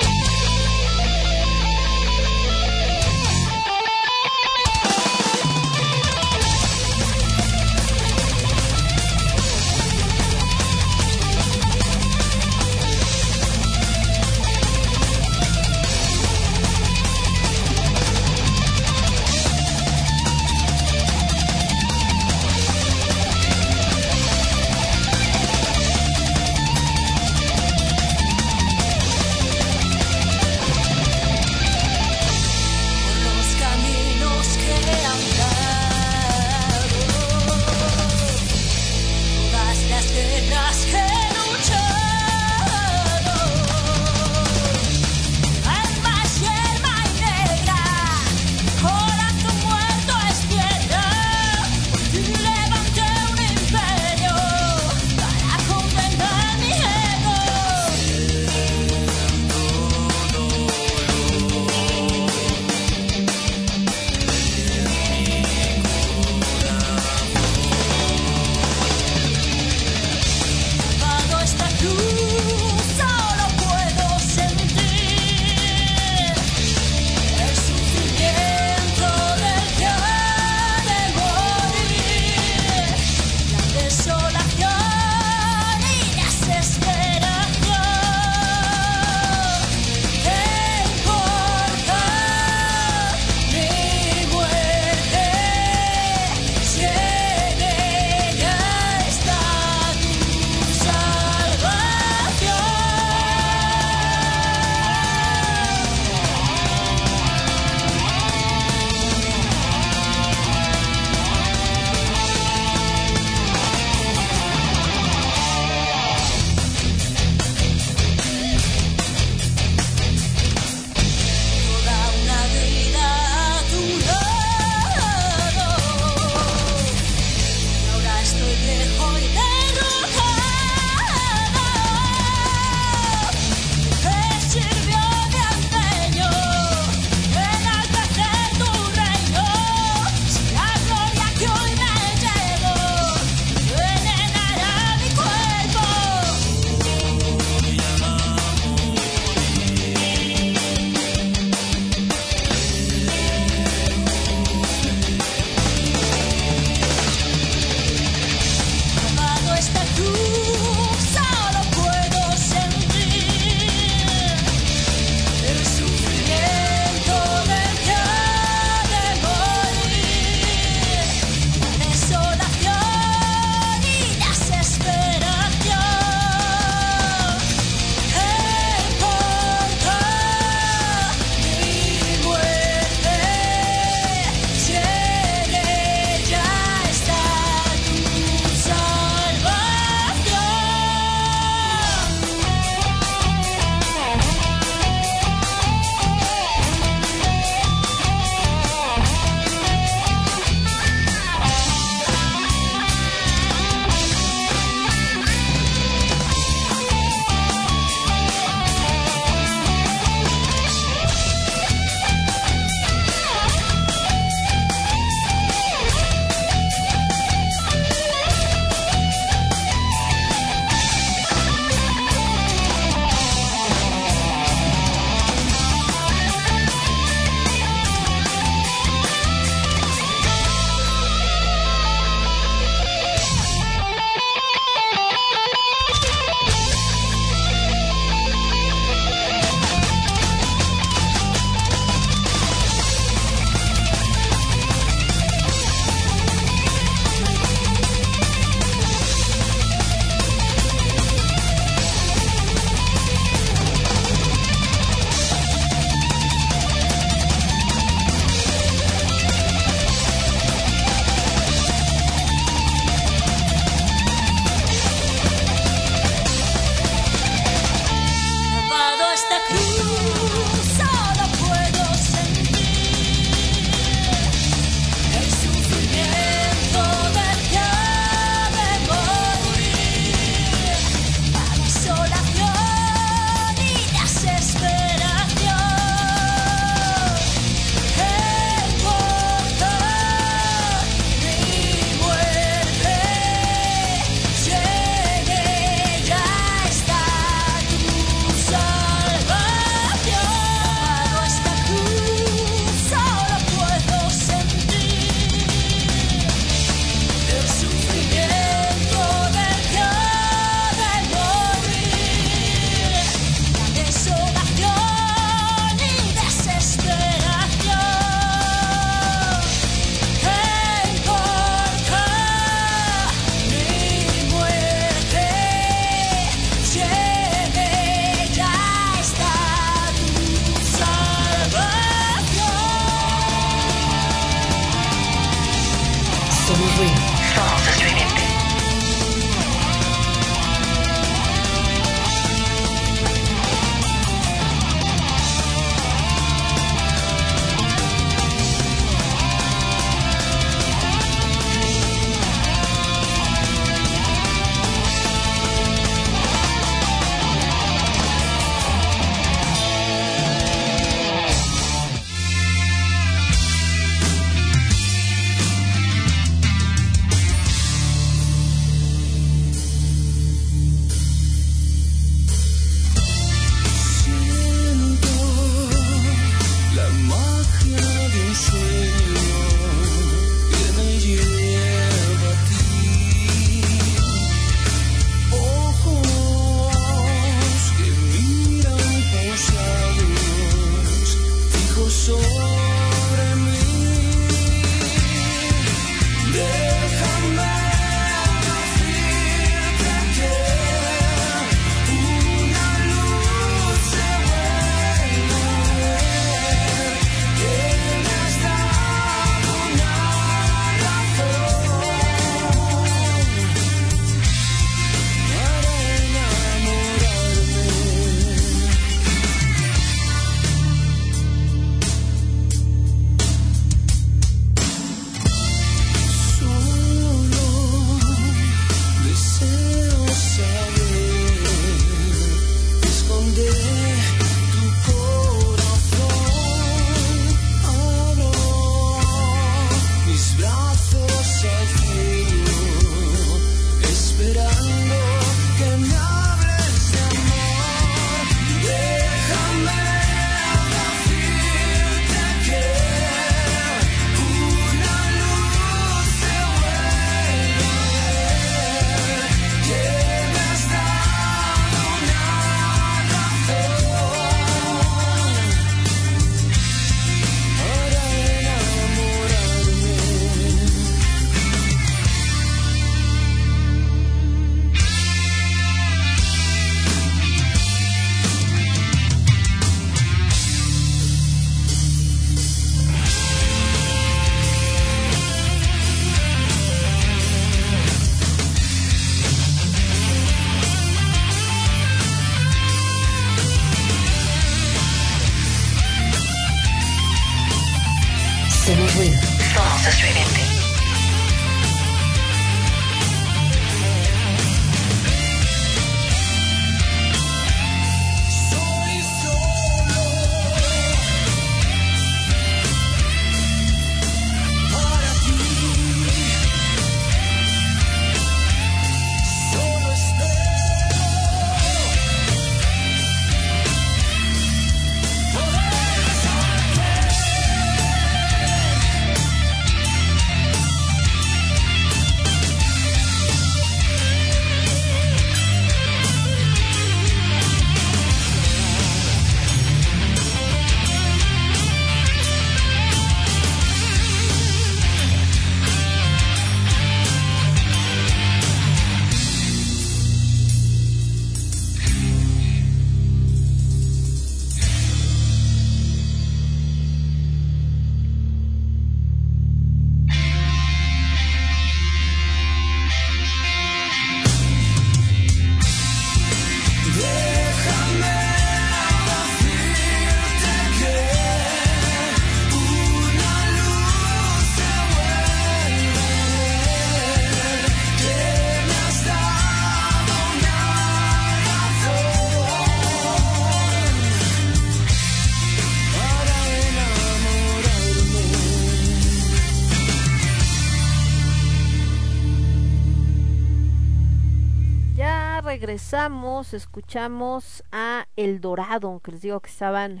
Regresamos, escuchamos a El Dorado, que les digo que estaban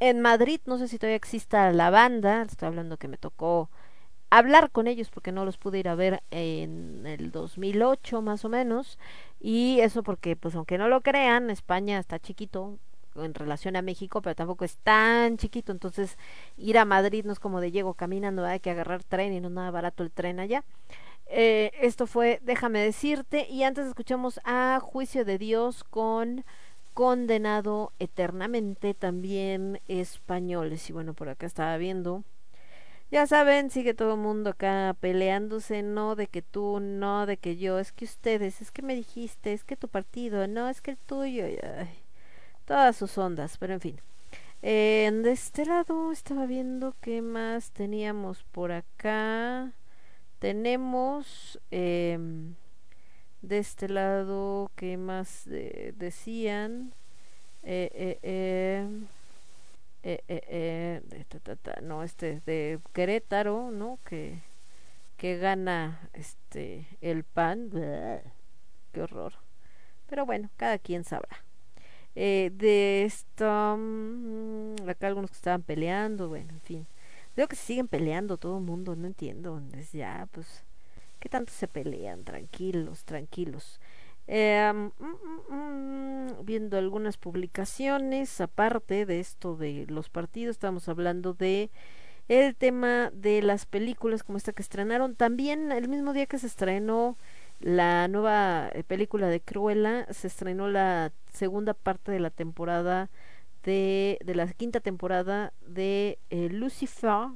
en Madrid, no sé si todavía exista la banda, estoy hablando que me tocó hablar con ellos porque no los pude ir a ver en el 2008 más o menos. Y eso porque pues aunque no lo crean España está chiquito en relación a México pero tampoco es tan chiquito. Entonces ir a Madrid no es como de llego caminando hay que agarrar tren y no es nada barato el tren allá eh, esto fue Déjame decirte y antes escuchamos a Juicio de Dios con Condenado eternamente también españoles y bueno por acá estaba viendo Ya saben, sigue todo el mundo acá peleándose, no de que tú, no de que yo, es que ustedes, es que me dijiste, es que tu partido, no, es que el tuyo, ay, todas sus ondas, pero en fin. Eh, de este lado estaba viendo qué más teníamos por acá. Tenemos em, de este lado qué más eh, decían. Eh, eh, eh, eh, eh, eh, de ta, no, este es de Querétaro, ¿no? Que, que gana este el pan. Qué horror. Pero bueno, cada quien sabrá. Eh, de esto, mm, acá algunos que estaban peleando, bueno, en fin. Veo que se siguen peleando todo el mundo, no entiendo. Es ya, pues, ¿qué tanto se pelean? Tranquilos, tranquilos. Eh, viendo algunas publicaciones, aparte de esto de los partidos, estamos hablando de el tema de las películas como esta que estrenaron. También el mismo día que se estrenó la nueva eh, película de Cruella, se estrenó la segunda parte de la temporada de, de la quinta temporada de eh, Lucifer,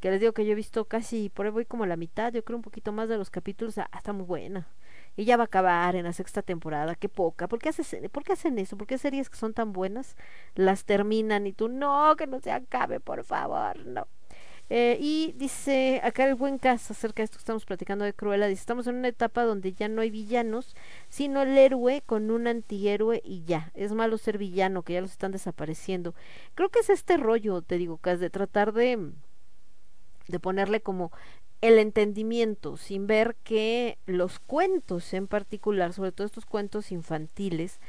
que les digo que yo he visto casi, por ahí voy como a la mitad, yo creo un poquito más de los capítulos, ah, está muy buena. Y ya va a acabar en la sexta temporada, qué poca. ¿Por qué, haces, ¿Por qué hacen eso? ¿Por qué series que son tan buenas las terminan y tú, no, que no se acabe, por favor, no? Eh, y dice acá el buen caso acerca de esto que estamos platicando de Cruella, estamos en una etapa donde ya no hay villanos, sino el héroe con un antihéroe y ya, es malo ser villano, que ya los están desapareciendo. Creo que es este rollo, te digo, Cas, de tratar de, de ponerle como el entendimiento, sin ver que los cuentos en particular, sobre todo estos cuentos infantiles,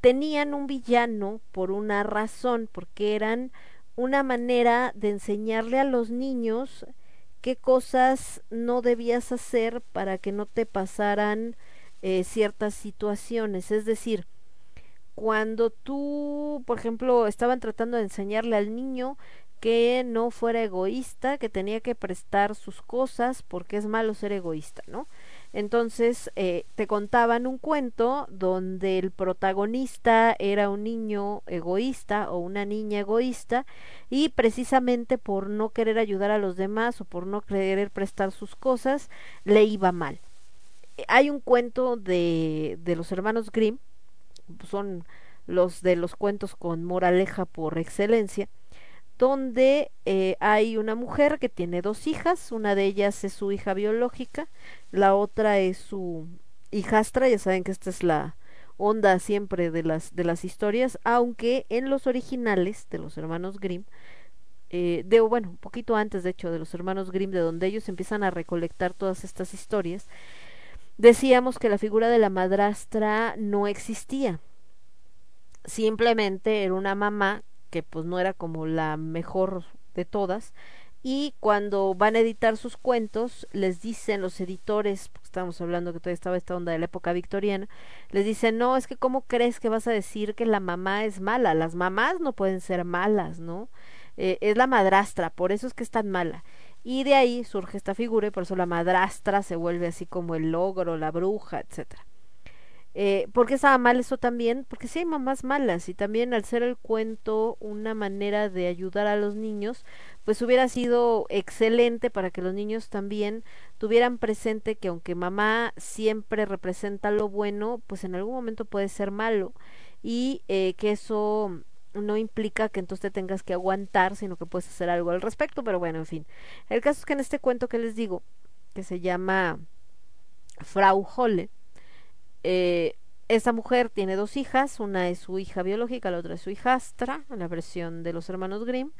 tenían un villano por una razón, porque eran una manera de enseñarle a los niños qué cosas no debías hacer para que no te pasaran eh, ciertas situaciones. Es decir, cuando tú, por ejemplo, estaban tratando de enseñarle al niño que no fuera egoísta, que tenía que prestar sus cosas porque es malo ser egoísta, ¿no? Entonces eh, te contaban un cuento donde el protagonista era un niño egoísta o una niña egoísta y precisamente por no querer ayudar a los demás o por no querer prestar sus cosas le iba mal. Hay un cuento de, de los hermanos Grimm, son los de los cuentos con moraleja por excelencia, donde eh, hay una mujer que tiene dos hijas, una de ellas es su hija biológica, la otra es su hijastra, ya saben que esta es la onda siempre de las, de las historias, aunque en los originales de los hermanos Grimm, eh, de bueno, un poquito antes de hecho de los hermanos Grimm, de donde ellos empiezan a recolectar todas estas historias, decíamos que la figura de la madrastra no existía, simplemente era una mamá que pues no era como la mejor de todas y cuando van a editar sus cuentos les dicen los editores porque estamos hablando que todavía estaba esta onda de la época victoriana les dicen no es que cómo crees que vas a decir que la mamá es mala las mamás no pueden ser malas no eh, es la madrastra por eso es que es tan mala y de ahí surge esta figura y por eso la madrastra se vuelve así como el logro la bruja etcétera eh, ¿Por qué estaba mal eso también? Porque sí hay mamás malas y también al ser el cuento una manera de ayudar a los niños, pues hubiera sido excelente para que los niños también tuvieran presente que aunque mamá siempre representa lo bueno, pues en algún momento puede ser malo y eh, que eso no implica que entonces te tengas que aguantar, sino que puedes hacer algo al respecto, pero bueno, en fin. El caso es que en este cuento que les digo, que se llama Frau Holle, eh, esta mujer tiene dos hijas, una es su hija biológica, la otra es su hijastra, en la versión de los hermanos Grimm.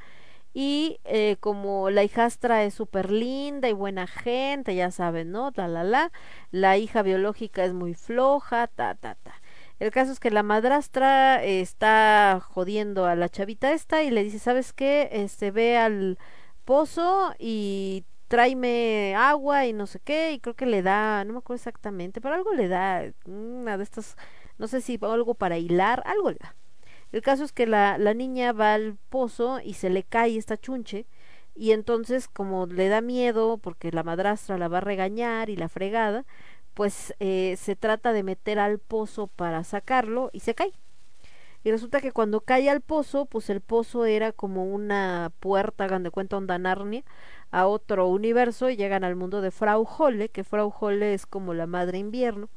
Y eh, como la hijastra es súper linda y buena gente, ya saben, ¿no? La, la, la. La hija biológica es muy floja, ta, ta, ta. El caso es que la madrastra eh, está jodiendo a la chavita esta y le dice, ¿sabes qué? Este, ve al pozo y tráeme agua y no sé qué, y creo que le da, no me acuerdo exactamente, pero algo le da, una de estas, no sé si algo para hilar, algo le da. El caso es que la, la niña va al pozo y se le cae esta chunche, y entonces como le da miedo porque la madrastra la va a regañar y la fregada, pues eh, se trata de meter al pozo para sacarlo y se cae. Y resulta que cuando cae al pozo, pues el pozo era como una puerta, hagan de cuenta onda Narnia, a otro universo y llegan al mundo de Frau Holle, que Frau Holle es como la madre invierno,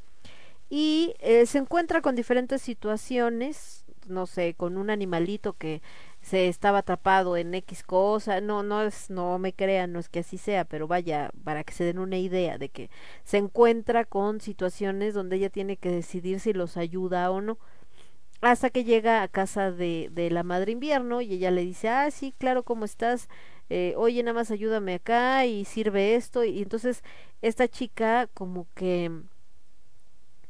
y eh, se encuentra con diferentes situaciones, no sé, con un animalito que se estaba atrapado en X cosa, no, no es, no me crean, no es que así sea, pero vaya, para que se den una idea de que se encuentra con situaciones donde ella tiene que decidir si los ayuda o no hasta que llega a casa de, de la madre invierno y ella le dice, ah, sí, claro, ¿cómo estás? Eh, oye, nada más ayúdame acá y sirve esto. Y entonces esta chica como que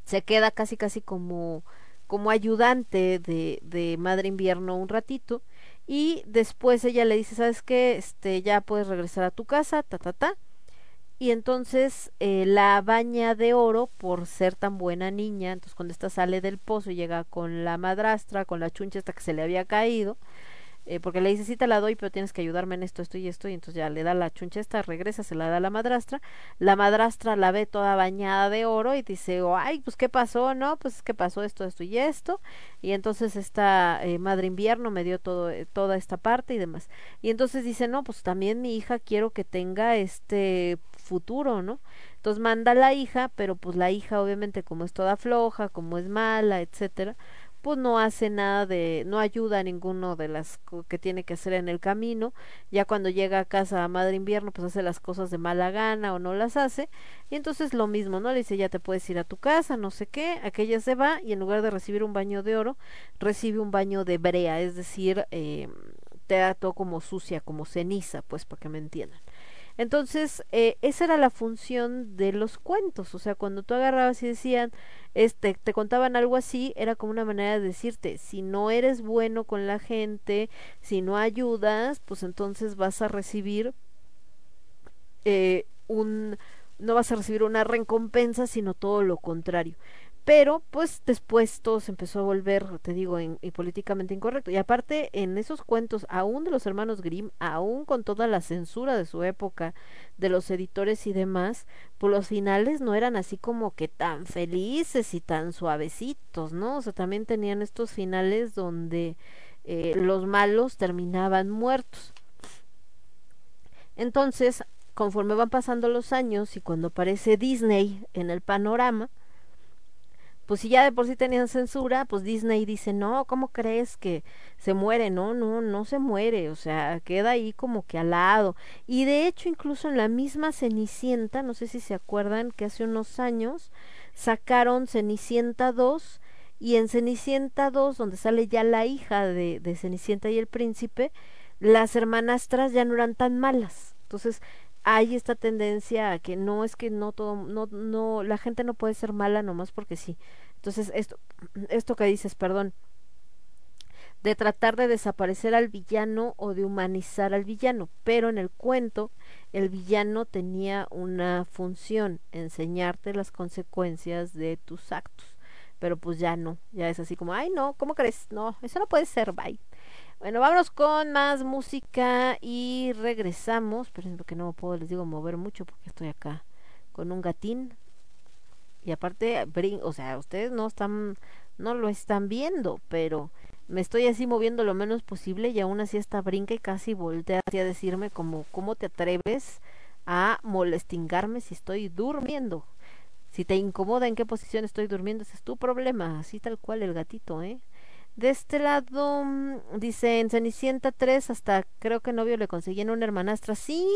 se queda casi, casi como, como ayudante de, de madre invierno un ratito. Y después ella le dice, ¿sabes qué? Este, ya puedes regresar a tu casa, ta, ta, ta y entonces eh, la baña de oro por ser tan buena niña, entonces cuando esta sale del pozo llega con la madrastra, con la chuncha hasta que se le había caído, eh, porque le dice, sí te la doy, pero tienes que ayudarme en esto, esto y esto, y entonces ya le da la chuncha esta, regresa, se la da a la madrastra, la madrastra la ve toda bañada de oro y dice, ay, pues qué pasó, ¿no? Pues qué pasó esto, esto y esto, y entonces esta eh, madre invierno me dio todo, eh, toda esta parte y demás. Y entonces dice, no, pues también mi hija quiero que tenga este futuro, ¿no? Entonces manda a la hija, pero pues la hija obviamente como es toda floja, como es mala, etcétera, pues no hace nada de, no ayuda a ninguno de las que tiene que hacer en el camino, ya cuando llega a casa a Madre Invierno, pues hace las cosas de mala gana o no las hace, y entonces lo mismo, ¿no? Le dice, ya te puedes ir a tu casa, no sé qué, aquella se va, y en lugar de recibir un baño de oro, recibe un baño de brea, es decir, eh, te da todo como sucia, como ceniza, pues para que me entiendan. Entonces, eh, esa era la función de los cuentos, o sea, cuando tú agarrabas y decían, este, te contaban algo así, era como una manera de decirte, si no eres bueno con la gente, si no ayudas, pues entonces vas a recibir eh, un, no vas a recibir una recompensa, sino todo lo contrario pero pues después todo se empezó a volver, te digo, y políticamente incorrecto. Y aparte, en esos cuentos, aún de los hermanos Grimm, aún con toda la censura de su época, de los editores y demás, pues los finales no eran así como que tan felices y tan suavecitos, ¿no? O sea, también tenían estos finales donde eh, los malos terminaban muertos. Entonces, conforme van pasando los años y cuando aparece Disney en el panorama, pues si ya de por sí tenían censura, pues Disney dice, no, ¿cómo crees que se muere? No, no, no se muere, o sea, queda ahí como que al lado. Y de hecho, incluso en la misma Cenicienta, no sé si se acuerdan que hace unos años sacaron Cenicienta 2 y en Cenicienta 2, donde sale ya la hija de, de Cenicienta y el príncipe, las hermanastras ya no eran tan malas. Entonces, hay esta tendencia a que no es que no todo no no la gente no puede ser mala nomás porque sí. Entonces esto esto que dices perdón de tratar de desaparecer al villano o de humanizar al villano. Pero en el cuento el villano tenía una función enseñarte las consecuencias de tus actos. Pero pues ya no ya es así como ay no cómo crees no eso no puede ser bye bueno, vámonos con más música y regresamos. Pero que no puedo, les digo, mover mucho porque estoy acá con un gatín. Y aparte, brin o sea, ustedes no están, no lo están viendo, pero me estoy así moviendo lo menos posible y aún así está brinca y casi voltea a decirme como, ¿cómo te atreves a molestingarme si estoy durmiendo? Si te incomoda en qué posición estoy durmiendo, ese es tu problema, así tal cual el gatito, ¿eh? De este lado, mm, dice en Cenicienta 3, hasta creo que novio le conseguían una hermanastra. Sí,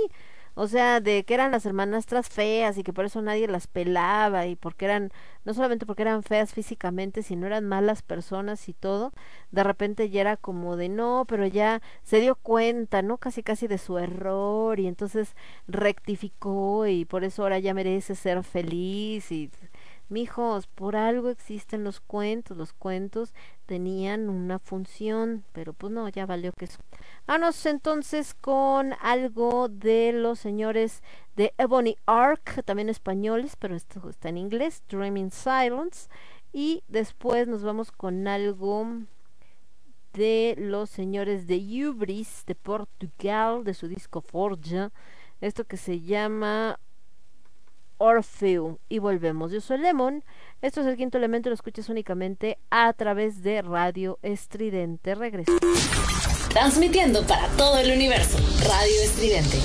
o sea, de que eran las hermanastras feas y que por eso nadie las pelaba y porque eran, no solamente porque eran feas físicamente, sino eran malas personas y todo. De repente ya era como de no, pero ya se dio cuenta, ¿no? Casi casi de su error y entonces rectificó y por eso ahora ya merece ser feliz y Mijos, por algo existen los cuentos, los cuentos tenían una función, pero pues no, ya valió que eso. Vamos entonces con algo de los señores de Ebony Ark, también españoles, pero esto está en inglés, Dreaming Silence, y después nos vamos con algo de los señores de Ubris de Portugal, de su disco Forja, esto que se llama Orfeo. Y volvemos. Yo soy Lemon. Esto es el quinto elemento. Lo escuchas únicamente a través de Radio Estridente. Regreso. Transmitiendo para todo el universo. Radio Estridente.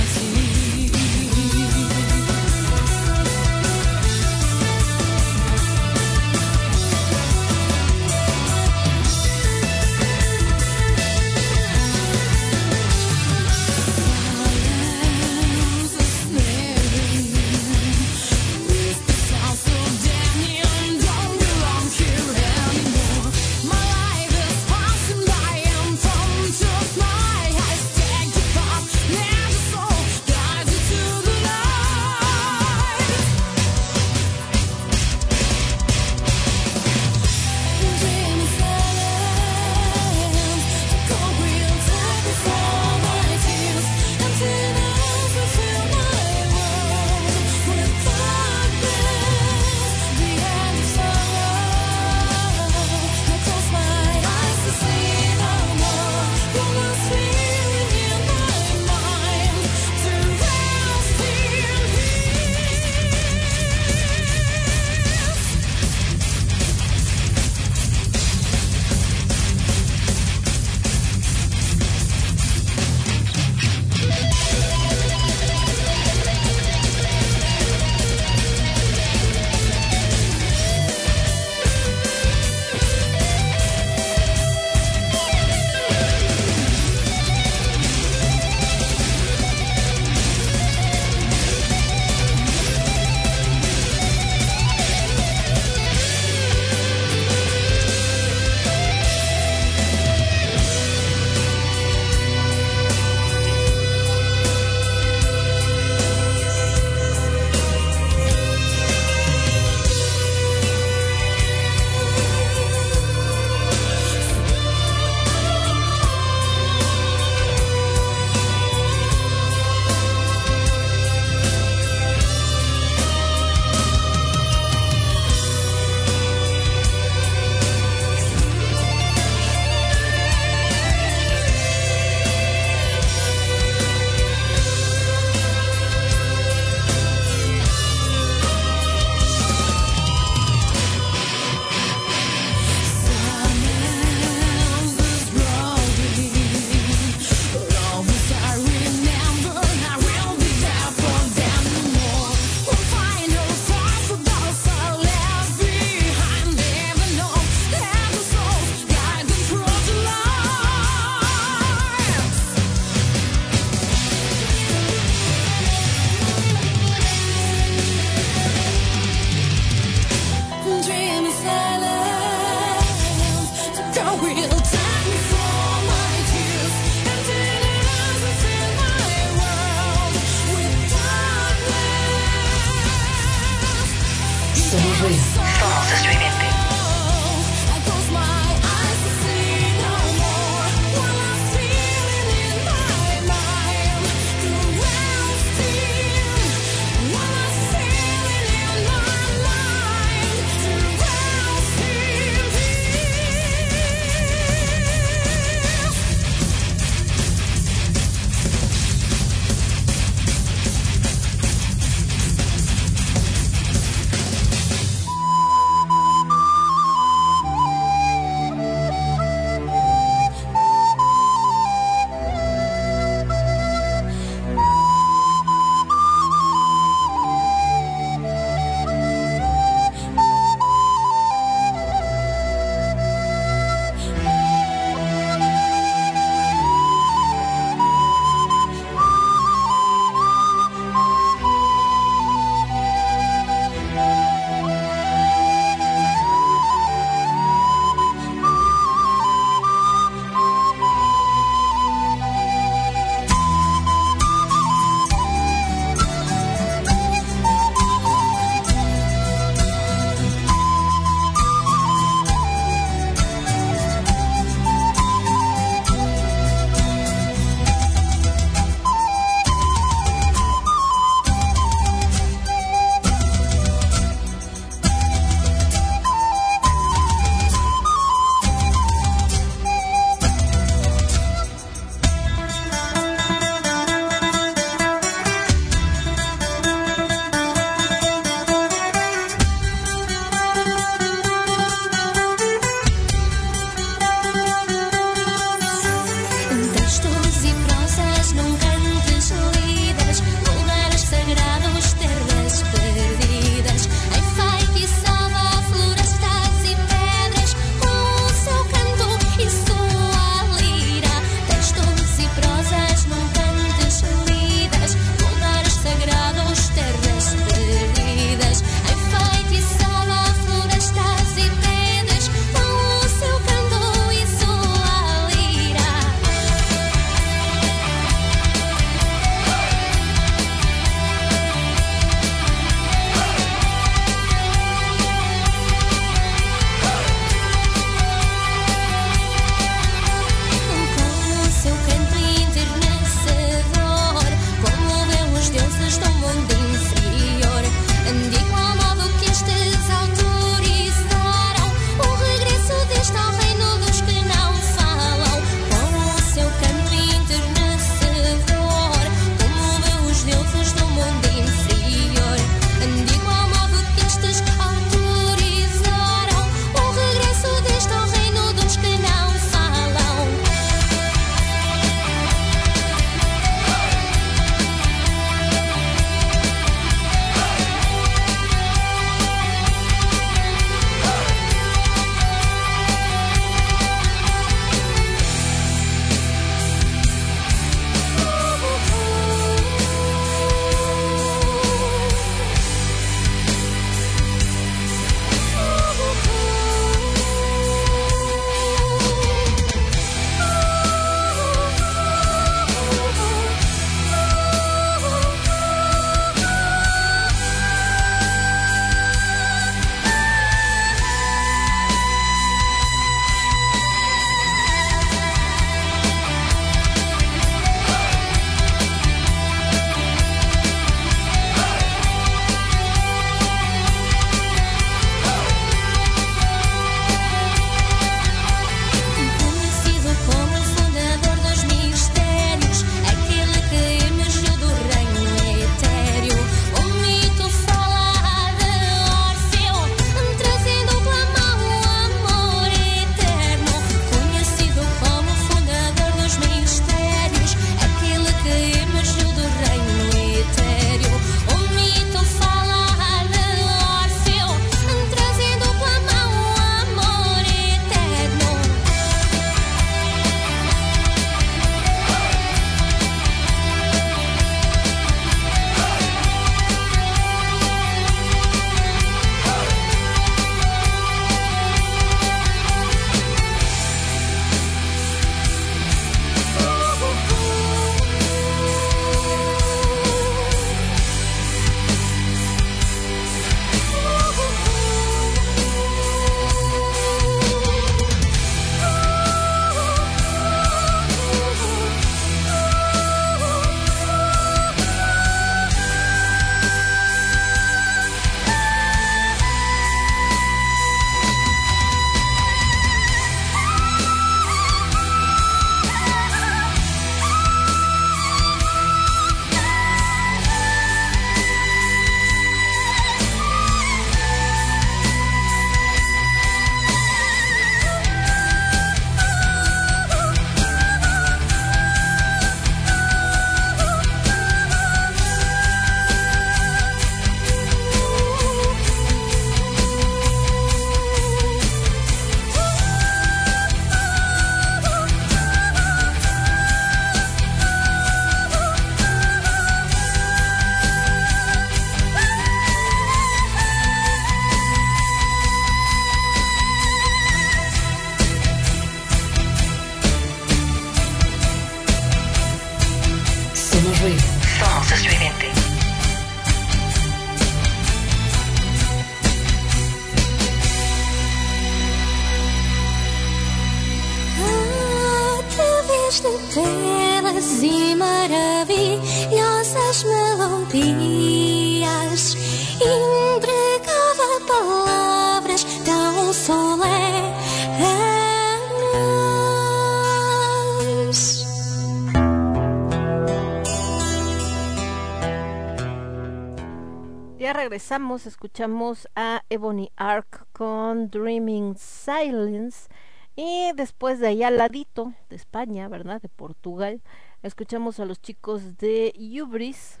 Regresamos, escuchamos a Ebony Ark con Dreaming Silence y después de allá al ladito de España, ¿verdad? De Portugal, escuchamos a los chicos de Ubris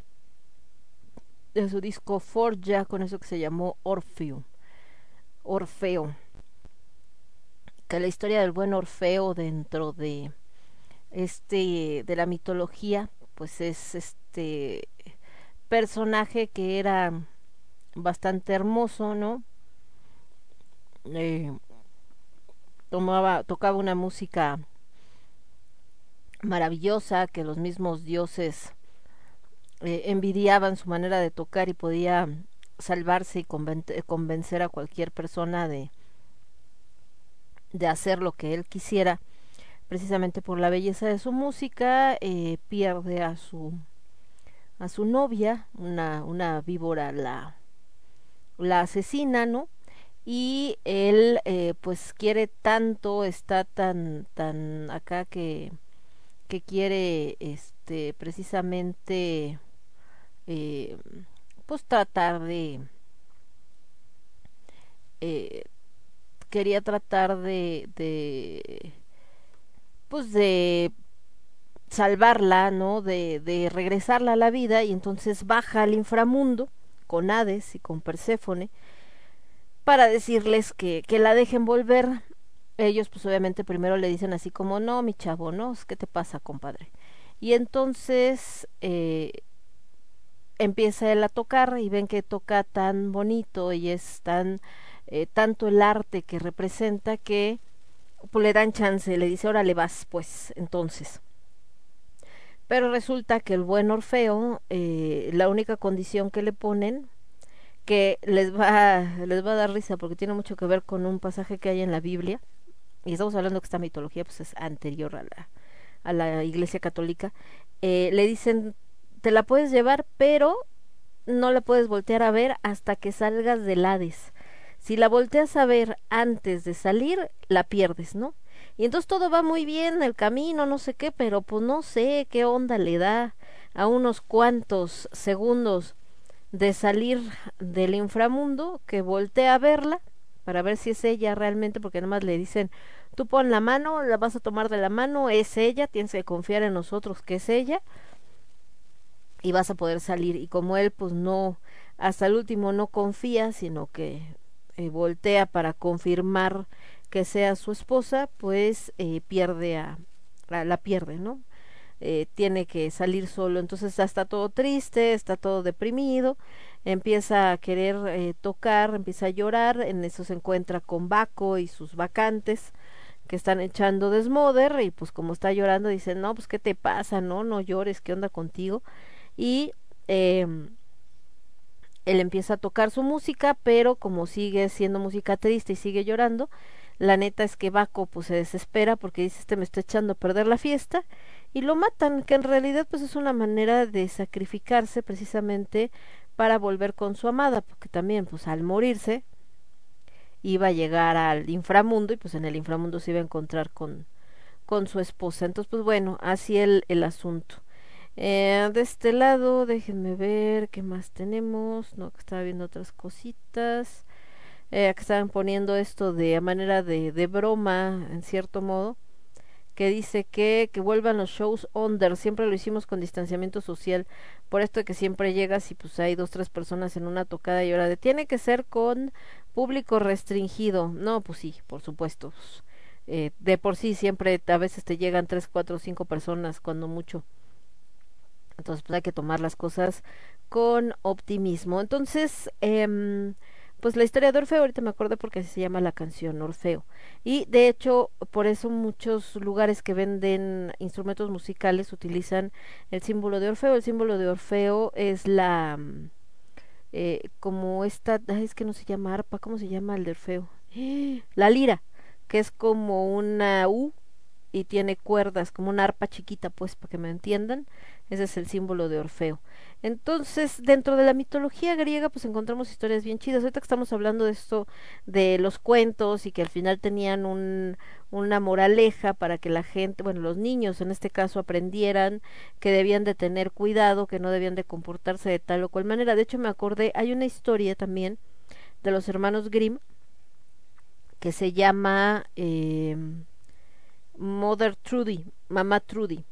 de su disco Forja con eso que se llamó Orfeo. Orfeo. Que la historia del buen Orfeo dentro de este de la mitología, pues es este personaje que era bastante hermoso, ¿no? Eh, tomaba, tocaba una música maravillosa que los mismos dioses eh, envidiaban su manera de tocar y podía salvarse y conven- convencer a cualquier persona de, de hacer lo que él quisiera precisamente por la belleza de su música eh, pierde a su a su novia una una víbora la la asesina no y él eh, pues quiere tanto está tan tan acá que que quiere este precisamente eh, pues tratar de eh, quería tratar de, de pues de salvarla, ¿no? De, de regresarla a la vida y entonces baja al inframundo con Hades y con Perséfone para decirles que, que la dejen volver. Ellos pues obviamente primero le dicen así como, no, mi chavo, ¿no? ¿Qué te pasa, compadre? Y entonces eh, empieza él a tocar y ven que toca tan bonito y es tan eh, tanto el arte que representa que pues, le dan chance, le dice, órale vas, pues, entonces. Pero resulta que el buen Orfeo, eh, la única condición que le ponen, que les va, les va a dar risa porque tiene mucho que ver con un pasaje que hay en la Biblia, y estamos hablando que esta mitología pues es anterior a la, a la Iglesia Católica, eh, le dicen, te la puedes llevar, pero no la puedes voltear a ver hasta que salgas del Hades. Si la volteas a ver antes de salir, la pierdes, ¿no? Y entonces todo va muy bien, el camino, no sé qué, pero pues no sé qué onda le da a unos cuantos segundos de salir del inframundo que voltea a verla para ver si es ella realmente, porque nada más le dicen, tú pon la mano, la vas a tomar de la mano, es ella, tienes que confiar en nosotros que es ella y vas a poder salir. Y como él pues no, hasta el último no confía, sino que eh, voltea para confirmar que sea su esposa, pues eh, pierde a, la pierde, ¿no? Eh, tiene que salir solo, entonces está todo triste, está todo deprimido, empieza a querer eh, tocar, empieza a llorar, en eso se encuentra con Baco y sus vacantes que están echando desmoder y pues como está llorando dice, no, pues qué te pasa, no, no llores, qué onda contigo y eh, él empieza a tocar su música, pero como sigue siendo música triste y sigue llorando, la neta es que Baco pues se desespera porque dice este me está echando a perder la fiesta y lo matan, que en realidad pues es una manera de sacrificarse precisamente para volver con su amada, porque también pues al morirse iba a llegar al inframundo y pues en el inframundo se iba a encontrar con, con su esposa. Entonces pues bueno, así el, el asunto. Eh, de este lado, déjenme ver qué más tenemos. No, estaba viendo otras cositas. Eh, que estaban poniendo esto de manera de, de broma, en cierto modo. Que dice que, que vuelvan los shows under. Siempre lo hicimos con distanciamiento social. Por esto de que siempre llegas y pues hay dos, tres personas en una tocada y ahora de tiene que ser con público restringido. No, pues sí, por supuesto. Eh, de por sí siempre a veces te llegan tres, cuatro, cinco personas cuando mucho. Entonces pues hay que tomar las cosas con optimismo. Entonces, eh, pues la historia de Orfeo, ahorita me acordé porque se llama la canción Orfeo. Y de hecho, por eso muchos lugares que venden instrumentos musicales utilizan el símbolo de Orfeo. El símbolo de Orfeo es la mm, eh, como esta, es que no se llama arpa, ¿cómo se llama el de Orfeo? La lira, que es como una U y tiene cuerdas, como una arpa chiquita, pues, para que me entiendan. Ese es el símbolo de Orfeo. Entonces, dentro de la mitología griega, pues encontramos historias bien chidas. Ahorita que estamos hablando de esto, de los cuentos y que al final tenían un, una moraleja para que la gente, bueno, los niños en este caso aprendieran que debían de tener cuidado, que no debían de comportarse de tal o cual manera. De hecho, me acordé, hay una historia también de los hermanos Grimm que se llama eh, Mother Trudy, Mamá Trudy.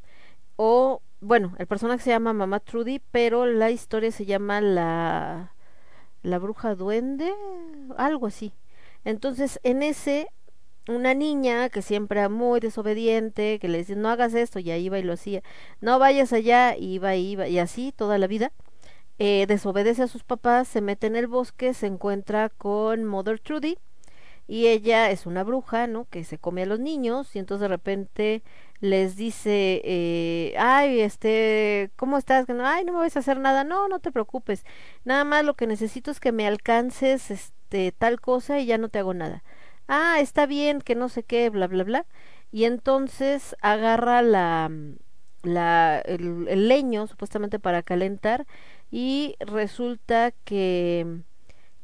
O, bueno, el personaje se llama Mamá Trudy, pero la historia se llama La, la Bruja Duende, algo así. Entonces, en ese, una niña que siempre era muy desobediente, que le dice, no hagas esto, y ahí iba y lo hacía. No vayas allá, y iba, y iba, y así toda la vida. Eh, desobedece a sus papás, se mete en el bosque, se encuentra con Mother Trudy, y ella es una bruja, ¿no? Que se come a los niños y entonces de repente les dice, eh, ay, este, ¿cómo estás? Ay, no me vas a hacer nada, no, no te preocupes, nada más lo que necesito es que me alcances, este, tal cosa y ya no te hago nada. Ah, está bien, que no sé qué, bla, bla, bla. Y entonces agarra la, la, el, el leño supuestamente para calentar y resulta que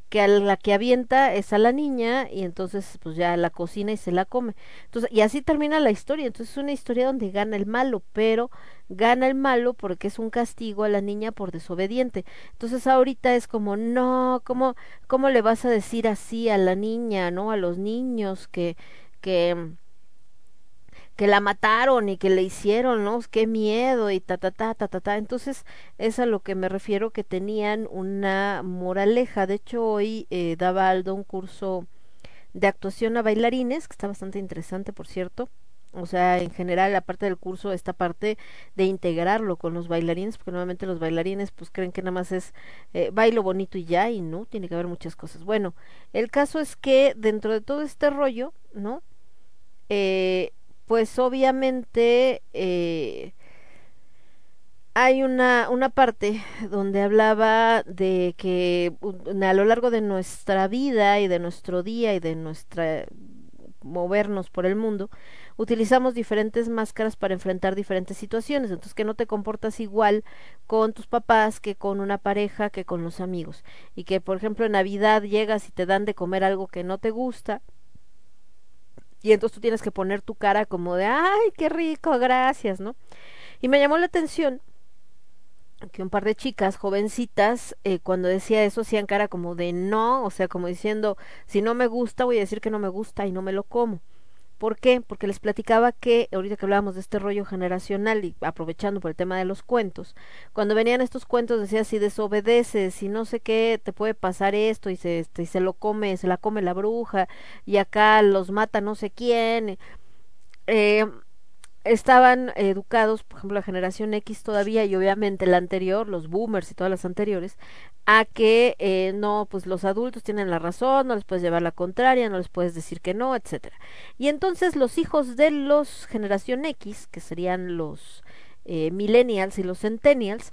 que a la que avienta es a la niña y entonces pues ya la cocina y se la come. Entonces, y así termina la historia. Entonces es una historia donde gana el malo, pero gana el malo porque es un castigo a la niña por desobediente. Entonces ahorita es como, no, ¿cómo, cómo le vas a decir así a la niña, no? A los niños que, que, que la mataron y que le hicieron, ¿no? Qué miedo y ta ta ta ta ta ta. Entonces, es a lo que me refiero que tenían una moraleja. De hecho, hoy eh, daba Aldo un curso de actuación a bailarines, que está bastante interesante, por cierto. O sea, en general, aparte del curso, esta parte de integrarlo con los bailarines, porque normalmente los bailarines pues creen que nada más es eh, bailo bonito y ya, y no, tiene que haber muchas cosas. Bueno, el caso es que dentro de todo este rollo, ¿no? Eh, pues obviamente eh, hay una, una parte donde hablaba de que a lo largo de nuestra vida y de nuestro día y de nuestra movernos por el mundo, utilizamos diferentes máscaras para enfrentar diferentes situaciones, entonces que no te comportas igual con tus papás que con una pareja, que con los amigos, y que por ejemplo en Navidad llegas y te dan de comer algo que no te gusta, y entonces tú tienes que poner tu cara como de, ay, qué rico, gracias, ¿no? Y me llamó la atención que un par de chicas jovencitas, eh, cuando decía eso, hacían cara como de no, o sea, como diciendo, si no me gusta, voy a decir que no me gusta y no me lo como. ¿Por qué? Porque les platicaba que, ahorita que hablábamos de este rollo generacional y aprovechando por el tema de los cuentos, cuando venían estos cuentos decía si desobedeces, si no sé qué, te puede pasar esto y se, este, y se lo come, se la come la bruja y acá los mata no sé quién. Eh, estaban educados, por ejemplo, la generación X todavía y obviamente la anterior, los boomers y todas las anteriores, a que eh, no, pues los adultos tienen la razón, no les puedes llevar la contraria, no les puedes decir que no, etcétera. Y entonces los hijos de los generación X, que serían los eh, millennials y los centennials,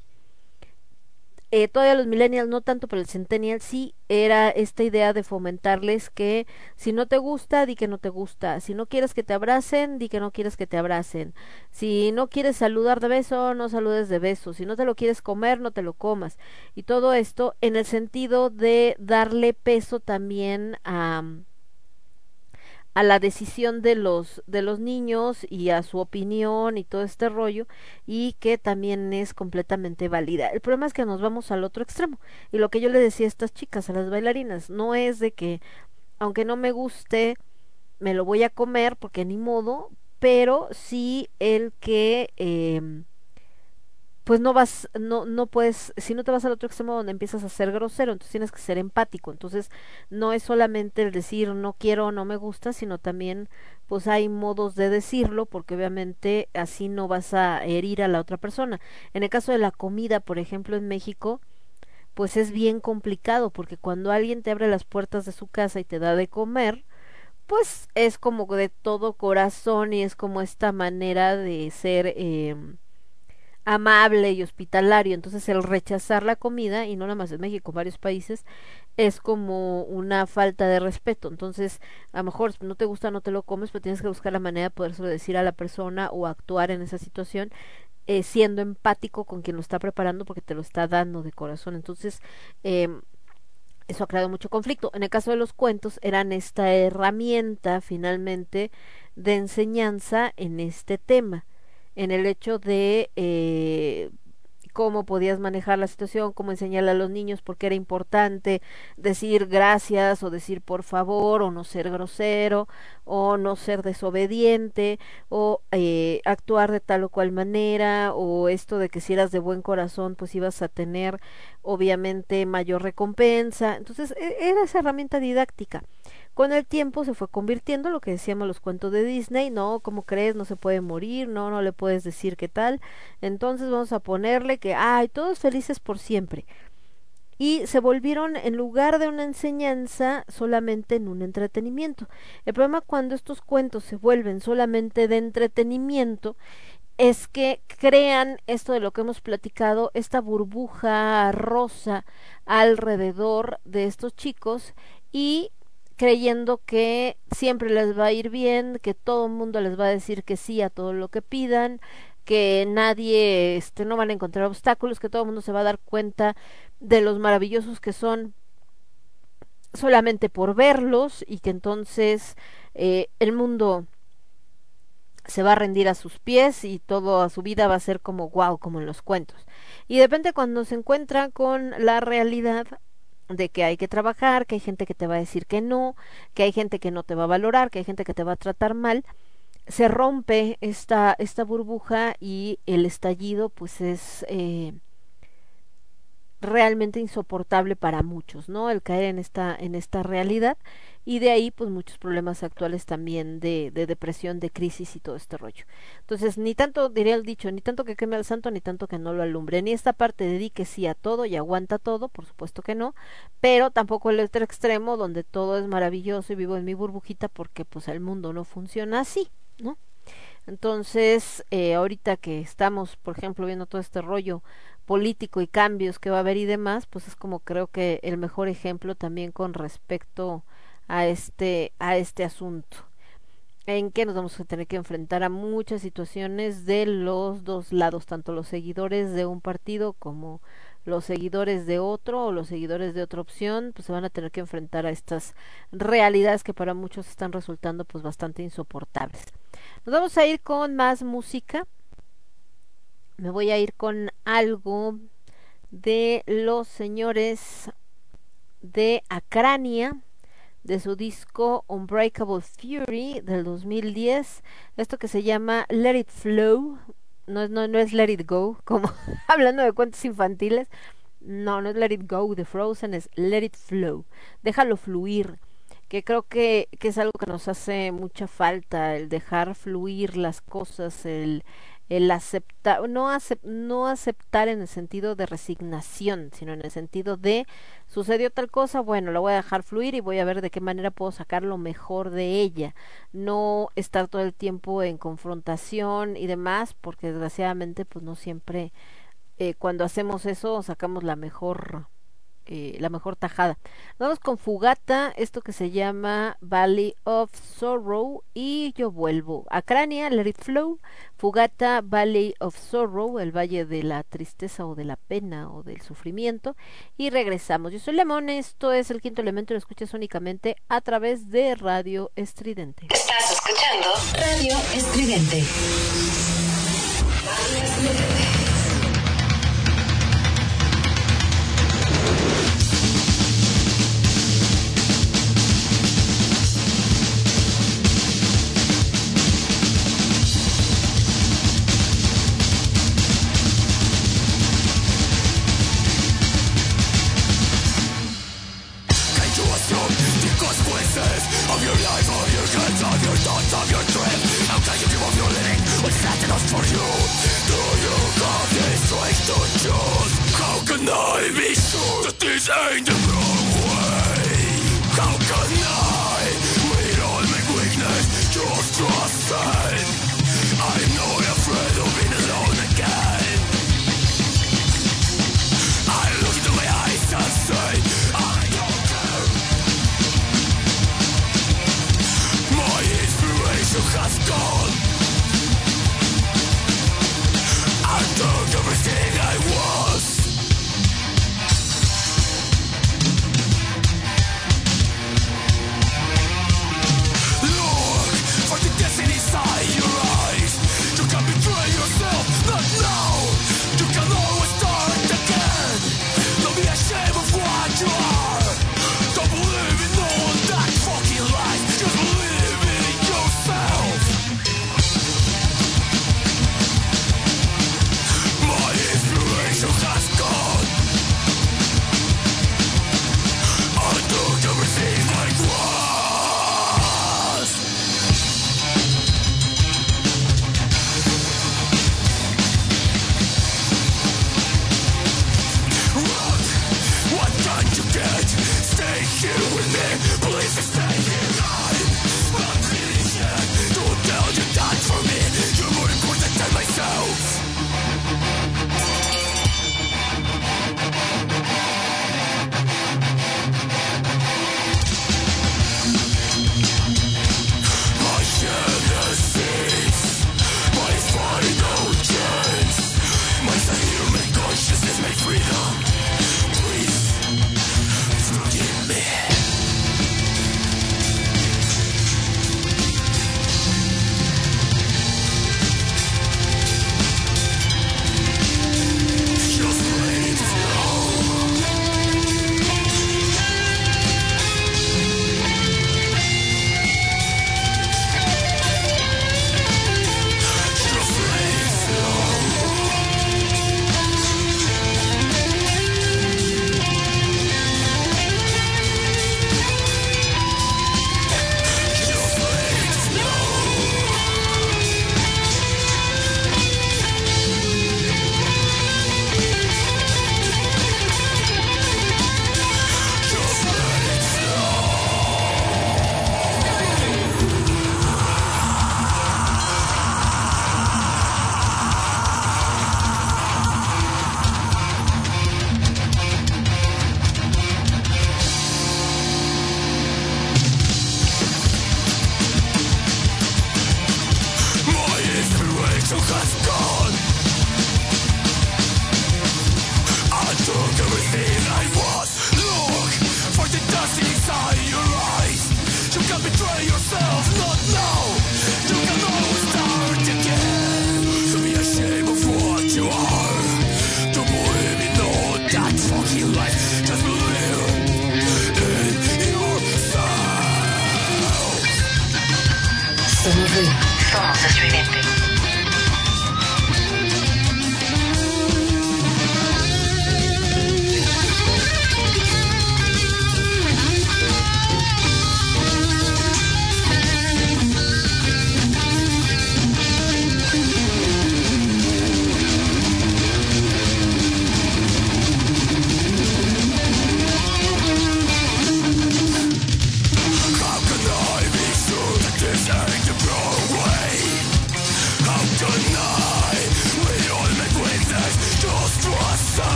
eh, todavía los millennials no tanto, pero el centennial sí era esta idea de fomentarles que si no te gusta, di que no te gusta, si no quieres que te abracen, di que no quieres que te abracen, si no quieres saludar de beso, no saludes de beso, si no te lo quieres comer, no te lo comas. Y todo esto en el sentido de darle peso también a a la decisión de los de los niños y a su opinión y todo este rollo y que también es completamente válida. El problema es que nos vamos al otro extremo y lo que yo le decía a estas chicas, a las bailarinas, no es de que aunque no me guste me lo voy a comer porque ni modo, pero sí el que eh, pues no vas, no, no puedes, si no te vas al otro extremo donde empiezas a ser grosero, entonces tienes que ser empático, entonces no es solamente el decir no quiero, no me gusta, sino también pues hay modos de decirlo, porque obviamente así no vas a herir a la otra persona. En el caso de la comida, por ejemplo, en México, pues es bien complicado porque cuando alguien te abre las puertas de su casa y te da de comer, pues es como de todo corazón y es como esta manera de ser eh, amable y hospitalario. Entonces el rechazar la comida, y no nada más en México, varios países, es como una falta de respeto. Entonces, a lo mejor no te gusta, no te lo comes, pero tienes que buscar la manera de podérselo decir a la persona o actuar en esa situación eh, siendo empático con quien lo está preparando porque te lo está dando de corazón. Entonces, eh, eso ha creado mucho conflicto. En el caso de los cuentos, eran esta herramienta finalmente de enseñanza en este tema, en el hecho de eh, cómo podías manejar la situación, cómo enseñarle a los niños por qué era importante decir gracias o decir por favor o no ser grosero o no ser desobediente o eh, actuar de tal o cual manera o esto de que si eras de buen corazón pues ibas a tener obviamente mayor recompensa. Entonces e- era esa herramienta didáctica. Con el tiempo se fue convirtiendo en lo que decíamos los cuentos de Disney, no, ¿cómo crees? No se puede morir, no, no le puedes decir qué tal. Entonces vamos a ponerle que, ay, todos felices por siempre. Y se volvieron, en lugar de una enseñanza, solamente en un entretenimiento. El problema cuando estos cuentos se vuelven solamente de entretenimiento es que crean esto de lo que hemos platicado, esta burbuja rosa alrededor de estos chicos y creyendo que siempre les va a ir bien, que todo el mundo les va a decir que sí a todo lo que pidan, que nadie, este, no van a encontrar obstáculos, que todo el mundo se va a dar cuenta de los maravillosos que son solamente por verlos y que entonces eh, el mundo se va a rendir a sus pies y toda su vida va a ser como wow, como en los cuentos. Y de repente cuando se encuentra con la realidad de que hay que trabajar, que hay gente que te va a decir que no, que hay gente que no te va a valorar, que hay gente que te va a tratar mal, se rompe esta, esta burbuja y el estallido pues es eh, realmente insoportable para muchos, ¿no? El caer en esta, en esta realidad y de ahí pues muchos problemas actuales también de, de depresión, de crisis y todo este rollo. Entonces, ni tanto, diría el dicho, ni tanto que queme al santo, ni tanto que no lo alumbre, ni esta parte dedique sí a todo y aguanta todo, por supuesto que no, pero tampoco el otro extremo donde todo es maravilloso y vivo en mi burbujita porque pues el mundo no funciona así, ¿no? Entonces, eh, ahorita que estamos, por ejemplo, viendo todo este rollo político y cambios que va a haber y demás, pues es como creo que el mejor ejemplo también con respecto a este a este asunto en que nos vamos a tener que enfrentar a muchas situaciones de los dos lados, tanto los seguidores de un partido como los seguidores de otro o los seguidores de otra opción, pues se van a tener que enfrentar a estas realidades que para muchos están resultando pues bastante insoportables. Nos vamos a ir con más música. Me voy a ir con algo de los señores de Acrania de su disco Unbreakable Fury del 2010, esto que se llama Let It Flow, no no, no es Let It Go, como hablando de cuentos infantiles, no, no es Let It Go de Frozen, es Let It Flow, déjalo fluir, que creo que, que es algo que nos hace mucha falta, el dejar fluir las cosas, el, el aceptar, no, no aceptar en el sentido de resignación, sino en el sentido de sucedió tal cosa, bueno, la voy a dejar fluir y voy a ver de qué manera puedo sacar lo mejor de ella, no estar todo el tiempo en confrontación y demás, porque desgraciadamente pues no siempre eh, cuando hacemos eso sacamos la mejor eh, la mejor tajada. Vamos con Fugata, esto que se llama Valley of Sorrow y yo vuelvo a Crania, Let Flow, Fugata Valley of Sorrow, el valle de la tristeza o de la pena o del sufrimiento y regresamos. Yo soy Lemón, esto es el quinto elemento, lo escuchas únicamente a través de Radio Estridente. Estás escuchando. Radio Estridente. nothing else for you Do you have the strength to choose? How can I be sure that this ain't the wrong way? How can I? with all my weakness, just to ourselves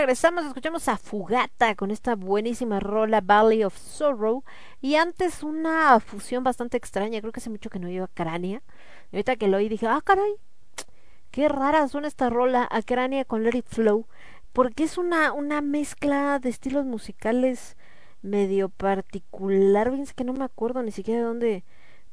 regresamos, escuchamos a Fugata con esta buenísima rola Valley of Sorrow y antes una fusión bastante extraña, creo que hace mucho que no iba a Crania. Y ahorita que lo oí dije, ah, caray, qué rara suena esta rola a Crania con Let Flow, porque es una, una mezcla de estilos musicales medio particular, fíjense que no me acuerdo ni siquiera de dónde,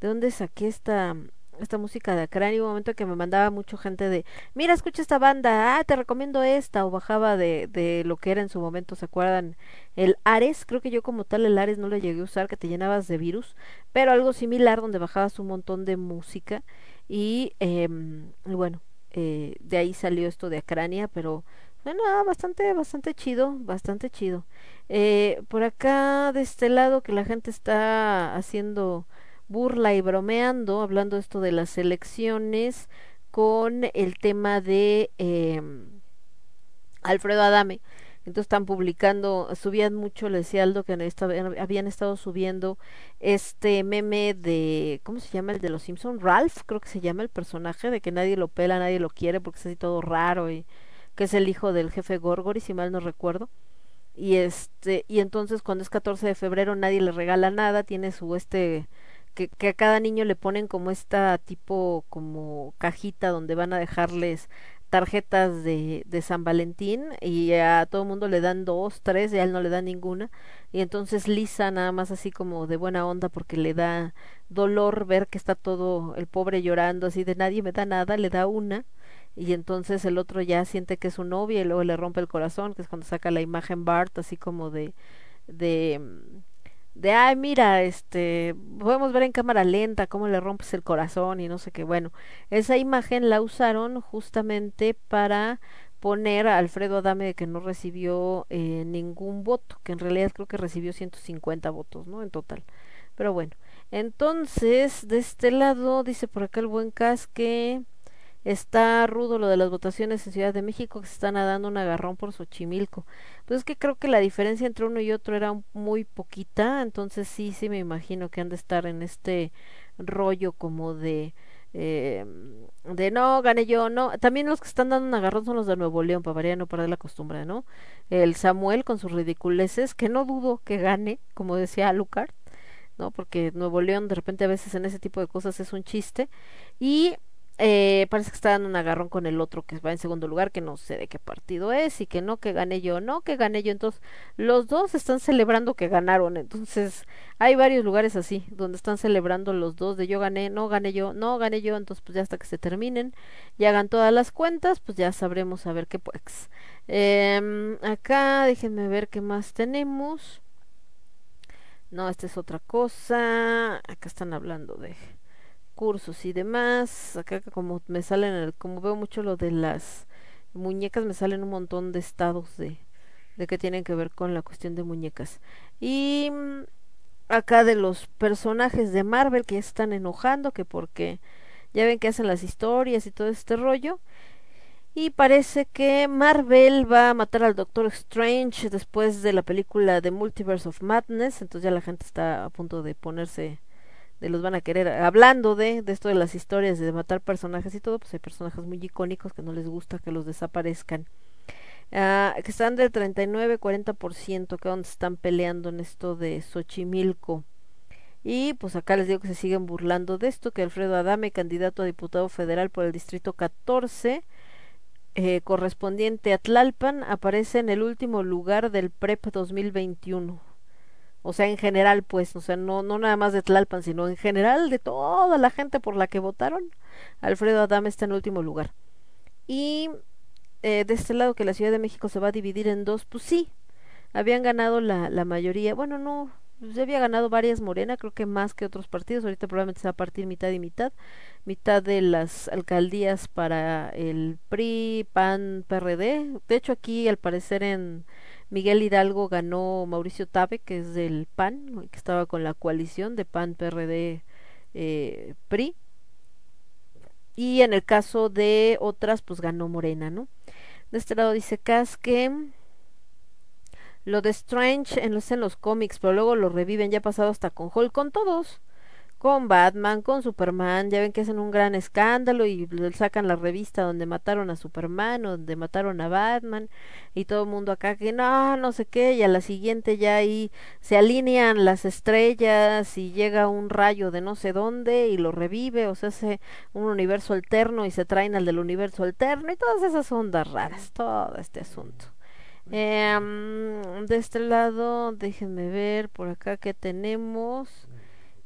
de dónde saqué esta, esta música de Acrani, un momento que me mandaba mucha gente de, mira, escucha esta banda, ah, te recomiendo esta, o bajaba de, de lo que era en su momento, ¿se acuerdan? El Ares, creo que yo como tal el Ares no lo llegué a usar, que te llenabas de virus, pero algo similar donde bajabas un montón de música y, y bueno, eh, de ahí salió esto de Acrania, pero bueno, ah, bastante, bastante chido, bastante chido. Eh, por acá de este lado que la gente está haciendo burla y bromeando, hablando esto de las elecciones con el tema de eh, Alfredo Adame. Entonces están publicando, subían mucho, le decía Aldo que habían estado subiendo este meme de, ¿cómo se llama? El de los Simpson, Ralph, creo que se llama el personaje, de que nadie lo pela, nadie lo quiere porque es así todo raro y que es el hijo del jefe Gorgory, si mal no recuerdo. Y este, y entonces cuando es 14 de febrero nadie le regala nada, tiene su este que, que a cada niño le ponen como esta tipo como cajita donde van a dejarles tarjetas de, de San Valentín y a todo el mundo le dan dos, tres y a él no le dan ninguna. Y entonces Lisa nada más así como de buena onda porque le da dolor ver que está todo el pobre llorando así de nadie me da nada, le da una y entonces el otro ya siente que es su novia y luego le rompe el corazón, que es cuando saca la imagen Bart así como de de mm, de ay mira este podemos ver en cámara lenta cómo le rompes el corazón y no sé qué bueno esa imagen la usaron justamente para poner a Alfredo Adame que no recibió eh, ningún voto que en realidad creo que recibió 150 votos no en total. Pero bueno entonces de este lado dice por acá el buen Cas que está rudo lo de las votaciones en Ciudad de México que se están dando un agarrón por Xochimilco. Pues es que creo que la diferencia entre uno y otro era muy poquita, entonces sí, sí me imagino que han de estar en este rollo como de eh, de no, gané yo, no. También los que están dando un agarrón son los de Nuevo León, para variar, no perder la costumbre, ¿no? El Samuel con sus ridiculeces, que no dudo que gane, como decía Alucard, ¿no? Porque Nuevo León de repente a veces en ese tipo de cosas es un chiste. Y eh, parece que está dando un agarrón con el otro que va en segundo lugar, que no sé de qué partido es, y que no, que gané yo, no, que gané yo. Entonces, los dos están celebrando que ganaron. Entonces, hay varios lugares así, donde están celebrando los dos de yo gané, no gané yo, no gané yo. Entonces, pues ya hasta que se terminen y hagan todas las cuentas, pues ya sabremos a ver qué pues. Em, acá, déjenme ver qué más tenemos. No, esta es otra cosa. Acá están hablando de cursos y demás. Acá como me salen, como veo mucho lo de las muñecas, me salen un montón de estados de, de que tienen que ver con la cuestión de muñecas. Y mm, acá de los personajes de Marvel que ya están enojando, que porque ya ven que hacen las historias y todo este rollo. Y parece que Marvel va a matar al Doctor Strange después de la película The Multiverse of Madness. Entonces ya la gente está a punto de ponerse de los van a querer. Hablando de, de esto de las historias de matar personajes y todo, pues hay personajes muy icónicos que no les gusta que los desaparezcan. Ah, que están del 39-40%, que donde están peleando en esto de Xochimilco. Y pues acá les digo que se siguen burlando de esto, que Alfredo Adame, candidato a diputado federal por el distrito 14, eh, correspondiente a Tlalpan, aparece en el último lugar del PREP 2021. O sea, en general, pues, o sea, no, no nada más de Tlalpan, sino en general de toda la gente por la que votaron, Alfredo Adame está en último lugar. Y eh, de este lado que la Ciudad de México se va a dividir en dos, pues sí, habían ganado la, la mayoría, bueno, no, se había ganado varias Morena, creo que más que otros partidos, ahorita probablemente se va a partir mitad y mitad, mitad de las alcaldías para el PRI, PAN, PRD, de hecho aquí al parecer en Miguel Hidalgo ganó Mauricio Tabe, que es del PAN, que estaba con la coalición de PAN, PRD, eh, PRI. Y en el caso de otras, pues ganó Morena, ¿no? De este lado dice Cas que lo de Strange en los, en los cómics, pero luego lo reviven, ya ha pasado hasta con Hulk, con todos. Con Batman, con Superman, ya ven que hacen un gran escándalo y sacan la revista donde mataron a Superman o donde mataron a Batman y todo el mundo acá que no, no sé qué, y a la siguiente ya ahí se alinean las estrellas y llega un rayo de no sé dónde y lo revive o se hace un universo alterno y se traen al del universo alterno y todas esas ondas raras, todo este asunto. Em, de este lado, déjenme ver por acá que tenemos.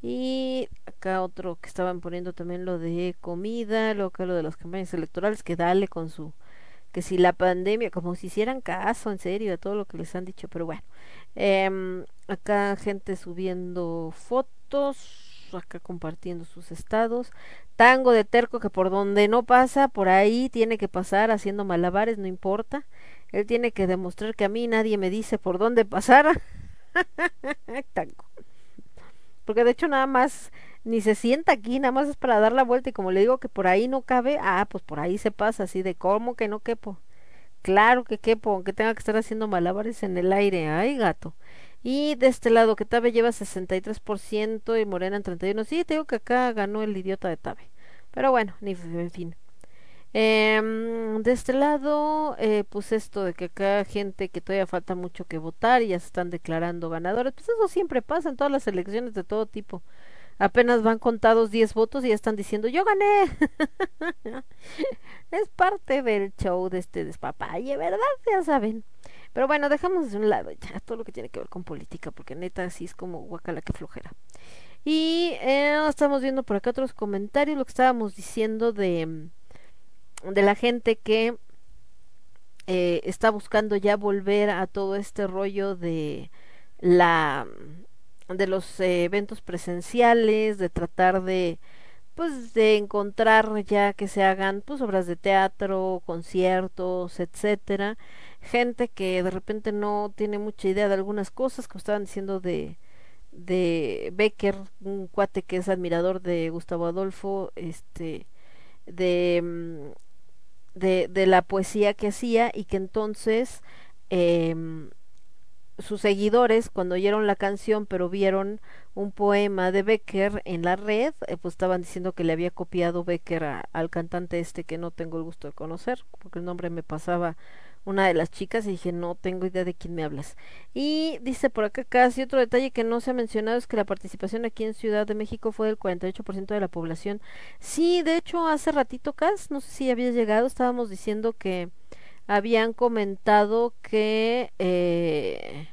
Y acá otro que estaban poniendo también lo de comida, luego acá lo de las campañas electorales, que dale con su, que si la pandemia, como si hicieran caso en serio a todo lo que les han dicho, pero bueno. Em, acá gente subiendo fotos, acá compartiendo sus estados. Tango de terco que por donde no pasa, por ahí tiene que pasar haciendo malabares, no importa. Él tiene que demostrar que a mí nadie me dice por dónde pasar. Tango. Porque de hecho nada más ni se sienta aquí, nada más es para dar la vuelta y como le digo que por ahí no cabe, ah, pues por ahí se pasa así de cómo que no quepo. Claro que quepo, aunque tenga que estar haciendo malabares en el aire. Ay, gato. Y de este lado, que Tabe lleva 63% y Morena en 31%. Sí, te digo que acá ganó el idiota de Tabe. Pero bueno, ni en fin. Em, de este lado, eh, pues esto de que acá gente que todavía falta mucho que votar y ya se están declarando ganadores, pues eso siempre pasa en todas las elecciones de todo tipo. Apenas van contados 10 votos y ya están diciendo, yo gané. es parte del show de este despapalle, ¿verdad? Ya saben. Pero bueno, dejamos de un lado ya todo lo que tiene que ver con política, porque neta así es como guacala que flojera. Y eh, estamos viendo por acá otros comentarios, lo que estábamos diciendo de de la gente que eh, está buscando ya volver a todo este rollo de la de los eventos presenciales de tratar de pues de encontrar ya que se hagan pues obras de teatro conciertos etcétera. Gente que de repente no tiene mucha idea de algunas cosas como estaban diciendo de de Becker un cuate que es admirador de Gustavo Adolfo este de mm, de, de la poesía que hacía y que entonces eh, sus seguidores cuando oyeron la canción pero vieron un poema de Becker en la red eh, pues estaban diciendo que le había copiado Becker al cantante este que no tengo el gusto de conocer porque el nombre me pasaba una de las chicas y dije no tengo idea de quién me hablas y dice por acá casi otro detalle que no se ha mencionado es que la participación aquí en Ciudad de México fue del 48% de la población. Sí de hecho hace ratito Cas no sé si había llegado estábamos diciendo que habían comentado que eh,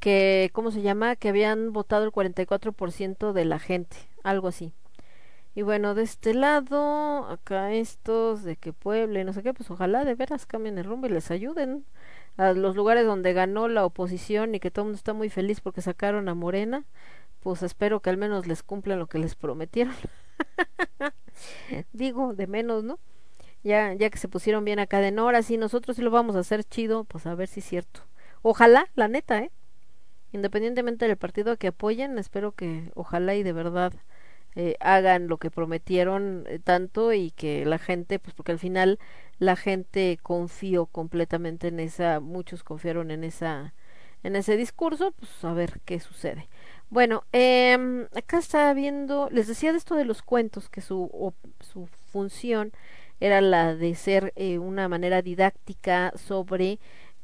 que cómo se llama que habían votado el 44% de la gente algo así y bueno, de este lado, acá estos de que Puebla y no sé qué, pues ojalá de veras cambien el rumbo y les ayuden a los lugares donde ganó la oposición y que todo el mundo está muy feliz porque sacaron a Morena, pues espero que al menos les cumplan lo que les prometieron. Digo, de menos, ¿no? Ya, ya que se pusieron bien acá de no, ahora sí, nosotros sí lo vamos a hacer chido, pues a ver si es cierto. Ojalá, la neta, ¿eh? Independientemente del partido que apoyen, espero que ojalá y de verdad eh, hagan lo que prometieron eh, tanto y que la gente, pues porque al final la gente confió completamente en esa, muchos confiaron en esa, en ese discurso, pues a ver qué sucede. Bueno, eh, acá estaba viendo, les decía de esto de los cuentos, que su, su función era la de ser eh, una manera didáctica sobre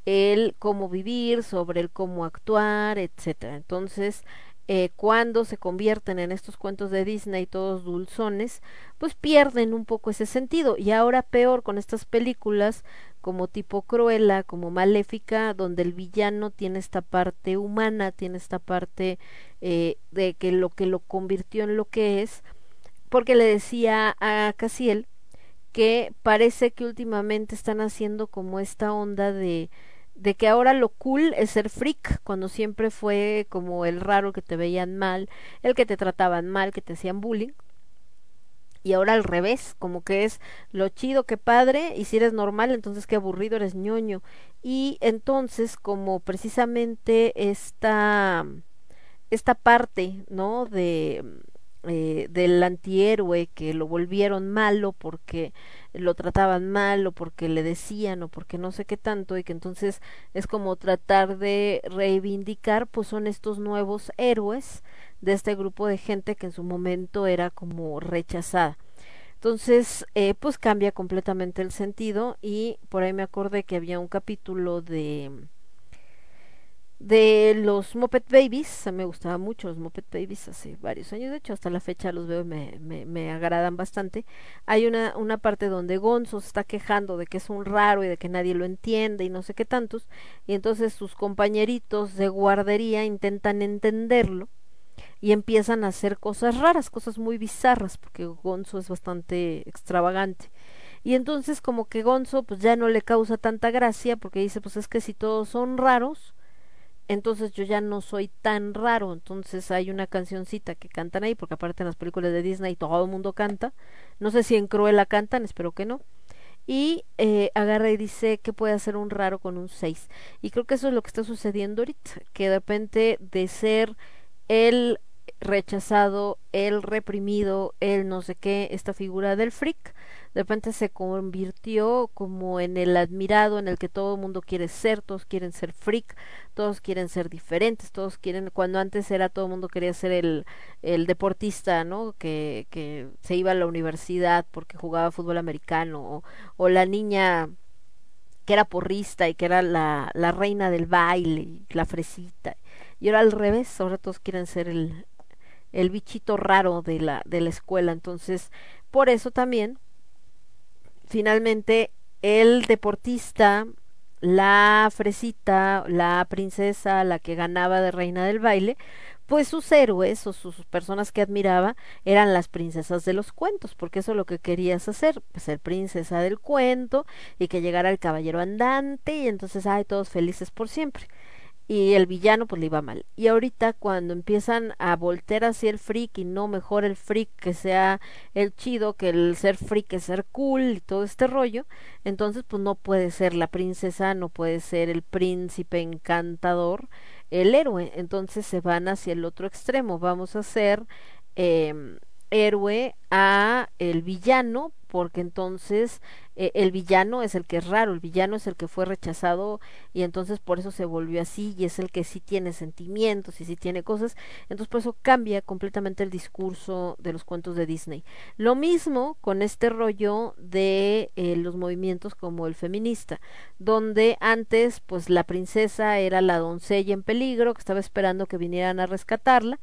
el cómo vivir, sobre el cómo actuar, etcétera. Entonces, eh, cuando se convierten en estos cuentos de Disney todos dulzones, pues pierden un poco ese sentido. Y ahora peor con estas películas como tipo Cruella, como Maléfica, donde el villano tiene esta parte humana, tiene esta parte eh, de que lo que lo convirtió en lo que es, porque le decía a Casiel que parece que últimamente están haciendo como esta onda de de que ahora lo cool es ser freak, cuando siempre fue como el raro que te veían mal, el que te trataban mal, que te hacían bullying. Y ahora al revés, como que es lo chido, que padre, y si eres normal, entonces qué aburrido, eres ñoño. Y entonces, como precisamente esta, esta parte, ¿no? De, eh, del antihéroe que lo volvieron malo porque lo trataban mal o porque le decían o porque no sé qué tanto y que entonces es como tratar de reivindicar pues son estos nuevos héroes de este grupo de gente que en su momento era como rechazada. Entonces, eh, pues cambia completamente el sentido y por ahí me acordé que había un capítulo de de los Muppet Babies, me gustaban mucho los Muppet Babies hace varios años, de hecho hasta la fecha los veo y me, me, me agradan bastante. Hay una, una parte donde Gonzo se está quejando de que es un raro y de que nadie lo entiende y no sé qué tantos, y entonces sus compañeritos de guardería intentan entenderlo y empiezan a hacer cosas raras, cosas muy bizarras, porque Gonzo es bastante extravagante. Y entonces como que Gonzo pues ya no le causa tanta gracia porque dice pues es que si todos son raros, entonces yo ya no soy tan raro. Entonces hay una cancioncita que cantan ahí, porque aparte en las películas de Disney todo el mundo canta. No sé si en Cruella cantan, espero que no. Y eh, agarra y dice que puede hacer un raro con un 6. Y creo que eso es lo que está sucediendo ahorita, que de repente de ser el rechazado, el reprimido, el no sé qué, esta figura del freak, de repente se convirtió como en el admirado en el que todo el mundo quiere ser, todos quieren ser freak, todos quieren ser diferentes, todos quieren, cuando antes era todo el mundo quería ser el, el deportista, ¿no? Que, que se iba a la universidad porque jugaba fútbol americano, o, la niña que era porrista y que era la, la reina del baile, y la fresita. Y ahora al revés, ahora todos quieren ser el, el bichito raro de la, de la escuela. Entonces, por eso también, finalmente, el deportista, la fresita, la princesa, la que ganaba de reina del baile, pues sus héroes o sus personas que admiraba eran las princesas de los cuentos, porque eso es lo que querías hacer, pues ser princesa del cuento y que llegara el caballero andante y entonces, ay, todos felices por siempre y el villano pues le iba mal. Y ahorita cuando empiezan a voltear hacia el freak y no mejor el freak que sea el chido que el ser freak es ser cool y todo este rollo, entonces pues no puede ser la princesa, no puede ser el príncipe encantador, el héroe, entonces se van hacia el otro extremo, vamos a ser eh, héroe a el villano porque entonces eh, el villano es el que es raro, el villano es el que fue rechazado y entonces por eso se volvió así y es el que sí tiene sentimientos y sí tiene cosas, entonces por eso cambia completamente el discurso de los cuentos de Disney. Lo mismo con este rollo de eh, los movimientos como el feminista, donde antes pues la princesa era la doncella en peligro que estaba esperando que vinieran a rescatarla,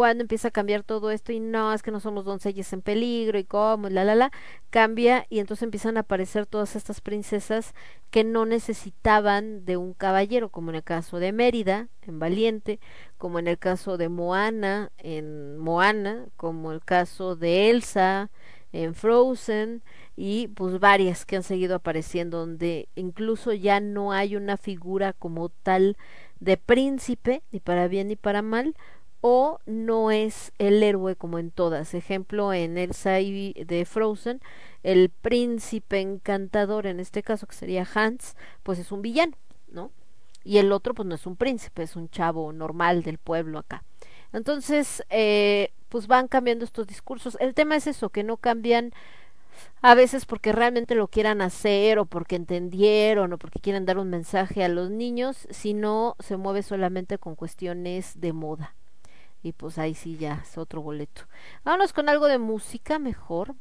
cuando empieza a cambiar todo esto y no, es que no somos doncellas en peligro y cómo, la la la, cambia y entonces empiezan a aparecer todas estas princesas que no necesitaban de un caballero, como en el caso de Mérida, en Valiente, como en el caso de Moana, en Moana, como el caso de Elsa, en Frozen, y pues varias que han seguido apareciendo, donde incluso ya no hay una figura como tal de príncipe, ni para bien ni para mal, o no es el héroe como en todas. Ejemplo, en Elsa y de Frozen, el príncipe encantador, en este caso que sería Hans, pues es un villano, ¿no? Y el otro pues no es un príncipe, es un chavo normal del pueblo acá. Entonces, eh, pues van cambiando estos discursos. El tema es eso, que no cambian a veces porque realmente lo quieran hacer o porque entendieron o porque quieren dar un mensaje a los niños, sino se mueve solamente con cuestiones de moda y pues ahí sí ya es otro boleto. Vámonos con algo de música mejor.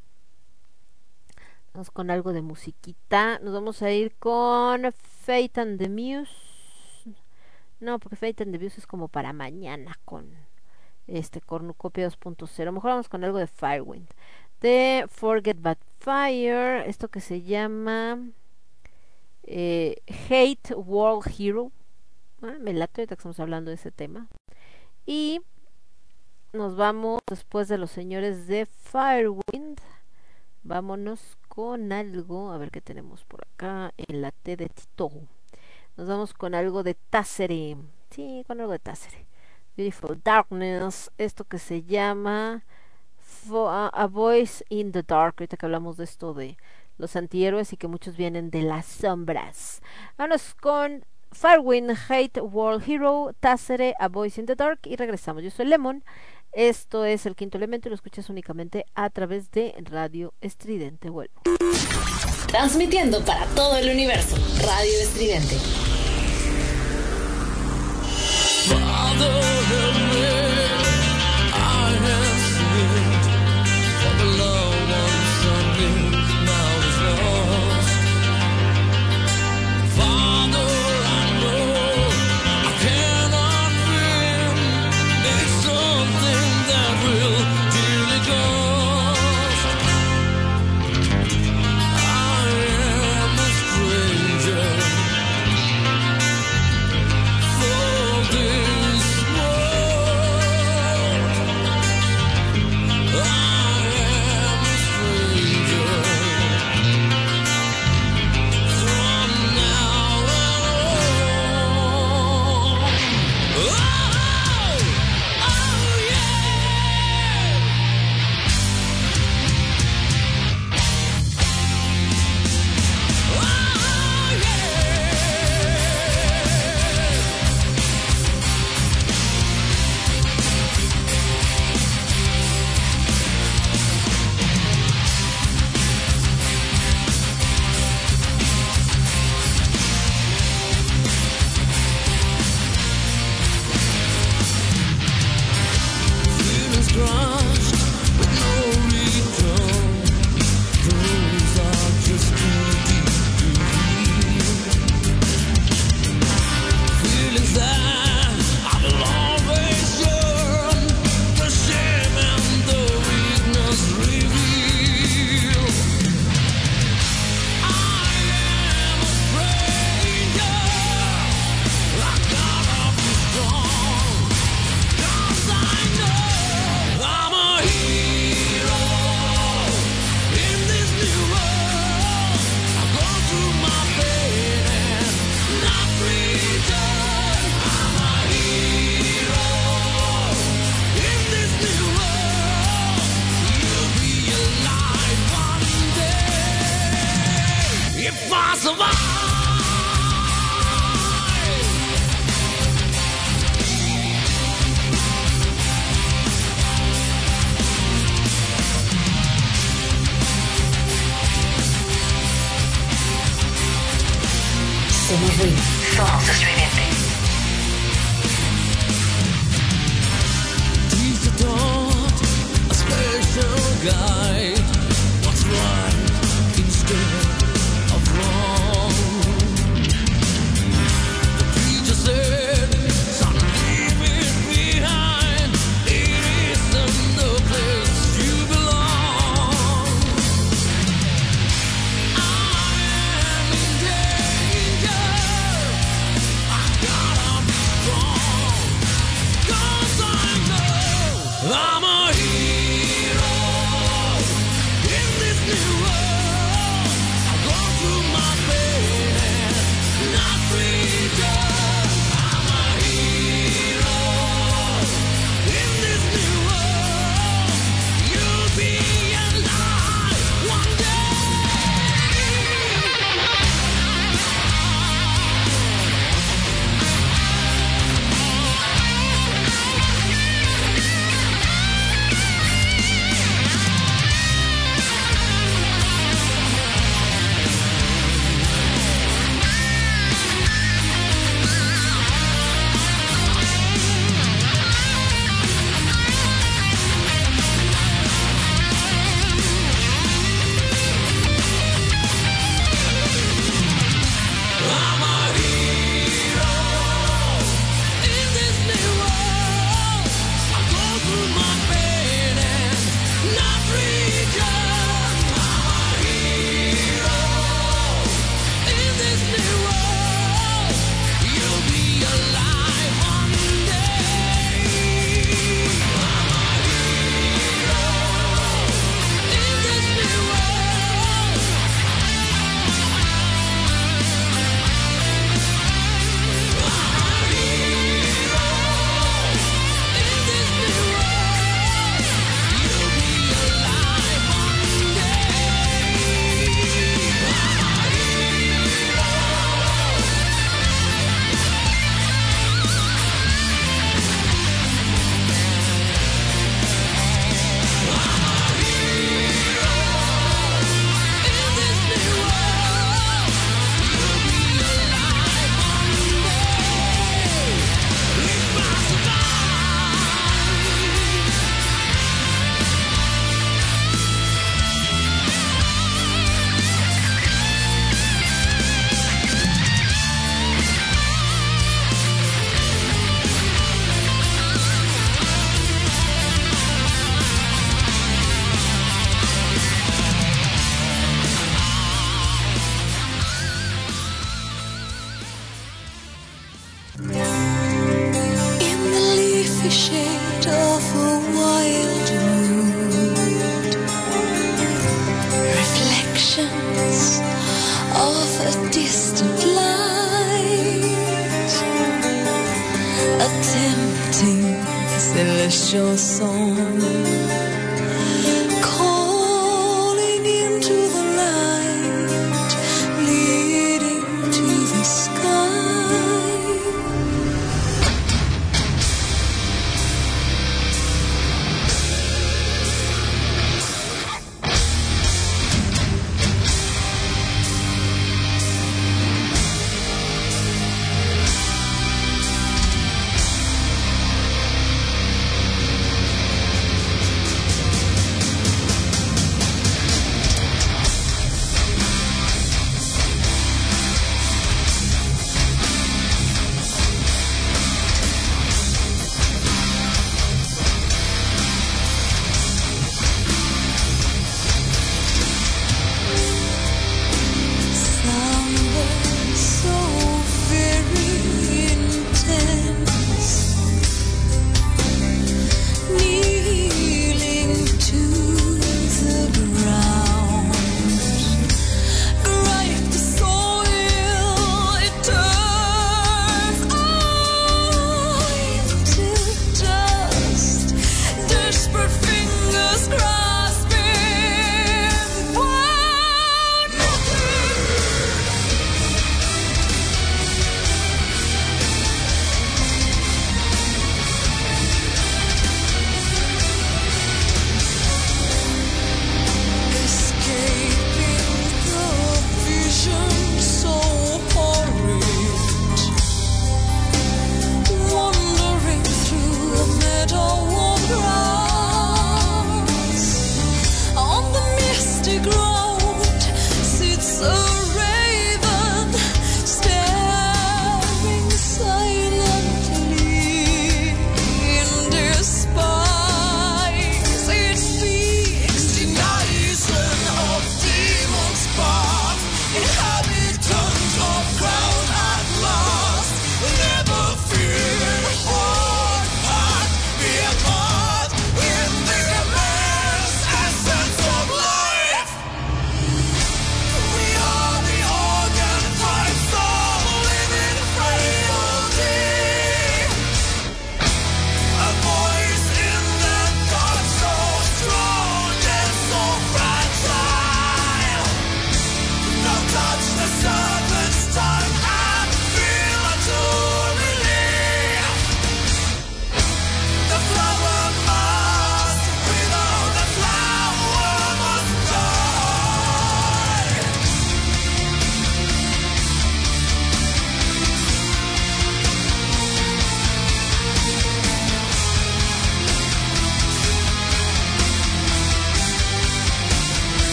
Vamos con algo de musiquita. Nos vamos a ir con Fate and the Muse. No, porque Fate and the Muse es como para mañana con este cornucopia 2.0. Mejor vamos con algo de Firewind. De Forget But Fire. Esto que se llama eh, Hate World Hero. Ah, me late ahorita que estamos hablando de ese tema. Y nos vamos después de los señores de Firewind. Vámonos con algo, a ver qué tenemos por acá en la T de Tito. Nos vamos con algo de Tassere. Sí, con algo de Tassere. Beautiful Darkness, esto que se llama A Voice in the Dark. Ahorita que hablamos de esto de los antihéroes y que muchos vienen de las sombras. Vámonos con Firewind, Hate World Hero, Tassere, A Voice in the Dark y regresamos. Yo soy Lemon esto es el quinto elemento y lo escuchas únicamente a través de Radio Estridente Vuelvo. Transmitiendo para todo el universo, Radio Estridente.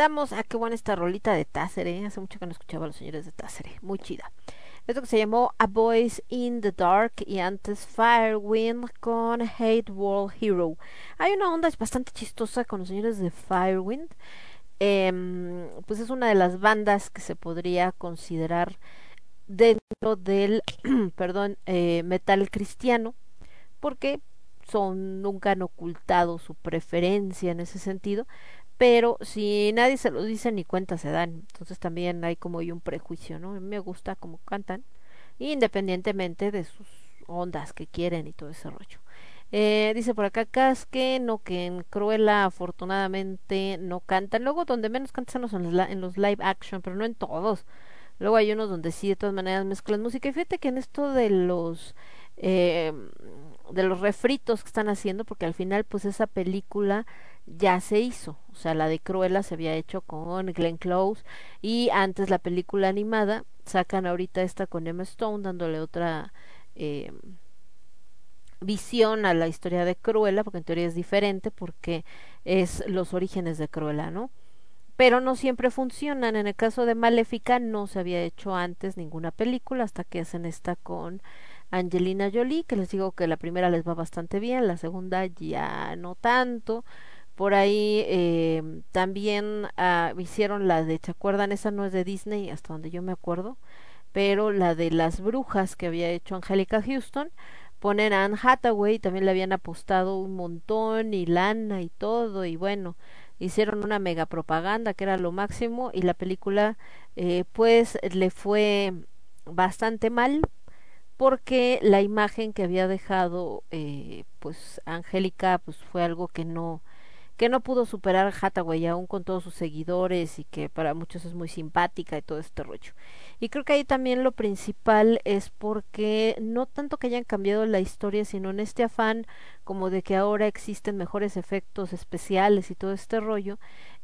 Ya regresamos. Ah, qué buena esta rolita de Tácere. Hace mucho que no escuchaba a los señores de Tácere. Muy chida. Esto que se llamó A Voice in the Dark y antes Firewind con Hate World Hero. Hay una onda bastante chistosa con los señores de Firewind. Em, pues es una de las bandas que se podría considerar dentro del, perdón, eh, metal cristiano, porque son nunca han ocultado su preferencia en ese sentido, pero si nadie se lo dice ni cuenta se dan, entonces también hay como un prejuicio, ¿no? Me gusta como cantan, independientemente de sus ondas que quieren y todo ese rollo. Eh, dice por acá Casque, no que en Cruella afortunadamente no cantan. Luego donde menos cantan son en los, en los live action, pero no en todos. Luego hay unos donde sí de todas maneras mezclan música. Y fíjate que en esto de los eh, de los refritos que están haciendo, porque al final pues esa película ya se hizo. O sea, la de Cruella se había hecho con Glenn Close y antes la película animada sacan ahorita esta con Emma Stone dándole otra eh, visión a la historia de Cruella, porque en teoría es diferente, porque es los orígenes de Cruella, ¿no? Pero no siempre funcionan. En el caso de Maléfica no se había hecho antes ninguna película hasta que hacen esta con Angelina Jolie, que les digo que la primera les va bastante bien, la segunda ya no tanto. Por ahí eh, también ah, hicieron la de, ¿se acuerdan? Esa no es de Disney, hasta donde yo me acuerdo, pero la de las brujas que había hecho Angélica Houston, ponen a Anne Hathaway, también le habían apostado un montón y lana y todo, y bueno, hicieron una mega propaganda que era lo máximo y la película eh, pues le fue bastante mal porque la imagen que había dejado eh, pues Angélica pues fue algo que no que no pudo superar Hathaway aún con todos sus seguidores y que para muchos es muy simpática y todo este rollo. Y creo que ahí también lo principal es porque no tanto que hayan cambiado la historia, sino en este afán como de que ahora existen mejores efectos especiales y todo este rollo,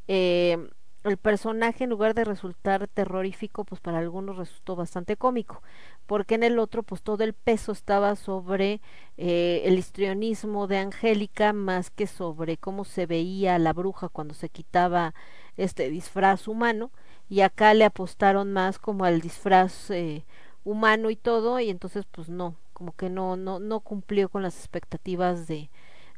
eh, el personaje en lugar de resultar terrorífico, pues para algunos resultó bastante cómico, porque en el otro pues todo el peso estaba sobre eh, el histrionismo de Angélica más que sobre cómo se veía la bruja cuando se quitaba este disfraz humano y acá le apostaron más como al disfraz eh, humano y todo y entonces pues no como que no no no cumplió con las expectativas de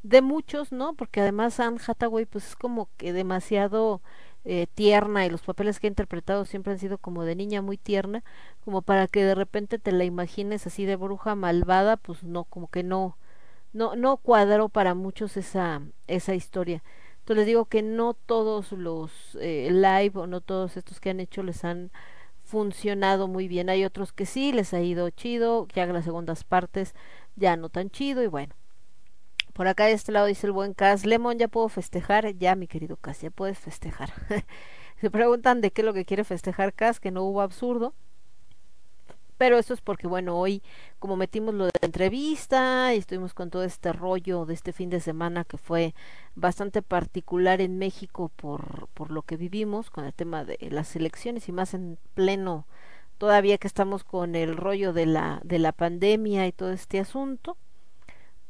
de muchos no porque además Anne Hathaway pues es como que demasiado eh, tierna y los papeles que ha interpretado siempre han sido como de niña muy tierna como para que de repente te la imagines así de bruja malvada pues no como que no no no cuadró para muchos esa esa historia entonces les digo que no todos los eh, live o no todos estos que han hecho les han funcionado muy bien. Hay otros que sí, les ha ido chido, ya las segundas partes ya no tan chido y bueno. Por acá de este lado dice el buen Cas, Lemon, ¿ya puedo festejar? Ya, mi querido Cas, ya puedes festejar. Se preguntan de qué es lo que quiere festejar Cas, que no hubo absurdo pero eso es porque bueno hoy como metimos lo de la entrevista y estuvimos con todo este rollo de este fin de semana que fue bastante particular en México por por lo que vivimos con el tema de las elecciones y más en pleno todavía que estamos con el rollo de la de la pandemia y todo este asunto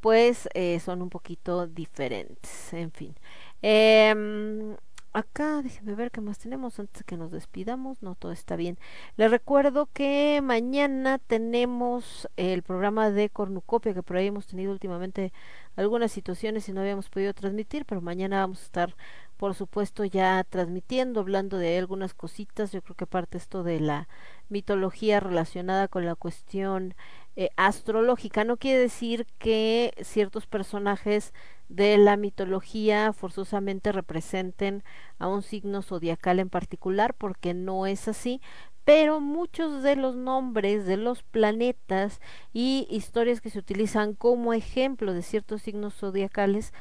pues eh, son un poquito diferentes en fin. Eh, acá déjenme ver qué más tenemos antes que nos despidamos no todo está bien. Les recuerdo que mañana tenemos el programa de cornucopia que por ahí hemos tenido últimamente algunas situaciones y no habíamos podido transmitir pero mañana vamos a estar por supuesto ya transmitiendo, hablando de algunas cositas, yo creo que parte esto de la mitología relacionada con la cuestión eh, astrológica. No quiere decir que ciertos personajes de la mitología forzosamente representen a un signo zodiacal en particular, porque no es así, pero muchos de los nombres de los planetas y historias que se utilizan como ejemplo de ciertos signos zodiacales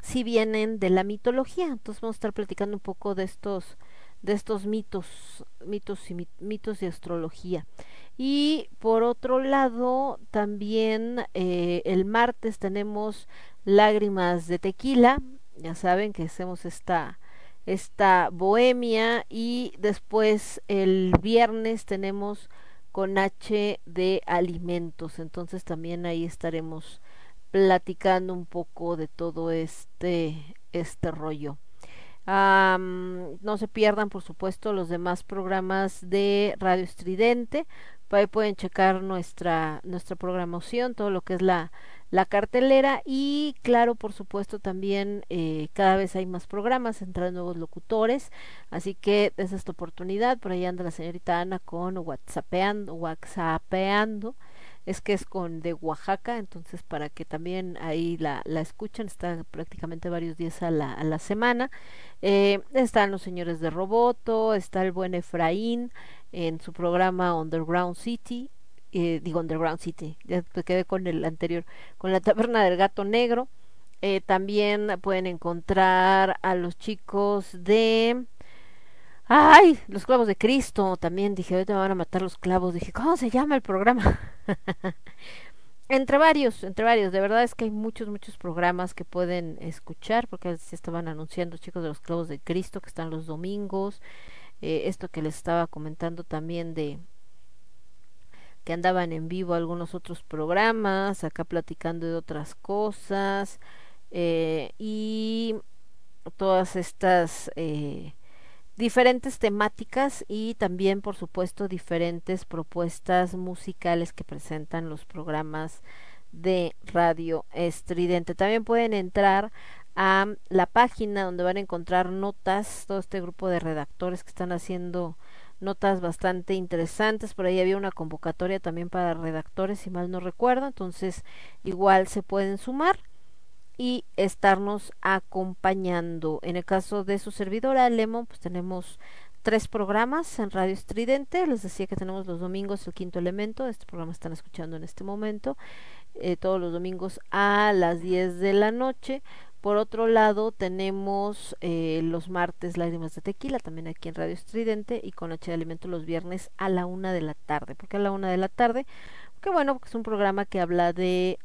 sí vienen de la mitología. Entonces vamos a estar platicando un poco de estos de estos mitos, mitos y mit- mitos de astrología. Y por otro lado, también eh, el martes tenemos lágrimas de tequila. Ya saben que hacemos esta esta bohemia y después el viernes tenemos con H de alimentos. Entonces también ahí estaremos platicando un poco de todo este este rollo. No se pierdan, por supuesto, los demás programas de Radio Estridente. Ahí pueden checar nuestra, nuestra programación, todo lo que es la, la cartelera. Y claro, por supuesto, también eh, cada vez hay más programas, entran nuevos locutores. Así que es tu oportunidad. Por ahí anda la señorita Ana con WhatsAppeando, WhatsAppeando es que es con de Oaxaca, entonces para que también ahí la, la escuchen, está prácticamente varios días a la, a la semana. Eh, están los señores de Roboto, está el buen Efraín en su programa Underground City, eh, digo Underground City, ya me quedé con el anterior, con la taberna del gato negro. Eh, también pueden encontrar a los chicos de Ay, los clavos de Cristo, también dije, ahorita me van a matar los clavos, dije, ¿cómo se llama el programa? entre varios, entre varios, de verdad es que hay muchos, muchos programas que pueden escuchar, porque se estaban anunciando chicos de los clavos de Cristo que están los domingos, eh, esto que les estaba comentando también de que andaban en vivo algunos otros programas, acá platicando de otras cosas, eh, y todas estas eh, diferentes temáticas y también por supuesto diferentes propuestas musicales que presentan los programas de Radio Estridente. También pueden entrar a la página donde van a encontrar notas, todo este grupo de redactores que están haciendo notas bastante interesantes. Por ahí había una convocatoria también para redactores, si mal no recuerdo. Entonces, igual se pueden sumar y estarnos acompañando. En el caso de su servidora Lemon, pues tenemos tres programas en Radio Estridente. Les decía que tenemos los domingos el quinto elemento. Este programa están escuchando en este momento. Eh, todos los domingos a las 10 de la noche. Por otro lado, tenemos eh, los martes Lágrimas de Tequila, también aquí en Radio Estridente, y con H de Alimento los viernes a la una de la tarde. ¿Por qué a la una de la tarde? Porque bueno, porque es un programa que habla de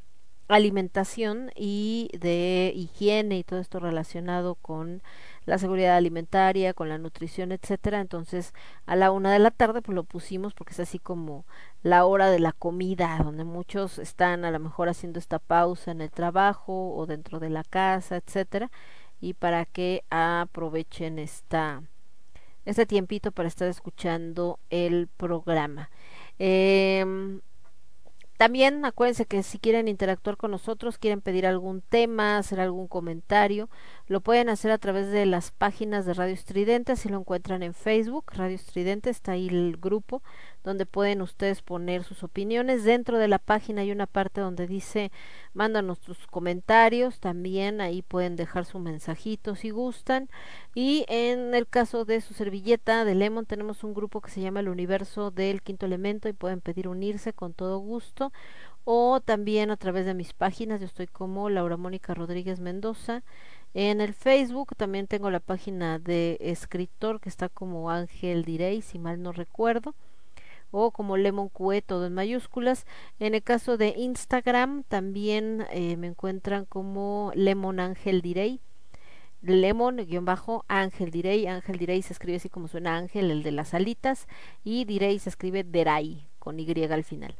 alimentación y de higiene y todo esto relacionado con la seguridad alimentaria, con la nutrición, etcétera. Entonces, a la una de la tarde, pues lo pusimos porque es así como la hora de la comida, donde muchos están a lo mejor haciendo esta pausa en el trabajo o dentro de la casa, etcétera, y para que aprovechen esta este tiempito para estar escuchando el programa. Eh, también acuérdense que si quieren interactuar con nosotros, quieren pedir algún tema, hacer algún comentario, lo pueden hacer a través de las páginas de Radio Estridente, si lo encuentran en Facebook, Radio Estridente, está ahí el grupo donde pueden ustedes poner sus opiniones. Dentro de la página hay una parte donde dice mándanos tus comentarios, también ahí pueden dejar su mensajito si gustan. Y en el caso de su servilleta de Lemon tenemos un grupo que se llama el Universo del Quinto Elemento y pueden pedir unirse con todo gusto o también a través de mis páginas, yo estoy como Laura Mónica Rodríguez Mendoza. En el Facebook también tengo la página de escritor que está como Ángel Direy, si mal no recuerdo o como Lemon QE todo en mayúsculas. En el caso de Instagram también eh, me encuentran como Lemon Ángel Direy. Lemon guion bajo Ángel Direy. Ángel Direy se escribe así como suena Ángel, el de las alitas. Y Direy se escribe Deray con Y al final.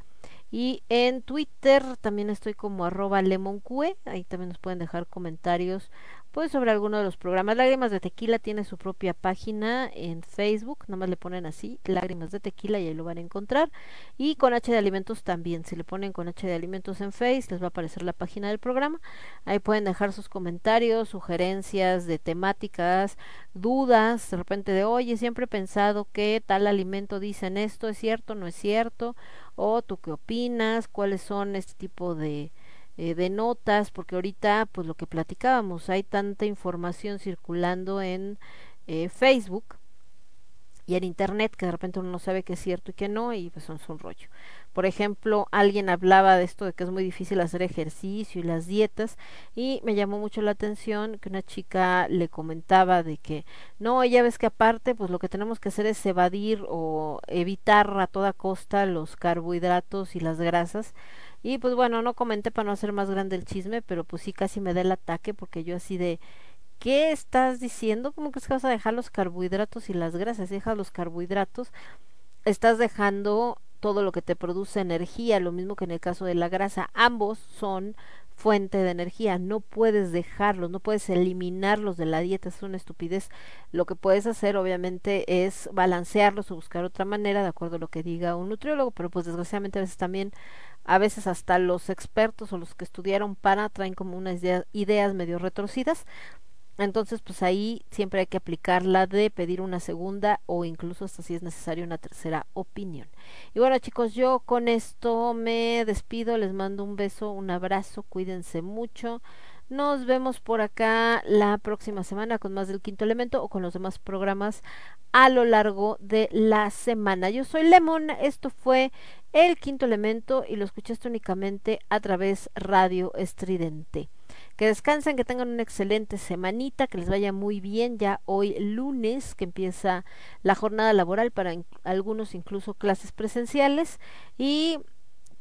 Y en Twitter también estoy como arroba ahí también nos pueden dejar comentarios pues sobre alguno de los programas. Lágrimas de Tequila tiene su propia página en Facebook, nomás le ponen así, Lágrimas de Tequila y ahí lo van a encontrar. Y con H de Alimentos también, si le ponen con H de Alimentos en Face, les va a aparecer la página del programa. Ahí pueden dejar sus comentarios, sugerencias de temáticas, dudas, de repente de, oye, siempre he pensado que tal alimento dicen esto, ¿es cierto, no es cierto? O tú qué opinas, cuáles son este tipo de eh, de notas, porque ahorita, pues lo que platicábamos, hay tanta información circulando en eh, Facebook y en Internet que de repente uno no sabe qué es cierto y qué no, y pues son un rollo. Por ejemplo, alguien hablaba de esto de que es muy difícil hacer ejercicio y las dietas, y me llamó mucho la atención que una chica le comentaba de que no, ya ves que aparte, pues lo que tenemos que hacer es evadir o evitar a toda costa los carbohidratos y las grasas y pues bueno, no comenté para no hacer más grande el chisme, pero pues sí casi me da el ataque porque yo así de ¿qué estás diciendo? ¿Cómo que es que vas a dejar los carbohidratos y las grasas? Si dejas los carbohidratos, estás dejando todo lo que te produce energía, lo mismo que en el caso de la grasa, ambos son fuente de energía, no puedes dejarlos, no puedes eliminarlos de la dieta, es una estupidez. Lo que puedes hacer obviamente es balancearlos o buscar otra manera de acuerdo a lo que diga un nutriólogo, pero pues desgraciadamente a veces también a veces hasta los expertos o los que estudiaron para traen como unas ideas medio retorcidas. Entonces, pues ahí siempre hay que aplicar la de pedir una segunda o incluso hasta si es necesario una tercera opinión. Y bueno, chicos, yo con esto me despido, les mando un beso, un abrazo, cuídense mucho. Nos vemos por acá la próxima semana con más del quinto elemento o con los demás programas a lo largo de la semana. Yo soy Lemon, esto fue el quinto elemento y lo escuchaste únicamente a través radio estridente. Que descansen, que tengan una excelente semanita, que les vaya muy bien ya hoy lunes que empieza la jornada laboral para algunos incluso clases presenciales y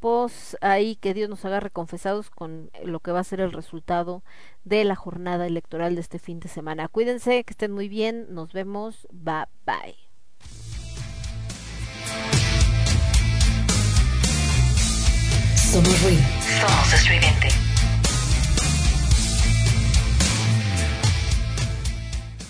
pues ahí que Dios nos haga reconfesados con lo que va a ser el resultado de la jornada electoral de este fin de semana. Cuídense, que estén muy bien, nos vemos, bye bye. Somos ruido. Somos estridente.